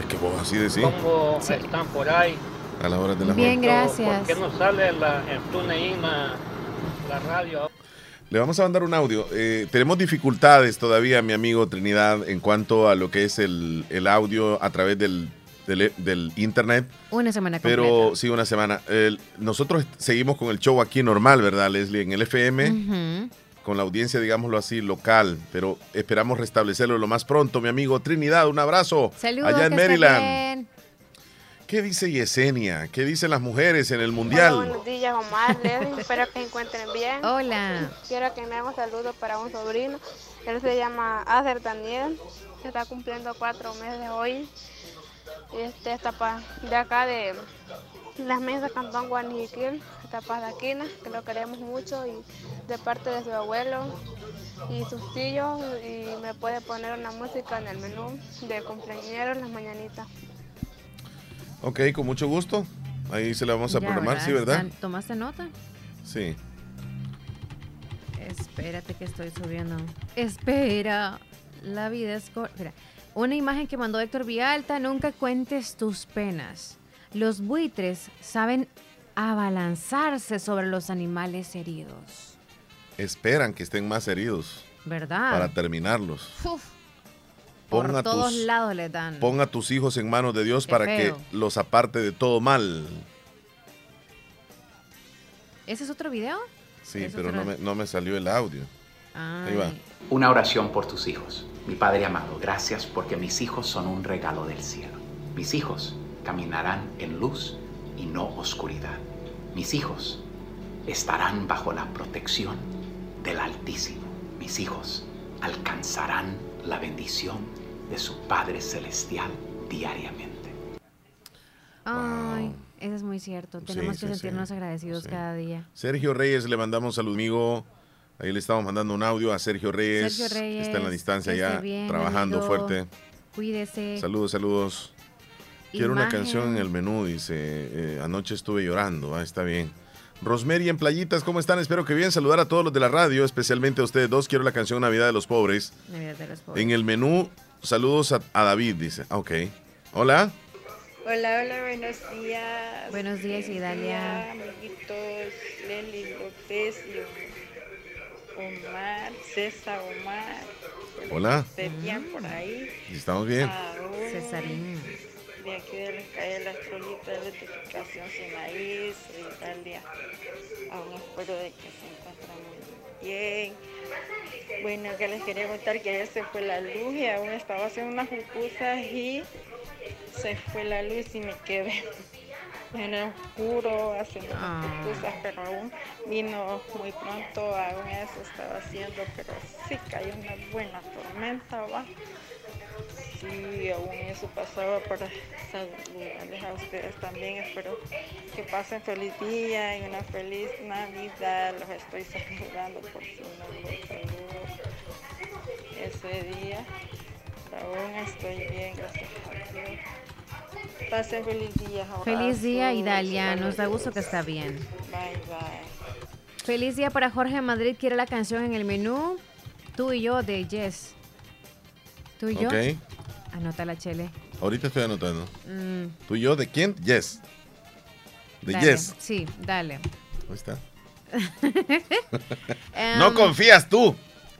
Es que vos así decís. ¿Cómo están por ahí? A la hora de la Bien, gracias. ¿Por qué no sale la, en TuneIn la, la radio? Le vamos a mandar un audio. Eh, tenemos dificultades todavía, mi amigo Trinidad, en cuanto a lo que es el, audio a través del, del, internet. Una semana completa. Pero sí, una semana. nosotros seguimos con el show aquí normal, ¿verdad, Leslie? En el FM, con la audiencia, digámoslo así, local. Pero esperamos restablecerlo lo más pronto, mi amigo Trinidad. Un abrazo. Saludos. Allá en Maryland. ¿Qué dice Yesenia? ¿Qué dicen las mujeres en el mundial? Hola, buenos días, Omar. espero que se encuentren bien. Hola. Quiero que me hagan saludos para un sobrino. Él se llama Acer Daniel. Está cumpliendo cuatro meses hoy. Este está de acá de las mesas Cantón Guaniquil. Está para Aquina, que lo queremos mucho. Y de parte de su abuelo y sus tíos. Y me puede poner una música en el menú de cumpleaños las mañanitas. Ok, con mucho gusto. Ahí se la vamos a programar, ¿sí, verdad? ¿Tomaste nota? Sí. Espérate que estoy subiendo. Espera. La vida es corta. Una imagen que mandó Héctor Vialta. Nunca cuentes tus penas. Los buitres saben abalanzarse sobre los animales heridos. Esperan que estén más heridos ¿Verdad? para terminarlos. Uf, Pon por a todos tus- lados le dan. Pon a tus hijos en manos de Dios Qué para feo. que los aparte de todo mal. ¿Ese es otro video? Sí, pero otro- no me, no me salió el audio. Ahí va. Una oración por tus hijos. Mi Padre amado, gracias porque mis hijos son un regalo del cielo. Mis hijos caminarán en luz y no oscuridad. Mis hijos estarán bajo la protección del Altísimo. Mis hijos alcanzarán la bendición de su Padre Celestial diariamente. Ay, eso es muy cierto. Tenemos Sí, que sí, sentirnos agradecidos cada día. Sergio Reyes, le mandamos un saludo, amigo. Ahí le estamos mandando un audio a Sergio Reyes. Sergio Reyes, Está en la distancia ya, bien, trabajando amigo. fuerte. Cuídese. Saludos, saludos. Quiero una Imagen. canción en el menú, dice. eh, anoche estuve llorando. Ah, está bien. Rosemary en Playitas, ¿cómo están? Espero que bien. Saludar a todos los de la radio, especialmente a ustedes dos. Quiero la canción Navidad de los Pobres. Navidad de los pobres. En el menú, saludos a, a David, dice. Ah, Ok. Hola. Hola, hola, buenos días. Buenos días, Idalia. Hola, amiguitos, Leli López y Omar, César Omar. Hola. Serían por ahí. ¿Estamos bien? Aún Cesarín. De aquí de las calles Las Trolitas, Electrificación Sinaí, Italia. Aún espero de que se encuentren muy bien. Bueno, que les quería contar que ayer se fue la luz y aún estaba haciendo unas pupusas y se fue la luz y me quedé en el oscuro haciendo unas pupusas, pero aún vino muy pronto, aún eso estaba haciendo, pero sí cayó una buena tormenta, va. Sí, aún eso pasaba para saludarles a ustedes también. Espero que pasen feliz día y una feliz Navidad. Los estoy saludando por si no los saludo ese día. Aún estoy bien, gracias a Dios. Pasen feliz día. Feliz día, Idalia. Nos da gusto que está bien. Bye, bye. Feliz día para Jorge Madrid. Quiere la canción en el menú. Tú y yo de Yes. ¿Tú y yo? Ok. Anota la chele. Ahorita estoy anotando. Mm, ¿Tú y yo de quién? Yes. De dale. Yes. Sí, dale. Ahí está. Em, no confías tú.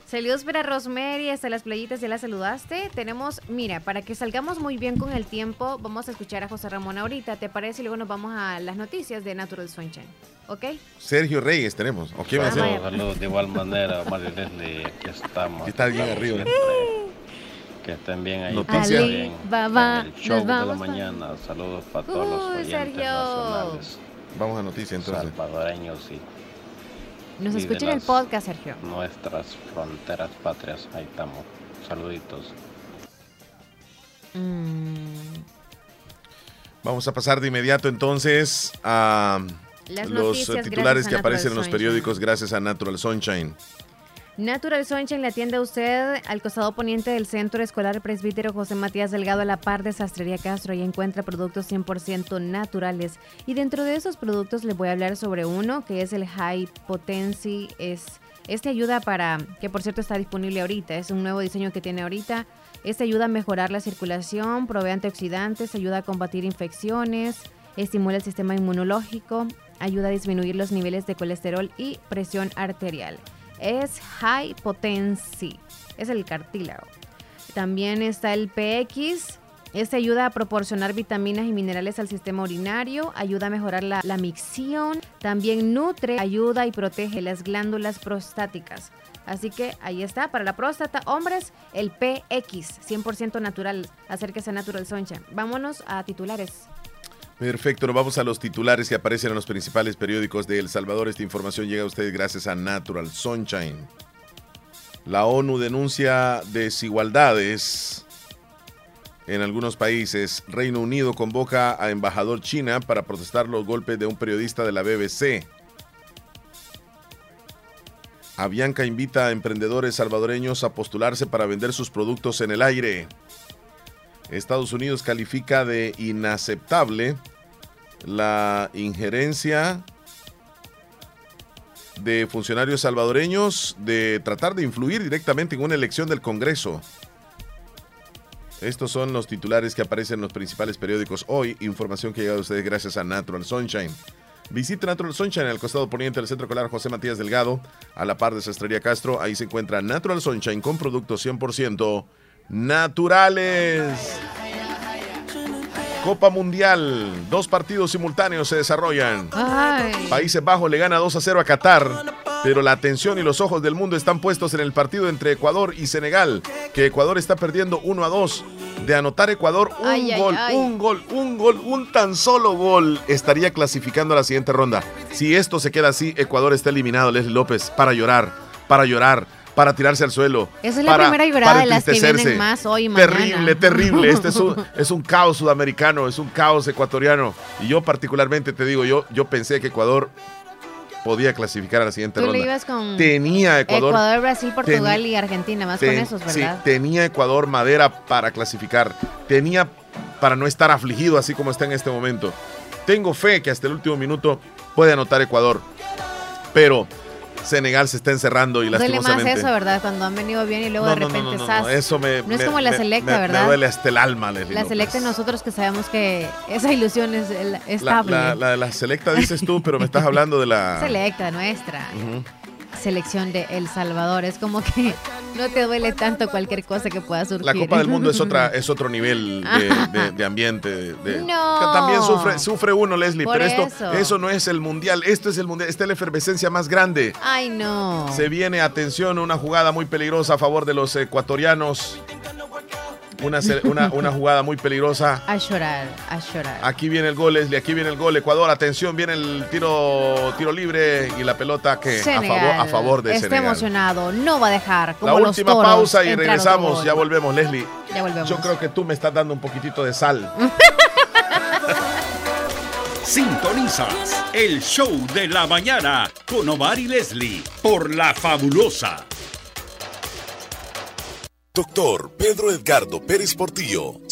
Saludos para Rosemary, hasta las playitas, ya la saludaste. Tenemos, mira, para que salgamos muy bien con el tiempo, vamos a escuchar a José Ramón ahorita, ¿te parece? Y luego nos vamos a las noticias de Natural Sunshine, ¿ok? Sergio Reyes tenemos. ¿O quién va a ser? Saludos, saludos de igual manera, Mario Leslie, aquí estamos. Aquí está bien arriba. Que estén bien ahí. Noticias. Ali. Baba, En el show nos de la mañana. Saludos para todos los oyentes Sergio. nacionales. Vamos a noticias entonces. Salvadoreños y Nos y escuchan en el podcast, Sergio. Nuestras fronteras patrias, ahí estamos. Saluditos. Mm, Vamos a pasar de inmediato entonces a Las los titulares que aparecen en los periódicos gracias a Natural Sunshine. Natural Sunshine le atiende a usted al costado poniente del Centro Escolar Presbítero José Matías Delgado a la par de Sastrería Castro y encuentra productos 100% naturales. Y dentro de esos productos les voy a hablar sobre uno que es el High Potency. Es, este ayuda para, que por cierto está disponible ahorita, es un nuevo diseño que tiene ahorita. Este ayuda a mejorar la circulación, provee antioxidantes, ayuda a combatir infecciones, estimula el sistema inmunológico, ayuda a disminuir los niveles de colesterol y presión arterial es High Potency, es el cartílago. También está el PX, este ayuda a proporcionar vitaminas y minerales al sistema urinario, ayuda a mejorar la, micción, también nutre, ayuda y protege las glándulas prostáticas. Así que ahí está, para la próstata, hombres, el PX, 100% natural, acérquese a Natural Sunshine. Vámonos a titulares. Perfecto, nos vamos a los titulares que aparecen en los principales periódicos de El Salvador. Esta información llega a ustedes gracias a Natural Sunshine. La ONU denuncia desigualdades en algunos países. Reino Unido convoca a embajador China para protestar los golpes de un periodista de la BBC. Avianca invita a emprendedores salvadoreños a postularse para vender sus productos en el aire. Estados Unidos califica de inaceptable la injerencia de funcionarios salvadoreños de tratar de influir directamente en una elección del Congreso. Estos son los titulares que aparecen en los principales periódicos hoy. Información que ha llegado a ustedes gracias a Natural Sunshine. Visite Natural Sunshine al costado poniente del Centro Colar José Matías Delgado, a la par de Sastrería Castro. Ahí se encuentra Natural Sunshine con productos 100% naturales. Copa Mundial. Dos partidos simultáneos se desarrollan. Países Bajos le gana 2 a 0 a Qatar. Pero la atención y los ojos del mundo están puestos en el partido entre Ecuador y Senegal, que Ecuador está perdiendo 1 a 2. De anotar Ecuador un ay, gol, ay. un gol, un gol, un tan solo gol estaría clasificando a la siguiente ronda. Si esto se queda así, Ecuador está eliminado, Leslie López, para llorar, para llorar, para tirarse al suelo. Esa es la para- primera llorada de las que vienen más hoy y mañana. Terrible, terrible. Este es un, es un caos sudamericano, es un caos ecuatoriano. Y yo particularmente te digo, yo, yo pensé que Ecuador podía clasificar a la siguiente Tú ronda. le ibas con Tenía Ecuador. Ecuador, Brasil, Portugal y Argentina, más ten- con esos, sí, ¿verdad? tenía Ecuador madera para clasificar. Tenía para no estar afligido así como está en este momento. Tengo fe que hasta el último minuto puede anotar Ecuador. Pero Senegal se está encerrando y Duele más lastimosamente. eso, ¿verdad? Cuando han venido bien y luego No, de repente, no, no, eso me, No es me- como la selecta, me- ¿verdad? Me duele hasta el alma, Leslie La López. selecta nosotros que sabemos que esa ilusión es La, estable. la, la de la selecta dices tú, pero me estás hablando de la. Selecta nuestra. Ujú. Selección de El Salvador. Es como que no te duele tanto cualquier cosa que pueda surgir. La Copa del Mundo es otra es otro nivel de, de- de ambiente. de- No. que también sufre, sufre uno, Leslie, Por pero esto eso. eso no es el mundial, esto es el mundial, esta es la efervescencia más grande. Ay, no. Se viene, atención, una jugada muy peligrosa a favor de los ecuatorianos. Una, una, una jugada muy peligrosa. A llorar, a llorar. Aquí viene el gol, Leslie, aquí viene el gol. Ecuador, atención, viene el tiro, tiro libre y la pelota que a favor, a favor de está Senegal. emocionado, no va a dejar como La los última toros pausa y regresamos. Ya volvemos, Leslie. Ya volvemos. Yo creo que tú me estás dando un poquitito de sal. Sintonizas el show de la mañana con Omar y Leslie por La Fabulosa. Doctor Pedro Edgardo Pérez Portillo,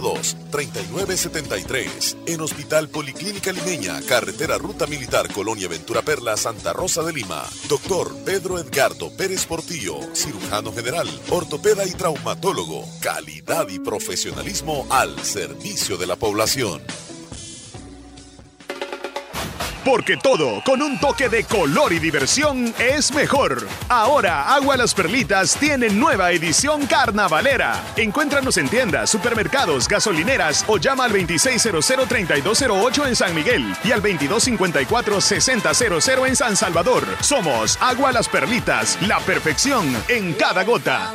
7202-3973. En Hospital Policlínica Limeña, Carretera Ruta Militar Colonia Ventura Perla, Santa Rosa de Lima. Doctor Pedro Edgardo Pérez Portillo, cirujano general, ortopeda y traumatólogo. Calidad y profesionalismo al servicio de la población. Porque todo con un toque de color y diversión es mejor. Ahora Agua Las Perlitas tiene nueva edición carnavalera. Encuéntranos en tiendas, supermercados, gasolineras o llama al 2600-3208 en San Miguel y al 2254-6000 en San Salvador. Somos Agua Las Perlitas, la perfección en cada gota.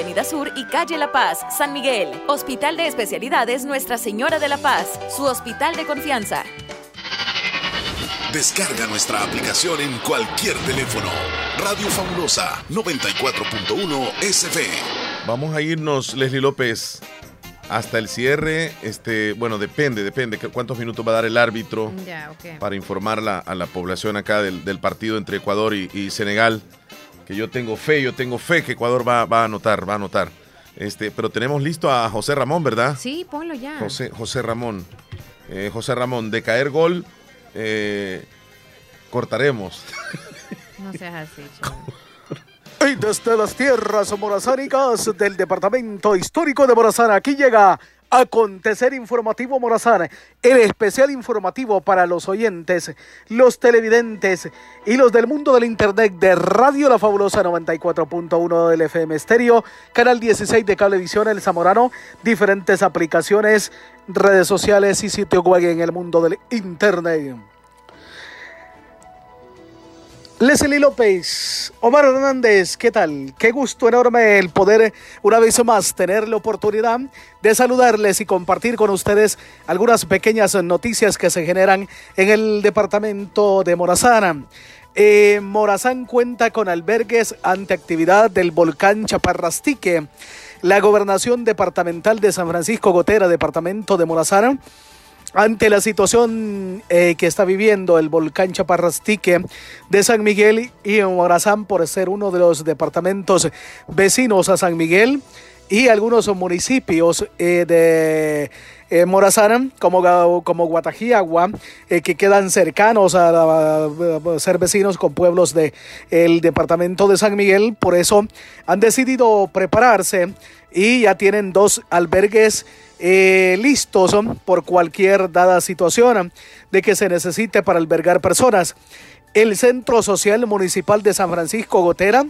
Avenida Sur y Calle La Paz, San Miguel. Hospital de Especialidades Nuestra Señora de la Paz, su hospital de confianza. Descarga nuestra aplicación en cualquier teléfono. Radio Fabulosa 94.1 SF. Vamos a irnos, Leslie López, hasta el cierre. Este, bueno, depende, depende cuántos minutos va a dar el árbitro para informar la- a la población acá del, del partido entre Ecuador y, y Senegal. Que yo tengo fe, yo tengo fe que Ecuador va, va a anotar, va a anotar. Este, pero tenemos listo a José Ramón, ¿verdad? Sí, ponlo ya. José, José Ramón. Eh, José Ramón, de caer gol, eh, cortaremos. No seas así. Y desde las tierras morazánicas del departamento histórico de Morazán, aquí llega Acontecer Informativo Morazán, el especial informativo para los oyentes, los televidentes y los del mundo del Internet de Radio La Fabulosa 94.1 del FM Estéreo, Canal 16 de Cablevisión El Zamorano, diferentes aplicaciones, redes sociales y sitio web en el mundo del Internet. Leslie López, Omar Hernández, ¿qué tal? Qué gusto enorme el poder una vez más tener la oportunidad de saludarles y compartir con ustedes algunas pequeñas noticias que se generan en el departamento de Morazán. Eh, Morazán cuenta con albergues ante actividad del volcán Chaparrastique. La gobernación departamental de San Francisco Gotera, departamento de Morazán, ante la situación eh, que está viviendo el volcán Chaparrastique de San Miguel y Morazán por ser uno de los departamentos vecinos a San Miguel y algunos municipios eh, de eh, Morazán como, como Guatajiagua que quedan cercanos a, ser vecinos con pueblos del el departamento de San Miguel. Por eso han decidido prepararse y ya tienen dos albergues eh, listos por cualquier dada situación de que se necesite para albergar personas. El Centro Social Municipal de San Francisco Gotera,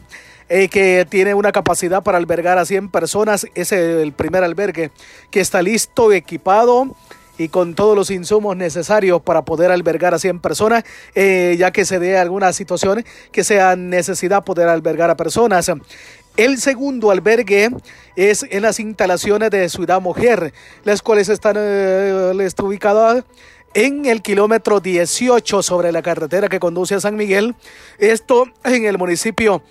eh, que tiene una capacidad para albergar a 100 personas, es el primer albergue que está listo, equipado y con todos los insumos necesarios para poder albergar a 100 personas, eh, ya que se dé alguna situación que sea necesidad poder albergar a personas. El segundo albergue es en las instalaciones de Ciudad Mujer, las cuales están eh, ubicadas en el kilómetro 18 sobre la carretera que conduce a San Miguel, esto en el municipio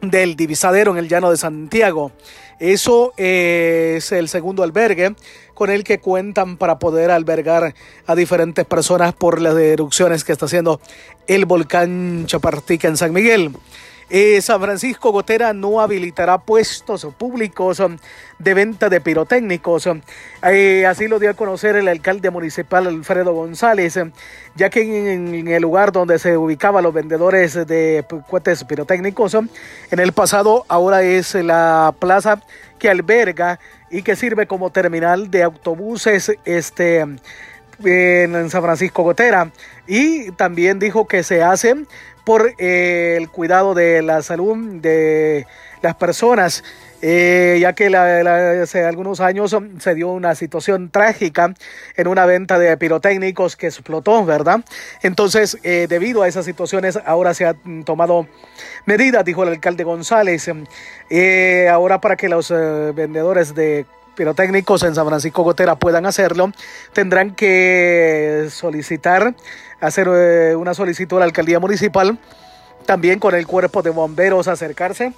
del Divisadero, en el llano de Santiago. Eso es el segundo albergue con el que cuentan para poder albergar a diferentes personas por las erupciones que está haciendo el volcán Chapartica en San Miguel. Eh, San Francisco Gotera no habilitará puestos públicos um, de venta de pirotécnicos. Um, eh, así lo dio a conocer el alcalde municipal Alfredo González, um, ya que en, el lugar donde se ubicaban los vendedores de cohetes pirotécnicos, en el pasado ahora es la plaza que alberga y que sirve como terminal de autobuses este, en San Francisco Gotera. Y también dijo que se hace por eh, el cuidado de la salud de las personas. Eh, ya que hace algunos años se dio una situación trágica en una venta de pirotécnicos que explotó, ¿verdad? Entonces, eh, debido a esas situaciones, ahora se han tomado medidas, dijo el alcalde González, ahora para que los vendedores de pirotécnicos en San Francisco Gotera puedan hacerlo, tendrán que solicitar hacer eh, una solicitud a la alcaldía municipal, también con el cuerpo de bomberos acercarse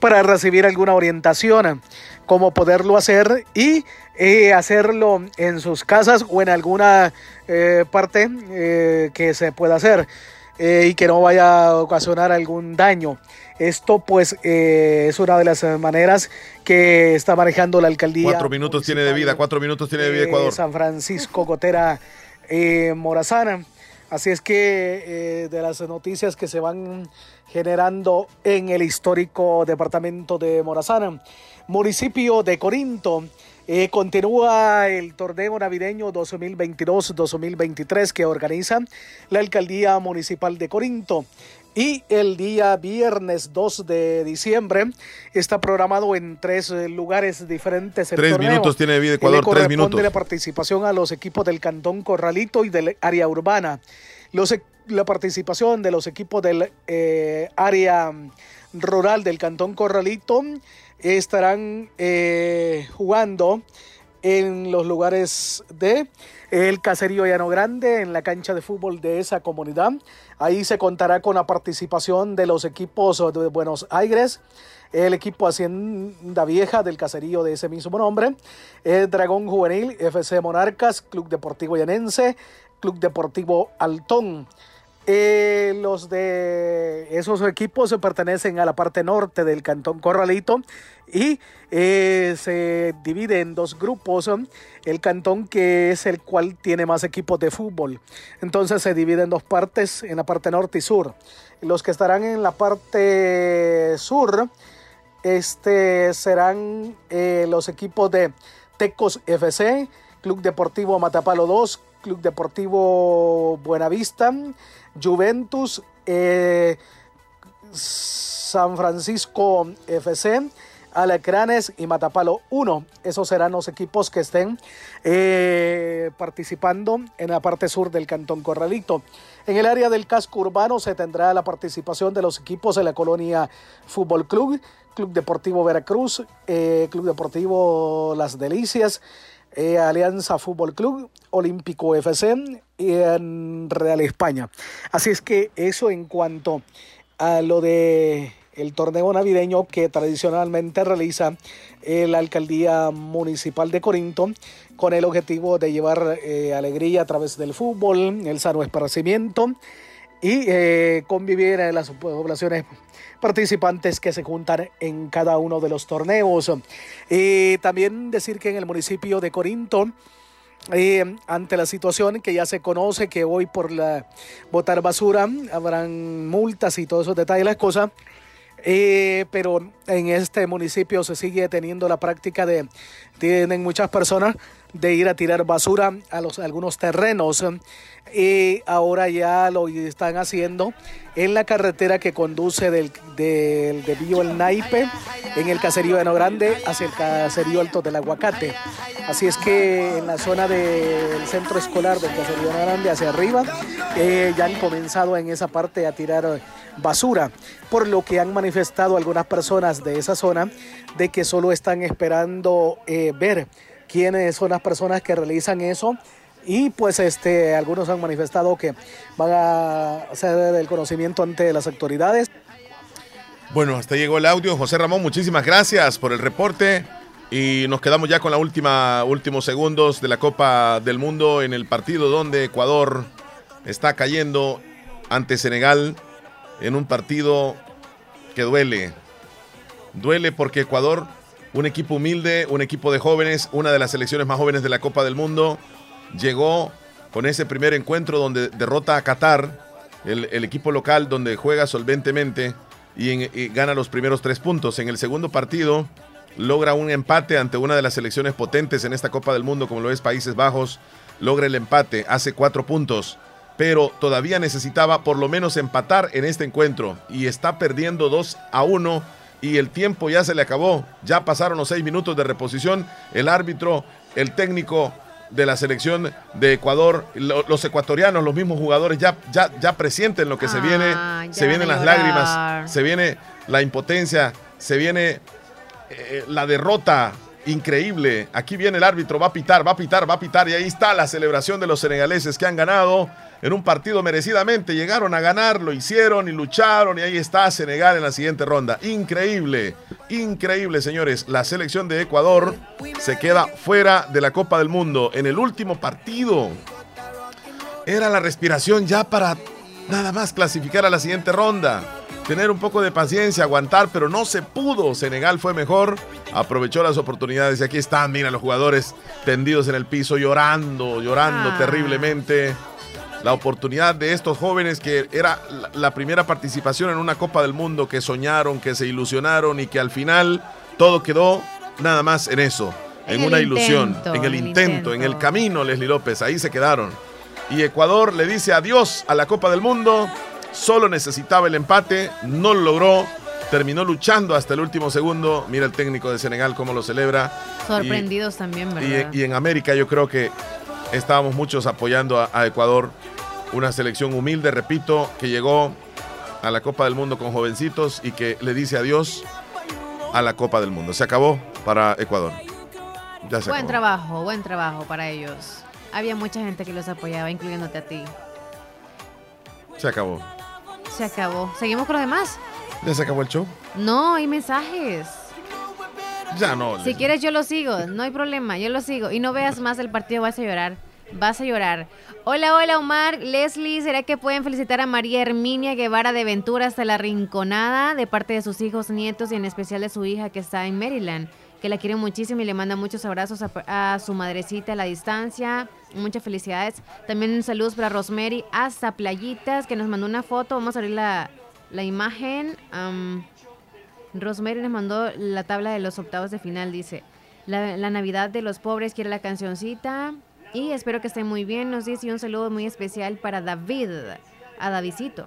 para recibir alguna orientación, cómo poderlo hacer y eh, hacerlo en sus casas o en alguna eh, parte que se pueda hacer y que no vaya a ocasionar algún daño. Esto pues es una de las maneras que está manejando la alcaldía. Cuatro minutos tiene de vida, cuatro minutos tiene de vida Ecuador. San Francisco Gotera Morazana. Así es que eh, de las noticias que se van generando en el histórico departamento de Morazán, municipio de Corinto, eh, continúa el torneo navideño 2022-2023 que organiza la alcaldía municipal de Corinto. Y el día viernes 2 de diciembre está programado en tres eh, lugares diferentes. tres minutos tiene vida Ecuador, tres minutos. la participación a los equipos del Cantón Corralito y del área urbana. Los, e, la participación de los equipos del eh, área rural del Cantón Corralito estarán eh, jugando en los lugares de el Caserío Llano Grande, en la cancha de fútbol de esa comunidad. Ahí se contará con la participación de los equipos de Buenos Aires, el equipo Hacienda Vieja del caserío de ese mismo nombre, el Dragón Juvenil, FC Monarcas, Club Deportivo Llanense, Club Deportivo Altón. Eh, los de esos equipos se pertenecen a la parte norte del Cantón Corralito y eh, se divide en dos grupos. El cantón que es el cual tiene más equipos de fútbol. Entonces se divide en dos partes, en la parte norte y sur. Los que estarán en la parte sur este, serán eh, los equipos de Tecos FC, Club Deportivo Matapalo 2, Club Deportivo Buenavista, Juventus, eh, San Francisco FC, Alecranes y Matapalo 1. Esos serán los equipos que estén eh, participando en la parte sur del Cantón Corralito. En el área del casco urbano se tendrá la participación de los equipos de la colonia Fútbol Club, Club Deportivo Veracruz, eh, Club Deportivo Las Delicias, Alianza Fútbol Club, Olímpico FC en Real España. Así es que eso en cuanto a lo de el torneo navideño que tradicionalmente realiza la alcaldía municipal de Corinto con el objetivo de llevar eh, alegría a través del fútbol, el sano esparcimiento y eh, convivir en las poblaciones participantes que se juntan en cada uno de los torneos. Y también decir que en el municipio de Corinto, ante la situación que ya se conoce que hoy por la botar basura habrán multas y todos esos detalles, las cosas, eh, pero en este municipio se sigue teniendo la práctica de, tienen muchas personas de ir a tirar basura a, los, algunos terrenos y ahora ya lo están haciendo en la carretera que conduce del, del de Billo El Naipe en el caserío de No Grande hacia el caserío Alto del Aguacate. Así es que en la zona del centro escolar del caserío de No Grande hacia arriba eh, ya han comenzado en esa parte a tirar basura, por lo que han manifestado algunas personas de esa zona de que solo están esperando eh, ver quiénes son las personas que realizan eso y pues este algunos han manifestado que van a hacer el conocimiento ante las autoridades. Bueno, hasta llegó el audio. José Ramón, muchísimas gracias por el reporte. Y nos quedamos ya con la última, últimos segundos de la Copa del Mundo en el partido donde Ecuador está cayendo ante Senegal en un partido que duele. Duele porque Ecuador, un equipo humilde, un equipo de jóvenes, una de las selecciones más jóvenes de la Copa del Mundo, llegó con ese primer encuentro donde derrota a Qatar, el, equipo local donde juega solventemente y, gana los primeros tres puntos. En el segundo partido logra un empate ante una de las selecciones potentes en esta Copa del Mundo, como lo es Países Bajos, logra el empate, hace cuatro puntos pero todavía necesitaba por lo menos empatar en este encuentro y está perdiendo 2 a 1 y el tiempo ya se le acabó. Ya pasaron los seis minutos de reposición. El árbitro, el técnico de la selección de Ecuador, los ecuatorianos, los mismos jugadores ya, ya, ya presienten lo que se viene. Ah, se vienen las lágrimas, se viene la impotencia, se viene eh, la derrota increíble. Aquí viene el árbitro, va a pitar, va a pitar, va a pitar y ahí está la celebración de los senegaleses que han ganado en un partido merecidamente. Llegaron a ganar, lo hicieron y lucharon y ahí está Senegal en la siguiente ronda. Increíble, increíble, señores. La selección de Ecuador se queda fuera de la Copa del Mundo en el último partido. Era la respiración ya para nada más clasificar a la siguiente ronda. Tener un poco de paciencia, aguantar, pero no se pudo. Senegal fue mejor, aprovechó las oportunidades y aquí están, mira, los jugadores tendidos en el piso, llorando, llorando ah. terriblemente la oportunidad de estos jóvenes que era la primera participación en una Copa del Mundo, que soñaron, que se ilusionaron y que al final todo quedó nada más en eso, en, una ilusión, en el, intento, en el camino, Leslie López, ahí se quedaron. Y Ecuador le dice adiós a la Copa del Mundo, solo necesitaba el empate, no lo logró, terminó luchando hasta el último segundo. Mira el técnico de Senegal cómo lo celebra. Sorprendidos también, ¿verdad? Y, en América yo creo que estábamos muchos apoyando a Ecuador una selección humilde, repito, que llegó a la Copa del Mundo con jovencitos y que le dice adiós a la Copa del Mundo. Se acabó para Ecuador. buen trabajo, buen trabajo para ellos. Había mucha gente que los apoyaba, incluyéndote a ti. Se acabó. Se acabó. ¿Seguimos con los demás? ¿Ya se acabó el show? No, hay mensajes. Ya no. Si quieres yo lo sigo, no hay problema, yo lo sigo. Y no veas más el partido, vas a llorar. Vas a llorar. Hola, hola Omar, Leslie, ¿será que pueden felicitar a María Herminia Guevara de Ventura hasta la Rinconada de parte de sus hijos, nietos y en especial de su hija que está en Maryland? Que la quiere muchísimo y le manda muchos abrazos a, su madrecita a la distancia. Muchas felicidades. También saludos para Rosemary hasta Playitas, que nos mandó una foto. Vamos a abrir la, imagen. Rosemary nos mandó la tabla de los octavos de final. Dice: La, la Navidad de los pobres quiere la cancioncita. Y espero que estén muy bien. Nos dice un saludo muy especial para David, a Davidito.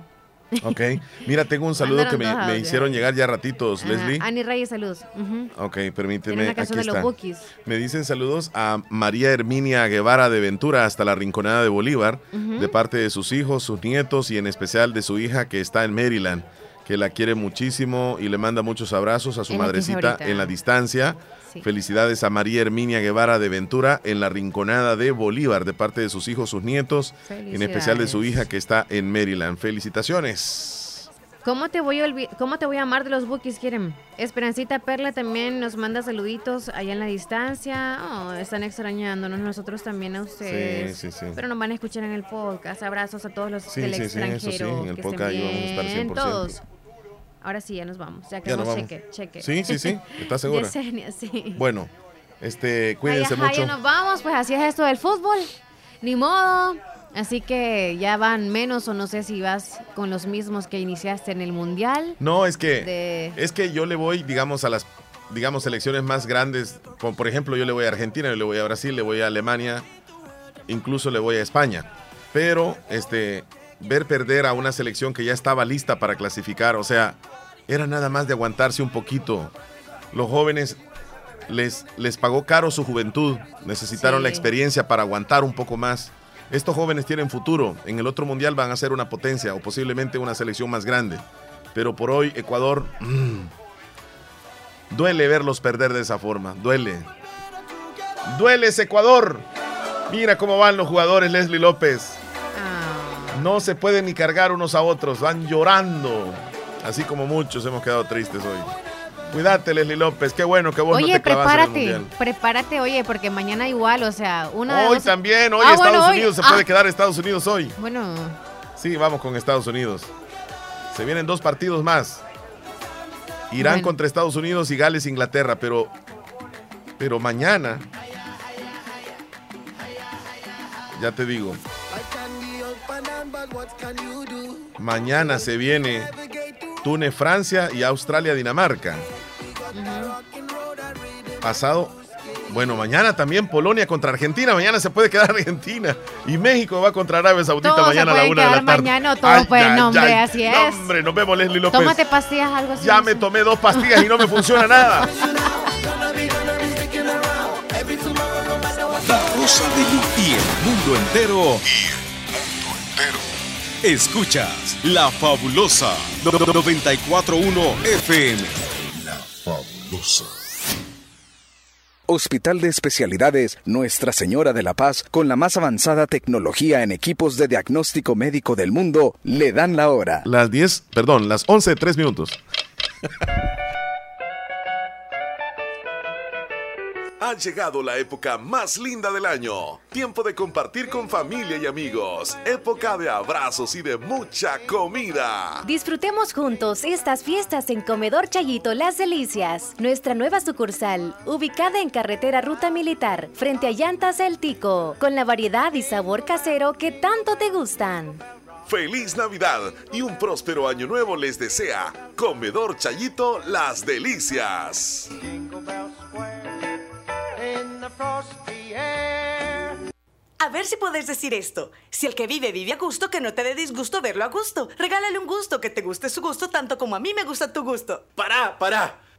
Ok. Mira, tengo un saludo que me, me hicieron llegar ya ratitos, Ajá. Leslie. Ani Reyes, saludos. Ujú. Ok, Tiene permíteme. una canción aquí de los está. Me dicen saludos a María Herminia Guevara de Ventura hasta la Rinconada de Bolívar, de parte de sus hijos, sus nietos y en especial de su hija que está en Maryland, que la quiere muchísimo y le manda muchos abrazos a su En madrecita en la distancia. Sí. Felicidades a María Herminia Guevara de Ventura en la Rinconada de Bolívar, de parte de sus hijos, sus nietos, en especial de su hija que está en Maryland. Felicitaciones. ¿Cómo te voy a cómo te voy a amar de los Bookies quieren? Esperancita Perla también nos manda saluditos allá en la distancia. Oh, están extrañándonos nosotros también a ustedes. Sí, sí, sí. Pero nos van a escuchar en el podcast. Abrazos a todos los Sí, del sí, sí, eso sí, en el que podcast ahí vamos a estar bien 100%. todos. Ahora sí, ya nos vamos. Ya Ya quedamos nos vamos. cheque, cheque. Sí, sí, sí. ¿Estás segura? Yesenia, sí. Bueno, este, Ay, cuídense ajá, mucho. ya nos vamos, pues así es esto del fútbol. Ni modo. Así que ya van menos o no sé si vas con los mismos que iniciaste en el mundial. No, es que De- es que yo le voy, digamos, a las digamos selecciones más grandes, como por ejemplo, yo le voy a Argentina, yo le voy a Brasil, le voy a Alemania, incluso le voy a España. Pero este ver perder a una selección que ya estaba lista para clasificar, o sea, era nada más de aguantarse un poquito. Los jóvenes les les pagó caro su juventud, necesitaron Sí. la experiencia para aguantar un poco más. Estos jóvenes tienen futuro. En el otro mundial van a ser una potencia o posiblemente una selección más grande. Pero por hoy, Ecuador. mm, duele verlos perder de esa forma. Duele. Duele ese Ecuador. Mira cómo van los jugadores, Leslie López. Ah. No se pueden ni cargar unos a otros. Van llorando. Así como muchos hemos quedado tristes hoy. Cuídate, Leslie López. Qué bueno que vos no Oye, te clavas en el prepárate, mundial. prepárate, oye, porque mañana igual, o sea, una de Hoy dos- también, hoy Ah, Estados bueno, hoy- Unidos se ah, puede quedar Estados Unidos hoy. Bueno, Sí, vamos con Estados Unidos. Se vienen dos partidos más. Irán Bueno. contra Estados Unidos y Gales Inglaterra, pero pero mañana ya te digo. Mañana se viene Túnez Francia y Australia Dinamarca. Pasado bueno, mañana también Polonia contra Argentina. Mañana se puede quedar Argentina. Y México va contra Arabia Saudita Todos mañana a la una de la tarde. mañana o todos pueden, no, hombre, así No, es. hombre, nos vemos, Leslie López. tómate pastillas, algo así. Ya me tomé dos pastillas y no me funciona nada. La Rosa de y el mundo entero. Y el mundo entero. Escuchas La Fabulosa 941 FM. La Fabulosa. Hospital de Especialidades Nuestra Señora de la Paz, con la más avanzada tecnología en equipos de diagnóstico médico del mundo, le dan la hora. Las 10, perdón, las 11, 3 minutos. Ha llegado la época más linda del año. Tiempo de compartir con familia y amigos. Época de abrazos y de mucha comida. Disfrutemos juntos estas fiestas en Comedor Chayito Las Delicias, nuestra nueva sucursal, ubicada en carretera Ruta Militar, frente a Llantas El Tico, con la variedad y sabor casero que tanto te gustan. Feliz Navidad y un próspero año nuevo les desea Comedor Chayito Las Delicias. A ver si puedes decir esto. Si el que vive vive a gusto, que no te dé disgusto verlo a gusto. Regálale un gusto, que te guste su gusto tanto como a mí me gusta tu gusto. Pará, pará.